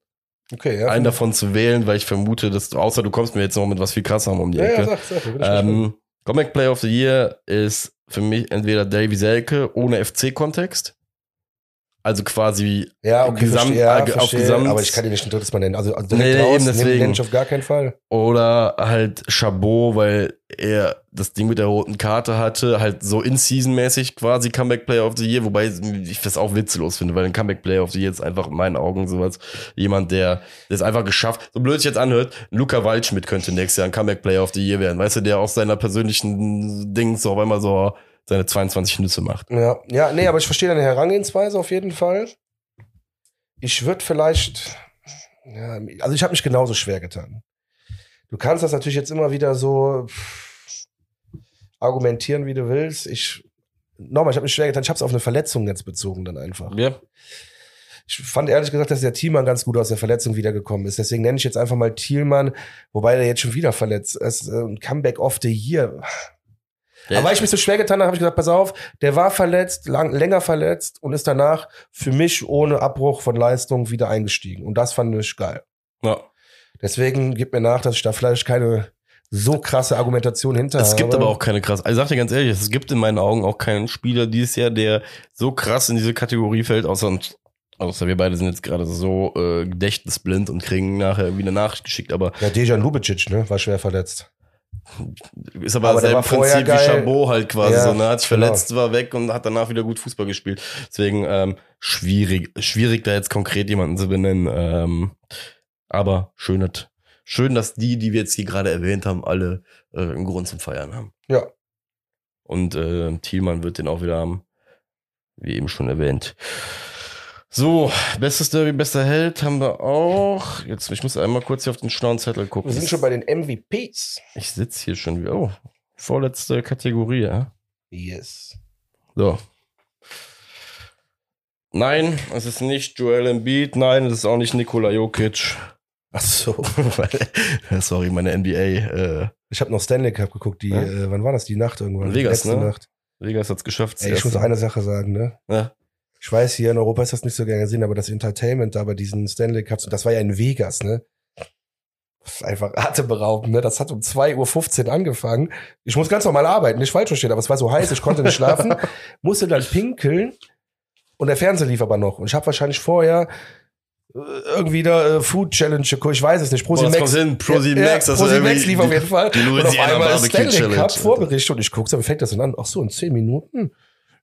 Speaker 1: okay, ja.
Speaker 2: einen davon zu wählen, weil ich vermute, dass du, außer du kommst mir jetzt noch mit was viel krasserem um die
Speaker 1: ja,
Speaker 2: Ecke.
Speaker 1: ja, sag, sag.
Speaker 2: Ähm, Comic Player of the Year ist für mich entweder Davy Selke ohne FC-Kontext. Also quasi
Speaker 1: ja, okay,
Speaker 2: Gesamt-
Speaker 1: verstehe, ja,
Speaker 2: äh, auf
Speaker 1: verstehe,
Speaker 2: Gesamt-
Speaker 1: aber ich kann dir nicht ein drittes Mal nennen. Also, also direkt
Speaker 2: nee,
Speaker 1: raus,
Speaker 2: eben deswegen.
Speaker 1: nenne ich auf gar keinen Fall.
Speaker 2: oder halt Chabot, weil er das Ding mit der roten Karte hatte, halt so in-Season-mäßig quasi Comeback Player of the Year, wobei ich das auch witzlos finde, weil ein Comeback Player of the Year ist einfach in meinen Augen sowas, jemand, der es einfach geschafft, so blöd sich jetzt anhört, Luca Waldschmidt könnte nächstes Jahr ein Comeback Player of the Year werden, weißt du, der aus seiner persönlichen Dings so auf einmal so seine 22 Nüsse macht.
Speaker 1: Ja, ja, nee, aber ich verstehe deine Herangehensweise auf jeden Fall. Ich würde vielleicht, ja, also ich habe mich genauso schwer getan. Du kannst das natürlich jetzt immer wieder so pff, argumentieren, wie du willst. Ich, nochmal, ich habe mich schwer getan, ich habe es auf eine Verletzung jetzt bezogen dann einfach.
Speaker 2: Ja.
Speaker 1: Ich fand ehrlich gesagt, dass der Thielmann ganz gut aus der Verletzung wiedergekommen ist. Deswegen nenne ich jetzt einfach mal Thielmann, wobei der jetzt schon wieder verletzt ist. Äh, Ein Comeback of the Year.
Speaker 2: Der
Speaker 1: Aber weil ich mich so schwer getan habe, habe ich gesagt, pass auf, der war verletzt, lang, länger verletzt und ist danach für mich ohne Abbruch von Leistung wieder eingestiegen. Und das fand ich geil.
Speaker 2: ja.
Speaker 1: Deswegen gibt mir nach, dass ich da vielleicht keine so krasse Argumentation hinter
Speaker 2: Es gibt aber auch keine krass. Also ich sag dir ganz ehrlich, es gibt in meinen Augen auch keinen Spieler dieses Jahr, der so krass in diese Kategorie fällt, außer, außer wir beide sind jetzt gerade so äh, gedächtnisblind und kriegen nachher eine Nachricht geschickt, aber
Speaker 1: Ja, Dejan Lubicic, ne, war schwer verletzt.
Speaker 2: ist aber,
Speaker 1: Aber
Speaker 2: selbe Prinzip wie. Chabot halt quasi
Speaker 1: Ja,
Speaker 2: so, ne? Hat sich
Speaker 1: genau.
Speaker 2: verletzt, war weg und hat danach wieder gut Fußball gespielt. Deswegen ähm, schwierig, schwierig da jetzt konkret jemanden zu benennen. Ähm, aber schön, dass- schön, dass die, die wir jetzt hier gerade erwähnt haben, alle äh, einen Grund zum Feiern haben.
Speaker 1: Ja.
Speaker 2: Und äh, Thielmann wird den auch wieder haben, wie eben schon erwähnt. So, bestes Derby, bester Held haben wir auch. Jetzt, ich muss einmal kurz hier auf den schlauen Zettel gucken.
Speaker 1: Wir sind schon bei den MVPs.
Speaker 2: Ich sitze hier schon wieder. Oh, vorletzte Kategorie, ja.
Speaker 1: Yes.
Speaker 2: So. Nein, es ist nicht Joel Embiid. Nein, es ist auch nicht Nikola Jokic.
Speaker 1: Ach so.
Speaker 2: Weil- Sorry, meine NBA. Äh,
Speaker 1: Ich habe noch Stanley Cup geguckt, die,
Speaker 2: Ja?
Speaker 1: äh, wann war das? Die Nacht irgendwann.
Speaker 2: Vegas, ne?
Speaker 1: Nacht.
Speaker 2: Vegas hat's geschafft.
Speaker 1: Ey, ich muss eine Sache sagen, ne?
Speaker 2: Ja.
Speaker 1: Ich weiß, hier in Europa ist das nicht so gern gesehen, aber das Entertainment da bei diesen Stanley Cups, das war ja in Vegas, ne? Das ist einfach atemberaubend, ne? Das hat um 2.15 Uhr angefangen. Ich muss ganz normal arbeiten, nicht falsch verstehen, aber es war so heiß, ich konnte nicht schlafen, musste dann pinkeln und der Fernseher lief aber noch. Und ich habe wahrscheinlich vorher irgendwie da äh, Food Challenge geguckt, ich weiß es nicht.
Speaker 2: Boah,
Speaker 1: Prosimax.
Speaker 2: kommt hin. Prosimax, das ist
Speaker 1: Prosimax
Speaker 2: irgendwie
Speaker 1: lief auf jeden Fall.
Speaker 2: die
Speaker 1: Und auf einmal Stanley
Speaker 2: Challenge,
Speaker 1: Cup. Vorbericht und ich guck's, aber fängt das dann an? Ach so, in 10 Minuten?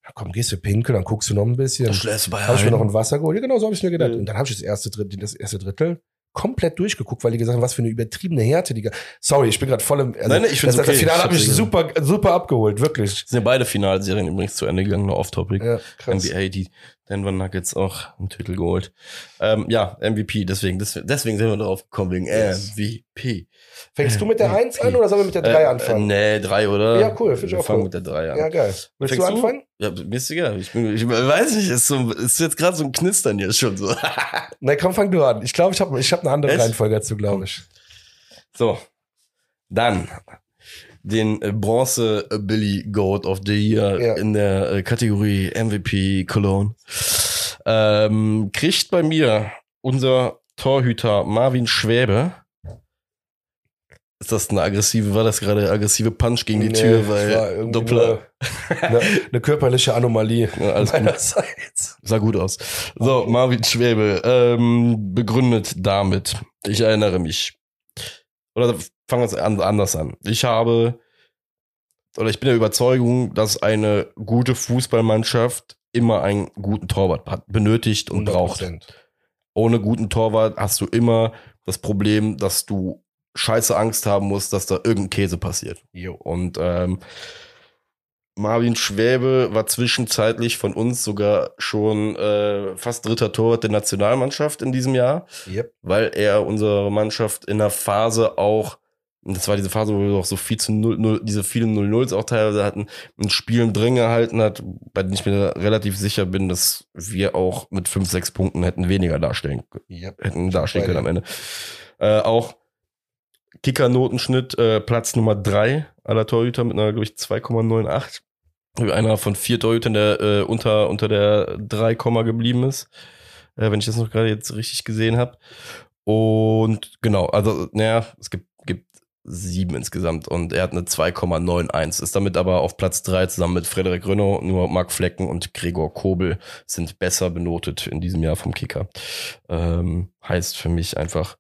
Speaker 1: Ja, komm, gehst du pinkeln, dann guckst du noch ein bisschen.
Speaker 2: schläfst du bei
Speaker 1: Habe ich mir noch
Speaker 2: ein.
Speaker 1: Wasser geholt. Ja, genau, so habe ich mir gedacht.
Speaker 2: Ja.
Speaker 1: Und dann habe ich das erste, Drittel, das erste Drittel komplett durchgeguckt, weil die gesagt haben, was für eine übertriebene Härte. Die, Sorry, ich bin gerade voll im. Also
Speaker 2: Nein, nein, ich find's
Speaker 1: das,
Speaker 2: okay.
Speaker 1: das Finale hat mich super, super abgeholt, wirklich.
Speaker 2: Sind ja beide Finalserien übrigens zu Ende gegangen, nur off-topic.
Speaker 1: Ja, krass.
Speaker 2: NBA, die Denver Nuggets auch einen Titel geholt. Ähm, ja, MVP, deswegen, deswegen, sind wir darauf gekommen, wegen. MVP.
Speaker 1: Fängst du mit der
Speaker 2: MVP.
Speaker 1: 1 an oder sollen wir mit der 3
Speaker 2: Äh,
Speaker 1: anfangen?
Speaker 2: Äh, nee, drei, oder?
Speaker 1: Ja, cool, find ich
Speaker 2: Wir
Speaker 1: auch
Speaker 2: fangen
Speaker 1: cool.
Speaker 2: mit der drei an.
Speaker 1: Ja, geil. Willst
Speaker 2: Fängst
Speaker 1: du anfangen?
Speaker 2: Ja, mir ist egal. Ich, bin, ich weiß nicht, ist, so, ist jetzt gerade so ein Knistern jetzt schon so.
Speaker 1: Na komm, fang du an. Ich glaube, ich habe ich hab eine andere
Speaker 2: Echt?
Speaker 1: Reihenfolge dazu, glaube ich.
Speaker 2: So, dann den äh, Bronze äh, Billy Goat of the Year
Speaker 1: Ja.
Speaker 2: in der äh, Kategorie MVP Cologne. Ähm, kriegt bei mir unser Torhüter Marvin Schwäbe. Ist das eine aggressive, war das gerade aggressive Punch gegen die
Speaker 1: Nee,
Speaker 2: Tür, weil Doppler,
Speaker 1: Eine, eine körperliche Anomalie.
Speaker 2: Ja, alles gut.
Speaker 1: meinerseits.
Speaker 2: sah gut aus. So, Marvin Schwäbe, ähm, begründet damit, ich erinnere mich, oder fangen wir es an, anders an. Ich habe, oder ich bin der Überzeugung, dass eine gute Fußballmannschaft immer einen guten Torwart benötigt und braucht.
Speaker 1: 100%.
Speaker 2: Ohne guten Torwart hast du immer das Problem, dass du scheiße Angst haben musst, dass da irgendein Käse passiert.
Speaker 1: Jo.
Speaker 2: Und ähm, Marvin Schwäbe war zwischenzeitlich von uns sogar schon äh, fast dritter Torwart der Nationalmannschaft in diesem Jahr,
Speaker 1: Yep.
Speaker 2: weil er unsere Mannschaft in der Phase auch, das war diese Phase, wo wir auch so viel zu null, null, diese vielen 0-0s auch teilweise hatten, in Spielen drin gehalten hat, bei denen ich mir relativ sicher bin, dass wir auch mit 5, 6 Punkten hätten weniger darstellen
Speaker 1: Yep.
Speaker 2: hätten dastehen
Speaker 1: Bei
Speaker 2: können am Ende. Äh, auch Kicker-Notenschnitt äh, Platz Nummer drei aller Torhüter mit einer, glaube ich, 2,98. Einer von vier Torhütern, der äh, unter, unter der 3, Komma geblieben ist. Äh, wenn ich das noch gerade jetzt richtig gesehen habe. Und genau, also, naja, es gibt, gibt sieben insgesamt und er hat eine 2,91. Ist damit aber auf Platz drei zusammen mit Frederik Renault, nur Marc Flecken und Gregor Kobel sind besser benotet in diesem Jahr vom Kicker. Ähm, heißt für mich einfach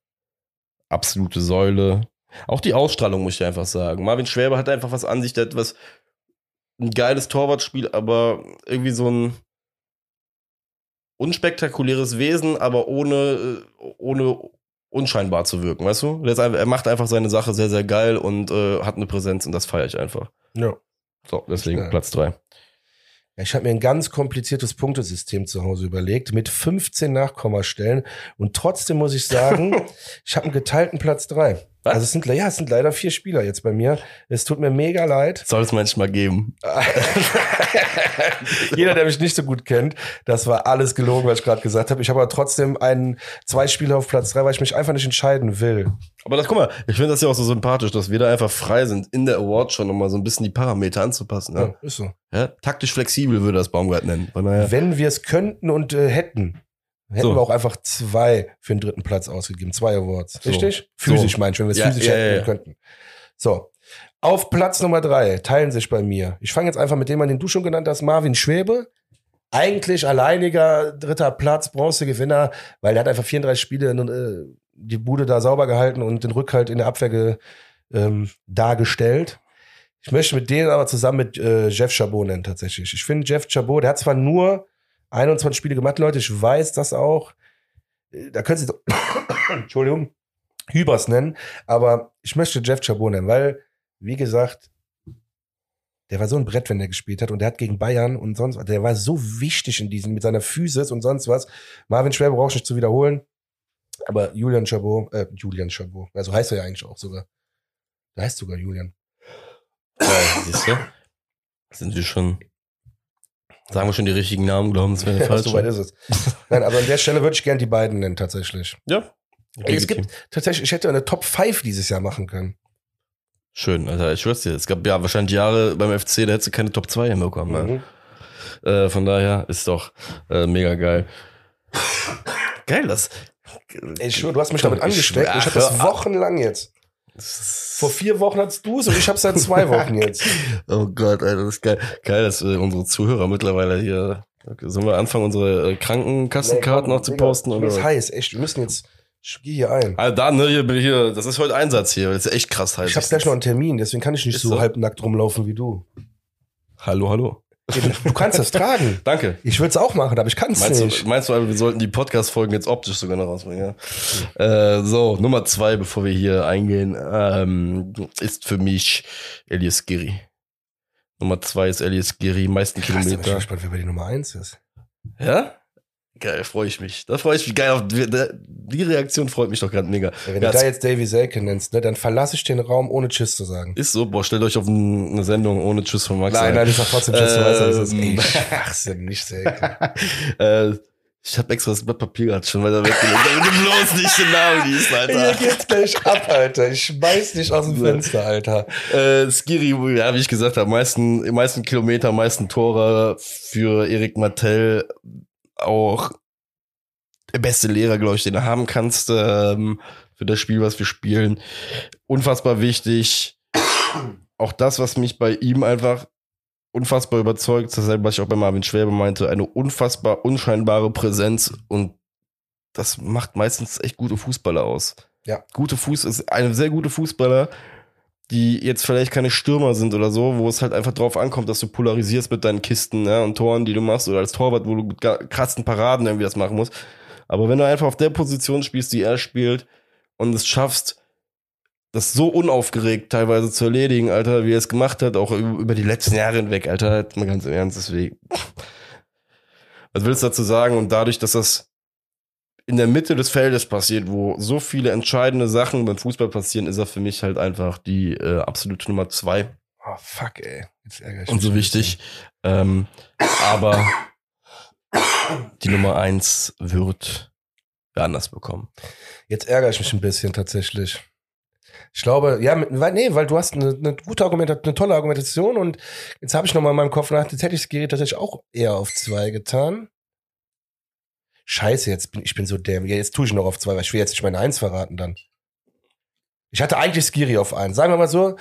Speaker 2: absolute Säule. Auch die Ausstrahlung muss ich einfach sagen. Marvin Schwäbe hat einfach was an sich, der hat was ein geiles Torwartspiel, aber irgendwie so ein unspektakuläres Wesen, aber ohne, äh, ohne unscheinbar zu wirken, weißt du? Er macht einfach seine Sache sehr, sehr geil und äh, hat eine Präsenz und das feiere ich einfach.
Speaker 1: Ja.
Speaker 2: So, deswegen. Platz drei.
Speaker 1: Ich habe mir ein ganz kompliziertes Punktesystem zu Hause überlegt mit 15 Nachkommastellen und trotzdem muss ich sagen, ich habe einen geteilten Platz drei.
Speaker 2: Was?
Speaker 1: Also es sind, ja, es sind leider vier Spieler jetzt bei mir. Es tut mir mega leid.
Speaker 2: Soll es manchmal geben.
Speaker 1: Jeder, der mich nicht so gut kennt, das war alles gelogen, was ich gerade gesagt habe. Ich habe aber trotzdem einen, zwei Spieler auf Platz drei, weil ich mich einfach nicht entscheiden will.
Speaker 2: Aber das, guck mal, ich finde das ja auch so sympathisch, dass wir da einfach frei sind, in der Award schon nochmal so ein bisschen die Parameter anzupassen. Ja?
Speaker 1: Ja, ist so.
Speaker 2: Ja? Taktisch flexibel würde das Baumgart nennen.
Speaker 1: Wenn wir es könnten und äh, hätten, hätten
Speaker 2: So.
Speaker 1: wir auch einfach zwei für den dritten Platz ausgegeben. Zwei Awards.
Speaker 2: So.
Speaker 1: Richtig? Physisch
Speaker 2: So.
Speaker 1: meine ich, wenn wir es
Speaker 2: Ja,
Speaker 1: physisch
Speaker 2: ja,
Speaker 1: hätten
Speaker 2: ja,
Speaker 1: könnten. So. Auf Platz Nummer drei teilen sich bei mir. Ich fange jetzt einfach mit dem an, den du schon genannt hast, Marvin Schwebe. Eigentlich alleiniger dritter Platz, Bronzegewinner, weil er hat einfach 34 Spiele äh, die Bude da sauber gehalten und den Rückhalt in der Abwehr ge, ähm, dargestellt. Ich möchte mit denen aber zusammen mit äh, Jeff Chabot nennen tatsächlich. Ich finde Jeff Chabot, der hat zwar nur 21 Spiele gemacht, Leute, ich weiß das auch. Äh, Da können Sie doch, Entschuldigung, Hübers nennen, aber ich möchte Jeff Chabot nennen, weil, wie gesagt, der war so ein Brett, wenn der gespielt hat und der hat gegen Bayern und sonst was, der war so wichtig in diesem, mit seiner Physis und sonst was. Marvin Schwer brauche ich nicht zu wiederholen, aber Julian Chabot, äh, Julian Chabot, also heißt er ja eigentlich auch sogar. Der heißt sogar Julian.
Speaker 2: ja, siehst du, sind wir schon, sagen wir schon die richtigen Namen, glauben es wäre falsch.
Speaker 1: so weit ist es. Nein, aber an der Stelle würde ich gerne die beiden nennen, tatsächlich.
Speaker 2: Ja.
Speaker 1: Ey, es gibt tatsächlich, ich hätte eine Top 5 dieses Jahr machen können.
Speaker 2: Schön, Alter, ich schwör's dir. Es gab ja wahrscheinlich Jahre beim FC, da hättest du keine Top 2 hinbekommen.
Speaker 1: Mhm.
Speaker 2: Ja. Äh, von daher ist doch äh, mega geil. Geil, das.
Speaker 1: Ey, ich schwöre, du hast mich damit
Speaker 2: Ich
Speaker 1: angesteckt.
Speaker 2: schwör,
Speaker 1: Ich habe das wochenlang jetzt. Vor vier Wochen hattest du es und ich habe seit zwei Wochen jetzt.
Speaker 2: Oh Gott, Alter, das ist geil. Geil, dass äh, unsere Zuhörer mittlerweile hier. Okay, sollen wir anfangen, unsere äh, Krankenkassenkarten noch zu posten?
Speaker 1: Ist
Speaker 2: Oder?
Speaker 1: heiß, echt. Wir müssen jetzt. Ich geh hier ein.
Speaker 2: Ah, da, ne, hier bin ich hier. Das ist heute Einsatz hier. Das ist echt krass heiß.
Speaker 1: Ich habe gleich noch einen Termin, deswegen kann ich nicht
Speaker 2: Ist
Speaker 1: so,
Speaker 2: so?
Speaker 1: halbnackt rumlaufen wie du.
Speaker 2: Hallo, hallo.
Speaker 1: Du- kannst das tragen.
Speaker 2: Danke.
Speaker 1: Ich würde es auch machen, aber ich kann es
Speaker 2: Meinst
Speaker 1: nicht.
Speaker 2: du, meinst du, wir sollten die Podcast-Folgen jetzt optisch sogar noch rausbringen? Ja? Äh, so, Nummer zwei, bevor wir hier eingehen, ähm, ist für mich Elias Giri. Nummer zwei ist Elias Giri, meisten
Speaker 1: Krass, bin ich
Speaker 2: Kilometer.
Speaker 1: gespannt, wer bei die Nummer eins ist.
Speaker 2: Ja? Geil, freue ich mich. Da freue ich mich geil. Auf die, Reaktion freut mich doch gerade mega.
Speaker 1: Ja, wenn
Speaker 2: Ja,
Speaker 1: du da jetzt Davy Selke nennst, ne, dann verlasse ich den Raum, ohne Tschüss zu sagen.
Speaker 2: Ist so, boah, stellt euch auf ein- eine Sendung ohne Tschüss von Max.
Speaker 1: Nein,
Speaker 2: ein.
Speaker 1: nein, ich sag trotzdem Tschüss, du weißt, was es ist. Ey,
Speaker 2: Ähm.
Speaker 1: Schwachsinn, nicht Selke.
Speaker 2: äh, ich habe extra das Blatt Papier gerade schon weiter weggelegt, damit du bloß nicht den Namen liest,
Speaker 1: Hier
Speaker 2: Alter.
Speaker 1: geht's gleich ab, Alter. Ich schmeiß dich aus dem Fenster, Alter.
Speaker 2: Äh, Skiri, ja, wie ich gesagt habe, meisten, meisten Kilometer, meisten Tore für Erik Martell. Auch der beste Lehrer, glaube ich, den du haben kannst ähm, für das Spiel, was wir spielen. Unfassbar wichtig. Auch das, was mich bei ihm einfach unfassbar überzeugt, dasselbe, was ich auch bei Marvin Schwäbe meinte, eine unfassbar unscheinbare Präsenz und das macht meistens echt gute Fußballer aus.
Speaker 1: Ja.
Speaker 2: Gute Fuß ist eine sehr gute Fußballer, die jetzt vielleicht keine Stürmer sind oder so, wo es halt einfach drauf ankommt, dass du polarisierst mit deinen Kisten ja, und Toren, die du machst, oder als Torwart, wo du mit krassen Paraden irgendwie das machen musst. Aber wenn du einfach auf der Position spielst, die er spielt, und es schaffst, das so unaufgeregt teilweise zu erledigen, Alter, wie er es gemacht hat, auch über über die letzten Jahre hinweg, Alter, halt mal ganz im Ernst, deswegen. Was willst du dazu sagen? Und dadurch, dass das in der Mitte des Feldes passiert, wo so viele entscheidende Sachen beim Fußball passieren, ist er für mich halt einfach die äh, absolute Nummer zwei
Speaker 1: Oh, fuck, ey. Jetzt ärgere ich
Speaker 2: und so wichtig. Ähm, aber die Nummer eins wird wer anders bekommen.
Speaker 1: Jetzt ärgere ich mich ein bisschen tatsächlich. Ich glaube, ja, weil, nee, weil du hast eine, eine gute Argumentation, eine tolle Argumentation und jetzt habe ich noch mal in meinem Kopf nach, jetzt hätte ich das Gerät tatsächlich auch eher auf zwei getan. Scheiße, jetzt bin ich bin so dämlich. Jetzt tue ich noch auf zwei, weil ich will jetzt nicht meine Eins verraten dann. Ich hatte eigentlich Skiri auf eins. Sagen wir mal so,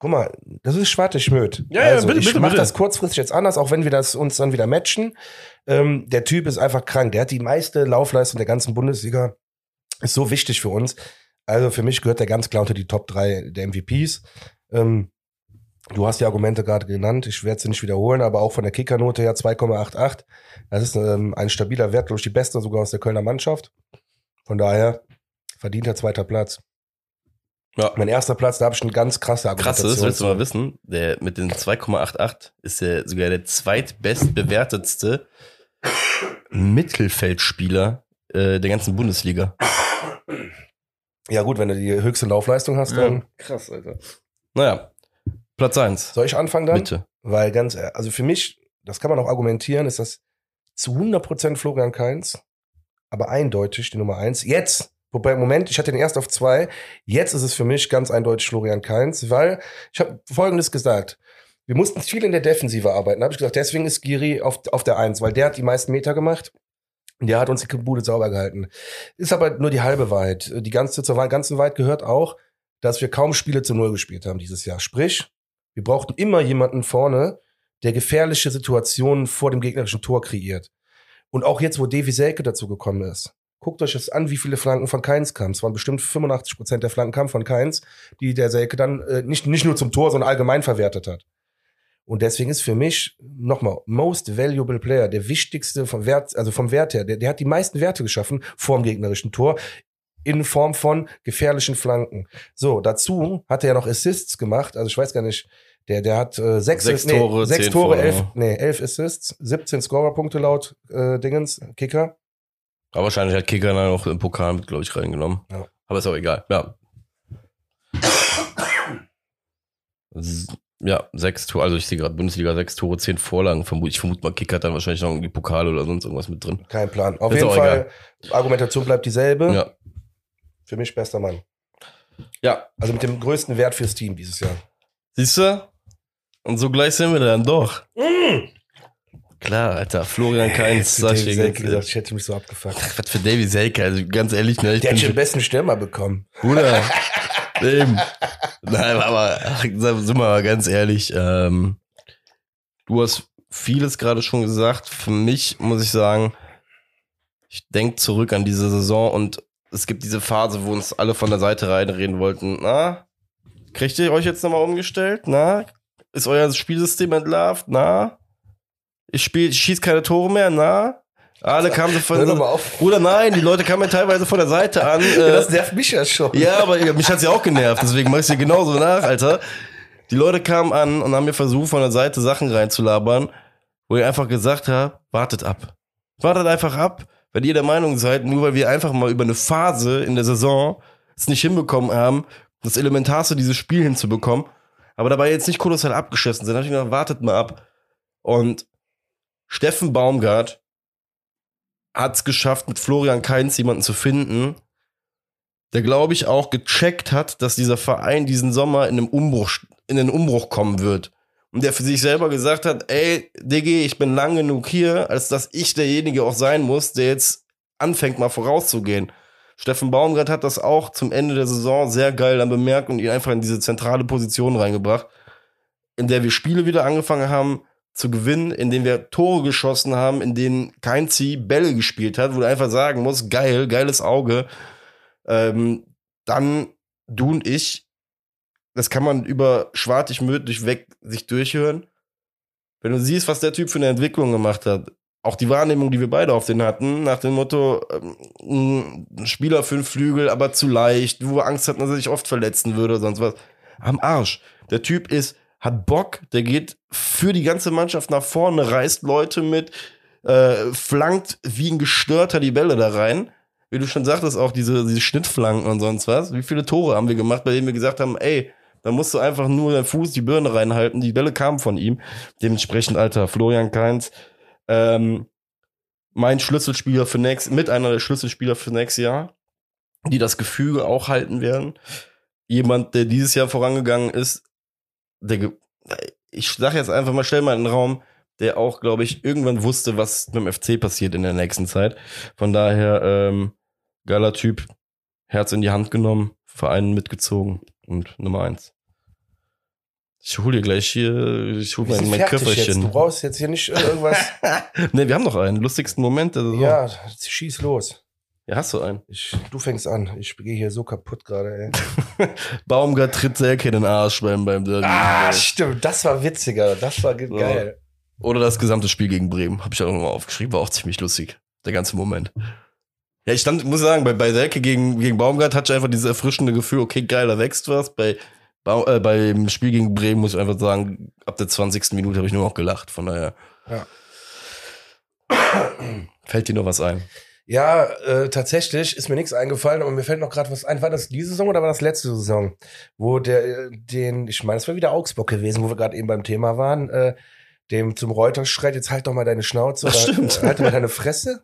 Speaker 1: guck mal, das ist Schwarte Schmöd.
Speaker 2: Ja, ja, bitte,
Speaker 1: ich
Speaker 2: bitte,
Speaker 1: mach
Speaker 2: bitte.
Speaker 1: das kurzfristig jetzt anders, auch wenn wir das uns dann wieder matchen. Ähm, der Typ ist einfach krank. Der hat die meiste Laufleistung der ganzen Bundesliga. Ist so wichtig für uns. Also für mich gehört der ganz klar unter die Top 3 der MVPs. Ähm, du hast die Argumente gerade genannt. Ich werde sie nicht wiederholen, aber auch von der Kickernote her 2,88. Das ist ähm, ein stabiler Wert, glaube ich, die beste sogar aus der Kölner Mannschaft. Von daher verdienter zweiter Platz.
Speaker 2: Ja.
Speaker 1: Mein erster Platz, da habe ich eine ganz krasse
Speaker 2: Krass
Speaker 1: Argumentation.
Speaker 2: ist, willst du mal wissen, der mit den 2,88 ist der sogar der zweitbest bewertetste Mittelfeldspieler äh, der ganzen Bundesliga.
Speaker 1: Ja, gut, wenn du die höchste Laufleistung hast, dann.
Speaker 2: Krass, Alter. Naja, Platz eins.
Speaker 1: Soll ich anfangen dann?
Speaker 2: Bitte.
Speaker 1: Weil ganz, also für mich, das kann man auch argumentieren, ist das zu 100% Florian Kainz, aber eindeutig die Nummer eins. Jetzt, wobei im Moment, ich hatte den erst auf zwei, jetzt ist es für mich ganz eindeutig Florian Kainz, weil ich habe Folgendes gesagt. Wir mussten viel in der Defensive arbeiten. Da habe ich gesagt, deswegen ist Giri auf, auf der Eins, weil der hat die meisten Meter gemacht. Der hat uns die Bude sauber gehalten. Ist aber nur die halbe Wahrheit. Die ganze, zur ganzen Wahrheit gehört auch, dass wir kaum Spiele zu Null gespielt haben dieses Jahr. Sprich, wir brauchten immer jemanden vorne, der gefährliche Situationen vor dem gegnerischen Tor kreiert. Und auch jetzt, wo Davy Selke dazu gekommen ist, guckt euch das an, wie viele Flanken von Keins kamen. Es waren bestimmt 85 Prozent der Flanken kamen von Keins, die der Selke dann äh, nicht, nicht nur zum Tor, sondern allgemein verwertet hat. Und deswegen ist für mich nochmal most valuable player, der wichtigste vom Wert, also vom Wert her, der, der hat die meisten Werte geschaffen vor dem gegnerischen Tor in Form von gefährlichen Flanken. So, dazu hat er ja noch Assists gemacht, also ich weiß gar nicht, der, der hat äh, sechs,
Speaker 2: Sechs
Speaker 1: nee,
Speaker 2: Tore,
Speaker 1: sechs
Speaker 2: zehn
Speaker 1: Tore,
Speaker 2: Vorlagen.
Speaker 1: elf, nee, elf Assists, 17 Scorerpunkte laut äh, Dingens, Kicker.
Speaker 2: Aber wahrscheinlich hat Kicker dann auch im Pokal mit, glaube ich, reingenommen.
Speaker 1: Ja.
Speaker 2: Aber ist auch egal. Ja. Ja, sechs Tore, also ich sehe gerade Bundesliga sechs Tore, zehn Vorlagen. Ich vermute mal, Kicker hat dann wahrscheinlich noch irgendwie Pokal oder sonst irgendwas mit drin.
Speaker 1: Kein Plan. Auf
Speaker 2: Ist
Speaker 1: jeden Fall, Argumentation bleibt dieselbe.
Speaker 2: Ja.
Speaker 1: Für mich bester Mann.
Speaker 2: Ja,
Speaker 1: Also mit dem größten Wert fürs Team dieses Jahr.
Speaker 2: siehst du? Und so gleich sind wir dann doch. Klar, Alter. Florian Kainz, ich
Speaker 1: Selke
Speaker 2: dir
Speaker 1: gesagt, ich hätte mich so abgefuckt.
Speaker 2: Ach, Was für Davy Selke, also ganz ehrlich, ne? Ich
Speaker 1: Der schon, den besten Stürmer bekommen.
Speaker 2: Bruder. Eben. Nein, aber ach, sind wir mal ganz ehrlich, ähm, du hast vieles gerade schon gesagt. Für mich muss ich sagen, ich denke zurück an diese Saison und es gibt diese Phase, wo uns alle von der Seite reinreden wollten. Na, kriegt ihr euch jetzt nochmal umgestellt? Na, ist euer Spielsystem entlarvt? Na, ich spiel, ich schieß keine Tore mehr? Na, alle kamen so von. Bruder, nein, die Leute kamen mir teilweise von der Seite an.
Speaker 1: Ja,
Speaker 2: äh,
Speaker 1: das nervt mich ja schon.
Speaker 2: ja, aber mich hat's ja auch genervt, deswegen mach ich dir genauso nach, Alter. Die Leute kamen an und haben mir versucht, von der Seite Sachen reinzulabern, wo ich einfach gesagt habe, wartet ab. Wartet einfach ab, wenn ihr der Meinung seid, nur weil wir einfach mal über eine Phase in der Saison es nicht hinbekommen haben, das Elementarste dieses Spiel hinzubekommen, aber dabei jetzt nicht kolossal abgeschossen sind, dann hab ich gedacht, wartet mal ab. Und Steffen Baumgart hat's geschafft, mit Florian Kainz jemanden zu finden, der glaube ich auch gecheckt hat, dass dieser Verein diesen Sommer in einem Umbruch, in den Umbruch kommen wird. Und der für sich selber gesagt hat, ey, Diggi, ich bin lang genug hier, als dass ich derjenige auch sein muss, der jetzt anfängt mal vorauszugehen. Steffen Baumgart hat das auch zum Ende der Saison sehr geil dann bemerkt und ihn einfach in diese zentrale Position reingebracht, in der wir Spiele wieder angefangen haben zu gewinnen, in denen wir Tore geschossen haben, in denen kein Zieh Bälle gespielt hat, wo du einfach sagen musst, geil, geiles Auge. Ähm, dann du und ich, das kann man über schwartig möglich weg sich durchhören. Wenn du siehst, was der Typ für eine Entwicklung gemacht hat, auch die Wahrnehmung, die wir beide auf den hatten, nach dem Motto, ähm, Spieler den Flügel, aber zu leicht, wo wir Angst hatten, dass er sich oft verletzen würde oder sonst was. Am Arsch. Der Typ ist, hat Bock, der geht für die ganze Mannschaft nach vorne, reißt Leute mit, äh, flankt wie ein Gestörter die Bälle da rein. Wie du schon sagtest, auch diese, diese Schnittflanken und sonst was. Wie viele Tore haben wir gemacht, bei denen wir gesagt haben, ey, da musst du einfach nur deinen Fuß, die Birne reinhalten. Die Bälle kamen von ihm. Dementsprechend, Alter, Florian Kainz, ähm, mein Schlüsselspieler für nächstes, mit einer der Schlüsselspieler für nächstes Jahr, die das Gefüge auch halten werden. Jemand, der dieses Jahr vorangegangen ist, der, ich sag jetzt einfach mal, stell mal in den Raum, der auch, glaube ich, irgendwann wusste, was mit dem FC passiert in der nächsten Zeit. Von daher, ähm, geiler Typ, Herz in die Hand genommen, Verein mitgezogen und Nummer eins. Ich hol dir gleich hier, ich hol
Speaker 1: Wir
Speaker 2: mein, mein
Speaker 1: jetzt. Du
Speaker 2: Köfferchen.
Speaker 1: brauchst jetzt hier nicht äh, irgendwas.
Speaker 2: Ne, wir haben noch einen. Lustigsten Moment der Saison.
Speaker 1: ja, schieß los.
Speaker 2: ja, hast du einen.
Speaker 1: Ich, du fängst an. Ich gehe hier so kaputt gerade, ey.
Speaker 2: Baumgart tritt Selke in den Arsch beim, beim Derby.
Speaker 1: Ah, stimmt. Das war witziger. Das war
Speaker 2: So.
Speaker 1: geil.
Speaker 2: Oder das gesamte Spiel gegen Bremen. Habe ich auch nochmal aufgeschrieben. War auch ziemlich lustig. Der ganze Moment. Ja, ich stand, muss sagen, bei, bei Selke gegen, gegen Baumgart hatte ich einfach dieses erfrischende Gefühl, okay, geil, da wächst was. Bei, Bau, äh, beim Spiel gegen Bremen muss ich einfach sagen, ab der 20. Minute habe ich nur noch gelacht. Von daher.
Speaker 1: Ja.
Speaker 2: Fällt dir noch was ein?
Speaker 1: Ja, äh, tatsächlich ist mir nichts eingefallen, aber mir fällt noch gerade was ein. War das diese Saison oder war das letzte Saison? Wo der, äh, den, ich meine, es war wieder Augsburg gewesen, wo wir gerade eben beim Thema waren, äh, dem zum Reuter schreit, jetzt halt doch mal deine Schnauze oder
Speaker 2: stimmt.
Speaker 1: äh, halt doch mal deine Fresse.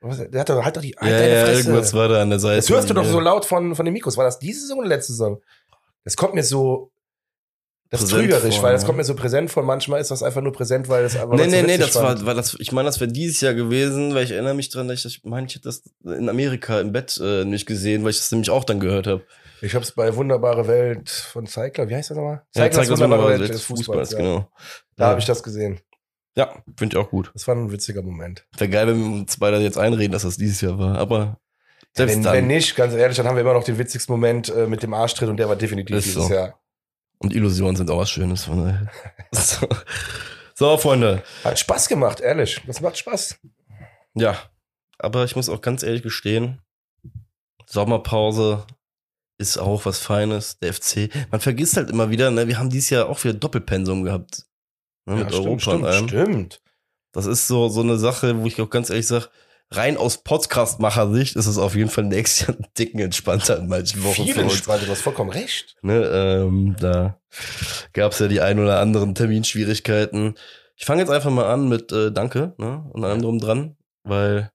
Speaker 1: Was, der hat doch, halt doch die, halt
Speaker 2: Ja,
Speaker 1: deine
Speaker 2: ja,
Speaker 1: Fresse.
Speaker 2: irgendwas war da an der Seite.
Speaker 1: Das hörst du doch so laut von, von den Mikros. War das diese Saison oder letzte Saison? Das kommt mir so, das ist
Speaker 2: Präsent
Speaker 1: trügerisch,
Speaker 2: vor,
Speaker 1: weil das
Speaker 2: ne?
Speaker 1: kommt mir so präsent vor. Manchmal ist das einfach nur präsent, weil es einfach
Speaker 2: Nee,
Speaker 1: weil es
Speaker 2: nee, nee, das
Speaker 1: fand.
Speaker 2: war, war das, ich meine, das wäre dieses Jahr gewesen, weil ich erinnere mich dran, dass ich, ich meine, ich hätte das in Amerika im Bett äh, nicht gesehen, weil ich das nämlich auch dann gehört habe.
Speaker 1: Ich hab's bei Wunderbare Welt von Zeigler, wie heißt das nochmal?
Speaker 2: Ja, zeig das
Speaker 1: Wunderbare
Speaker 2: mal des Fußballs,
Speaker 1: ja.
Speaker 2: genau.
Speaker 1: Da
Speaker 2: Ja.
Speaker 1: habe ich das gesehen.
Speaker 2: Ja, finde ich auch gut.
Speaker 1: Das war ein witziger Moment.
Speaker 2: Wäre geil, wenn wir uns beide jetzt einreden, dass das dieses Jahr war, aber selbst
Speaker 1: Wenn,
Speaker 2: dann.
Speaker 1: wenn nicht, ganz ehrlich, dann haben wir immer noch den witzigsten Moment äh, mit dem Arschtritt und der war definitiv
Speaker 2: Ist
Speaker 1: dieses
Speaker 2: so.
Speaker 1: Jahr.
Speaker 2: Und Illusionen sind auch was Schönes. Von daher. so. so, Freunde.
Speaker 1: Hat Spaß gemacht, ehrlich. Das macht Spaß.
Speaker 2: Ja, aber ich muss auch ganz ehrlich gestehen, Sommerpause ist auch was Feines, der FC. Man vergisst halt immer wieder, ne, wir haben dieses Jahr auch wieder Doppelpensum gehabt. Ne, mit
Speaker 1: Ja,
Speaker 2: Europa
Speaker 1: stimmt,
Speaker 2: und allem.
Speaker 1: stimmt, stimmt.
Speaker 2: Das ist so, so eine Sache, wo ich auch ganz ehrlich sage, rein aus Podcastmacher-Sicht ist es auf jeden Fall nächstes Jahr einen dicken entspannter in manchen Wochen
Speaker 1: Viel entspannter, du hast vollkommen recht.
Speaker 2: Ne, ähm, da gab es ja die ein oder anderen Terminschwierigkeiten. Ich fange jetzt einfach mal an mit äh, Danke ne, und allem drum dran, weil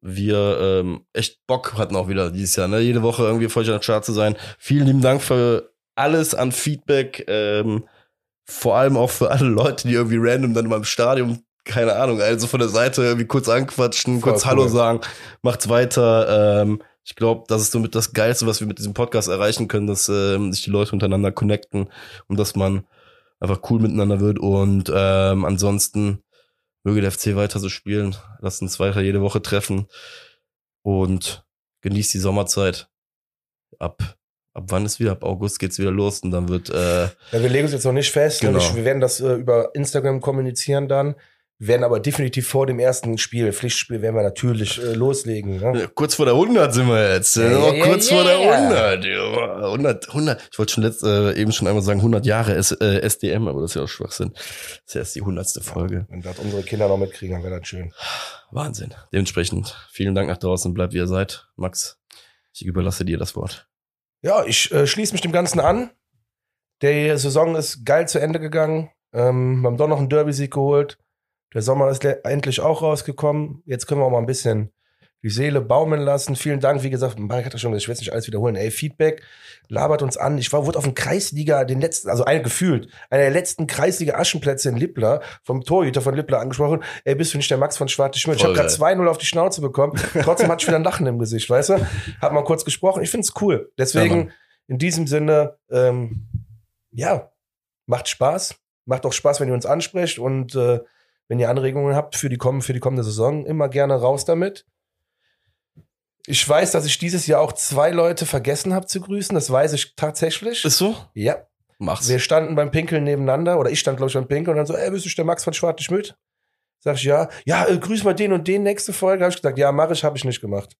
Speaker 2: wir ähm, echt Bock hatten auch wieder dieses Jahr, ne? Jede Woche irgendwie voll an Start zu sein. Vielen lieben Dank für alles an Feedback, ähm, vor allem auch für alle Leute, die irgendwie random dann mal im Stadion, keine Ahnung, also von der Seite irgendwie kurz anquatschen,
Speaker 1: Voll
Speaker 2: kurz
Speaker 1: cool.
Speaker 2: Hallo sagen, macht's weiter. Ähm, ich glaube, das ist somit das Geilste, was wir mit diesem Podcast erreichen können, dass ähm, sich die Leute untereinander connecten und dass man einfach cool miteinander wird. Und ähm, ansonsten möge der FC weiter so spielen. Lasst uns weiter jede Woche treffen und genießt die Sommerzeit. Ab ab wann ist wieder? Ab August geht's wieder los und dann wird äh,
Speaker 1: Ja, wir legen uns jetzt noch nicht fest.
Speaker 2: Genau.
Speaker 1: Wir- Wir werden das äh, über Instagram kommunizieren dann. Wir werden aber definitiv vor dem ersten Spiel, Pflichtspiel, werden wir natürlich äh, loslegen. Ne?
Speaker 2: Kurz vor der 100 sind wir jetzt.
Speaker 1: Ja,
Speaker 2: Ja,
Speaker 1: ja, ja,
Speaker 2: kurz vor der 100. Ja, 100, 100. Ich wollte schon letzt, äh, eben schon einmal sagen 100 Jahre S, äh, SDM, aber das ist ja auch Schwachsinn. Das ist ja erst die 100. Folge.
Speaker 1: Wenn das unsere Kinder noch mitkriegen, dann wäre das schön.
Speaker 2: Wahnsinn. Dementsprechend vielen Dank nach draußen. Bleibt wie ihr seid. Max, ich überlasse dir das Wort.
Speaker 1: Ja, ich äh, schließe mich dem Ganzen an. Die Saison ist geil zu Ende gegangen. Ähm, wir haben doch noch einen Derby-Sieg geholt. Der Sommer ist endlich auch rausgekommen. Jetzt können wir auch mal ein bisschen die Seele baumeln lassen. Vielen Dank. Wie gesagt, Marek hat das schon gesagt, ich will jetzt nicht alles wiederholen. Ey, Feedback, labert uns an. Ich war, wurde auf dem Kreisliga, den letzten, also ein gefühlt, einer der letzten Kreisliga-Aschenplätze in Lippler, vom Torhüter von Lippler angesprochen. Ey, bist du nicht der Max von Schwarte Schmidt? Ich habe gerade 2-0 auf die Schnauze bekommen. Trotzdem hatte ich wieder ein Lachen im Gesicht, weißt du? Hat mal kurz gesprochen. Ich find's cool.
Speaker 2: Ja,
Speaker 1: Deswegen,
Speaker 2: Mann.
Speaker 1: in diesem Sinne, ähm, ja, macht Spaß. Macht auch Spaß, wenn ihr uns ansprecht und äh, wenn ihr Anregungen habt für die, kommen, für die kommende Saison, immer gerne raus damit. Ich weiß, dass ich dieses Jahr auch zwei Leute vergessen habe zu grüßen. Das weiß ich tatsächlich.
Speaker 2: Ist so?
Speaker 1: ja.
Speaker 2: Mach's.
Speaker 1: Wir standen beim Pinkeln nebeneinander oder ich stand, glaube ich, beim Pinkeln und dann so, ey, bist du der Max von Schwarte Schmidt? Sag ich, ja. Ja, äh, grüß mal den und den nächste Folge. Habe ich gesagt, ja, mach ich, habe ich nicht gemacht.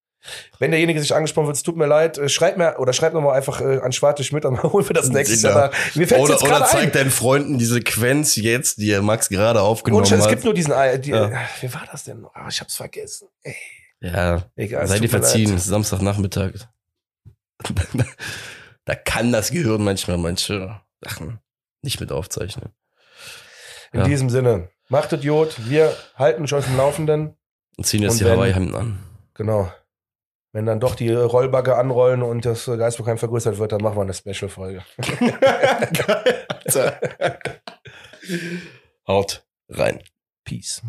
Speaker 1: Wenn derjenige sich angesprochen wird, es tut mir leid, äh, schreib mir oder schreib nochmal einfach äh, an Schwarte Schmidt und holen wir das nächstes
Speaker 2: Digga.
Speaker 1: Jahr. Mir fällt
Speaker 2: Oder,
Speaker 1: jetzt
Speaker 2: oder zeig
Speaker 1: ein.
Speaker 2: deinen Freunden die Sequenz jetzt, die Max gerade aufgenommen
Speaker 1: Und es
Speaker 2: hat.
Speaker 1: gibt nur diesen, die,
Speaker 2: Ja.
Speaker 1: äh, wie war das denn? Ah, ich hab's vergessen. Ey,
Speaker 2: ja,
Speaker 1: egal. es
Speaker 2: seid ihr
Speaker 1: tut mir
Speaker 2: verziehen. Es Samstagnachmittag. da kann das Gehirn manchmal manche Sachen nicht mit aufzeichnen.
Speaker 1: In
Speaker 2: Ja.
Speaker 1: diesem Sinne, macht Idiot. Wir halten euch auf dem Laufenden.
Speaker 2: Und ziehen jetzt
Speaker 1: Und
Speaker 2: die Hawaii-Hemden an.
Speaker 1: Genau. Wenn dann doch die Rollbacke anrollen und das Geistbekeim vergrößert wird, dann machen wir eine Special-Folge.
Speaker 2: Haut rein.
Speaker 1: Peace.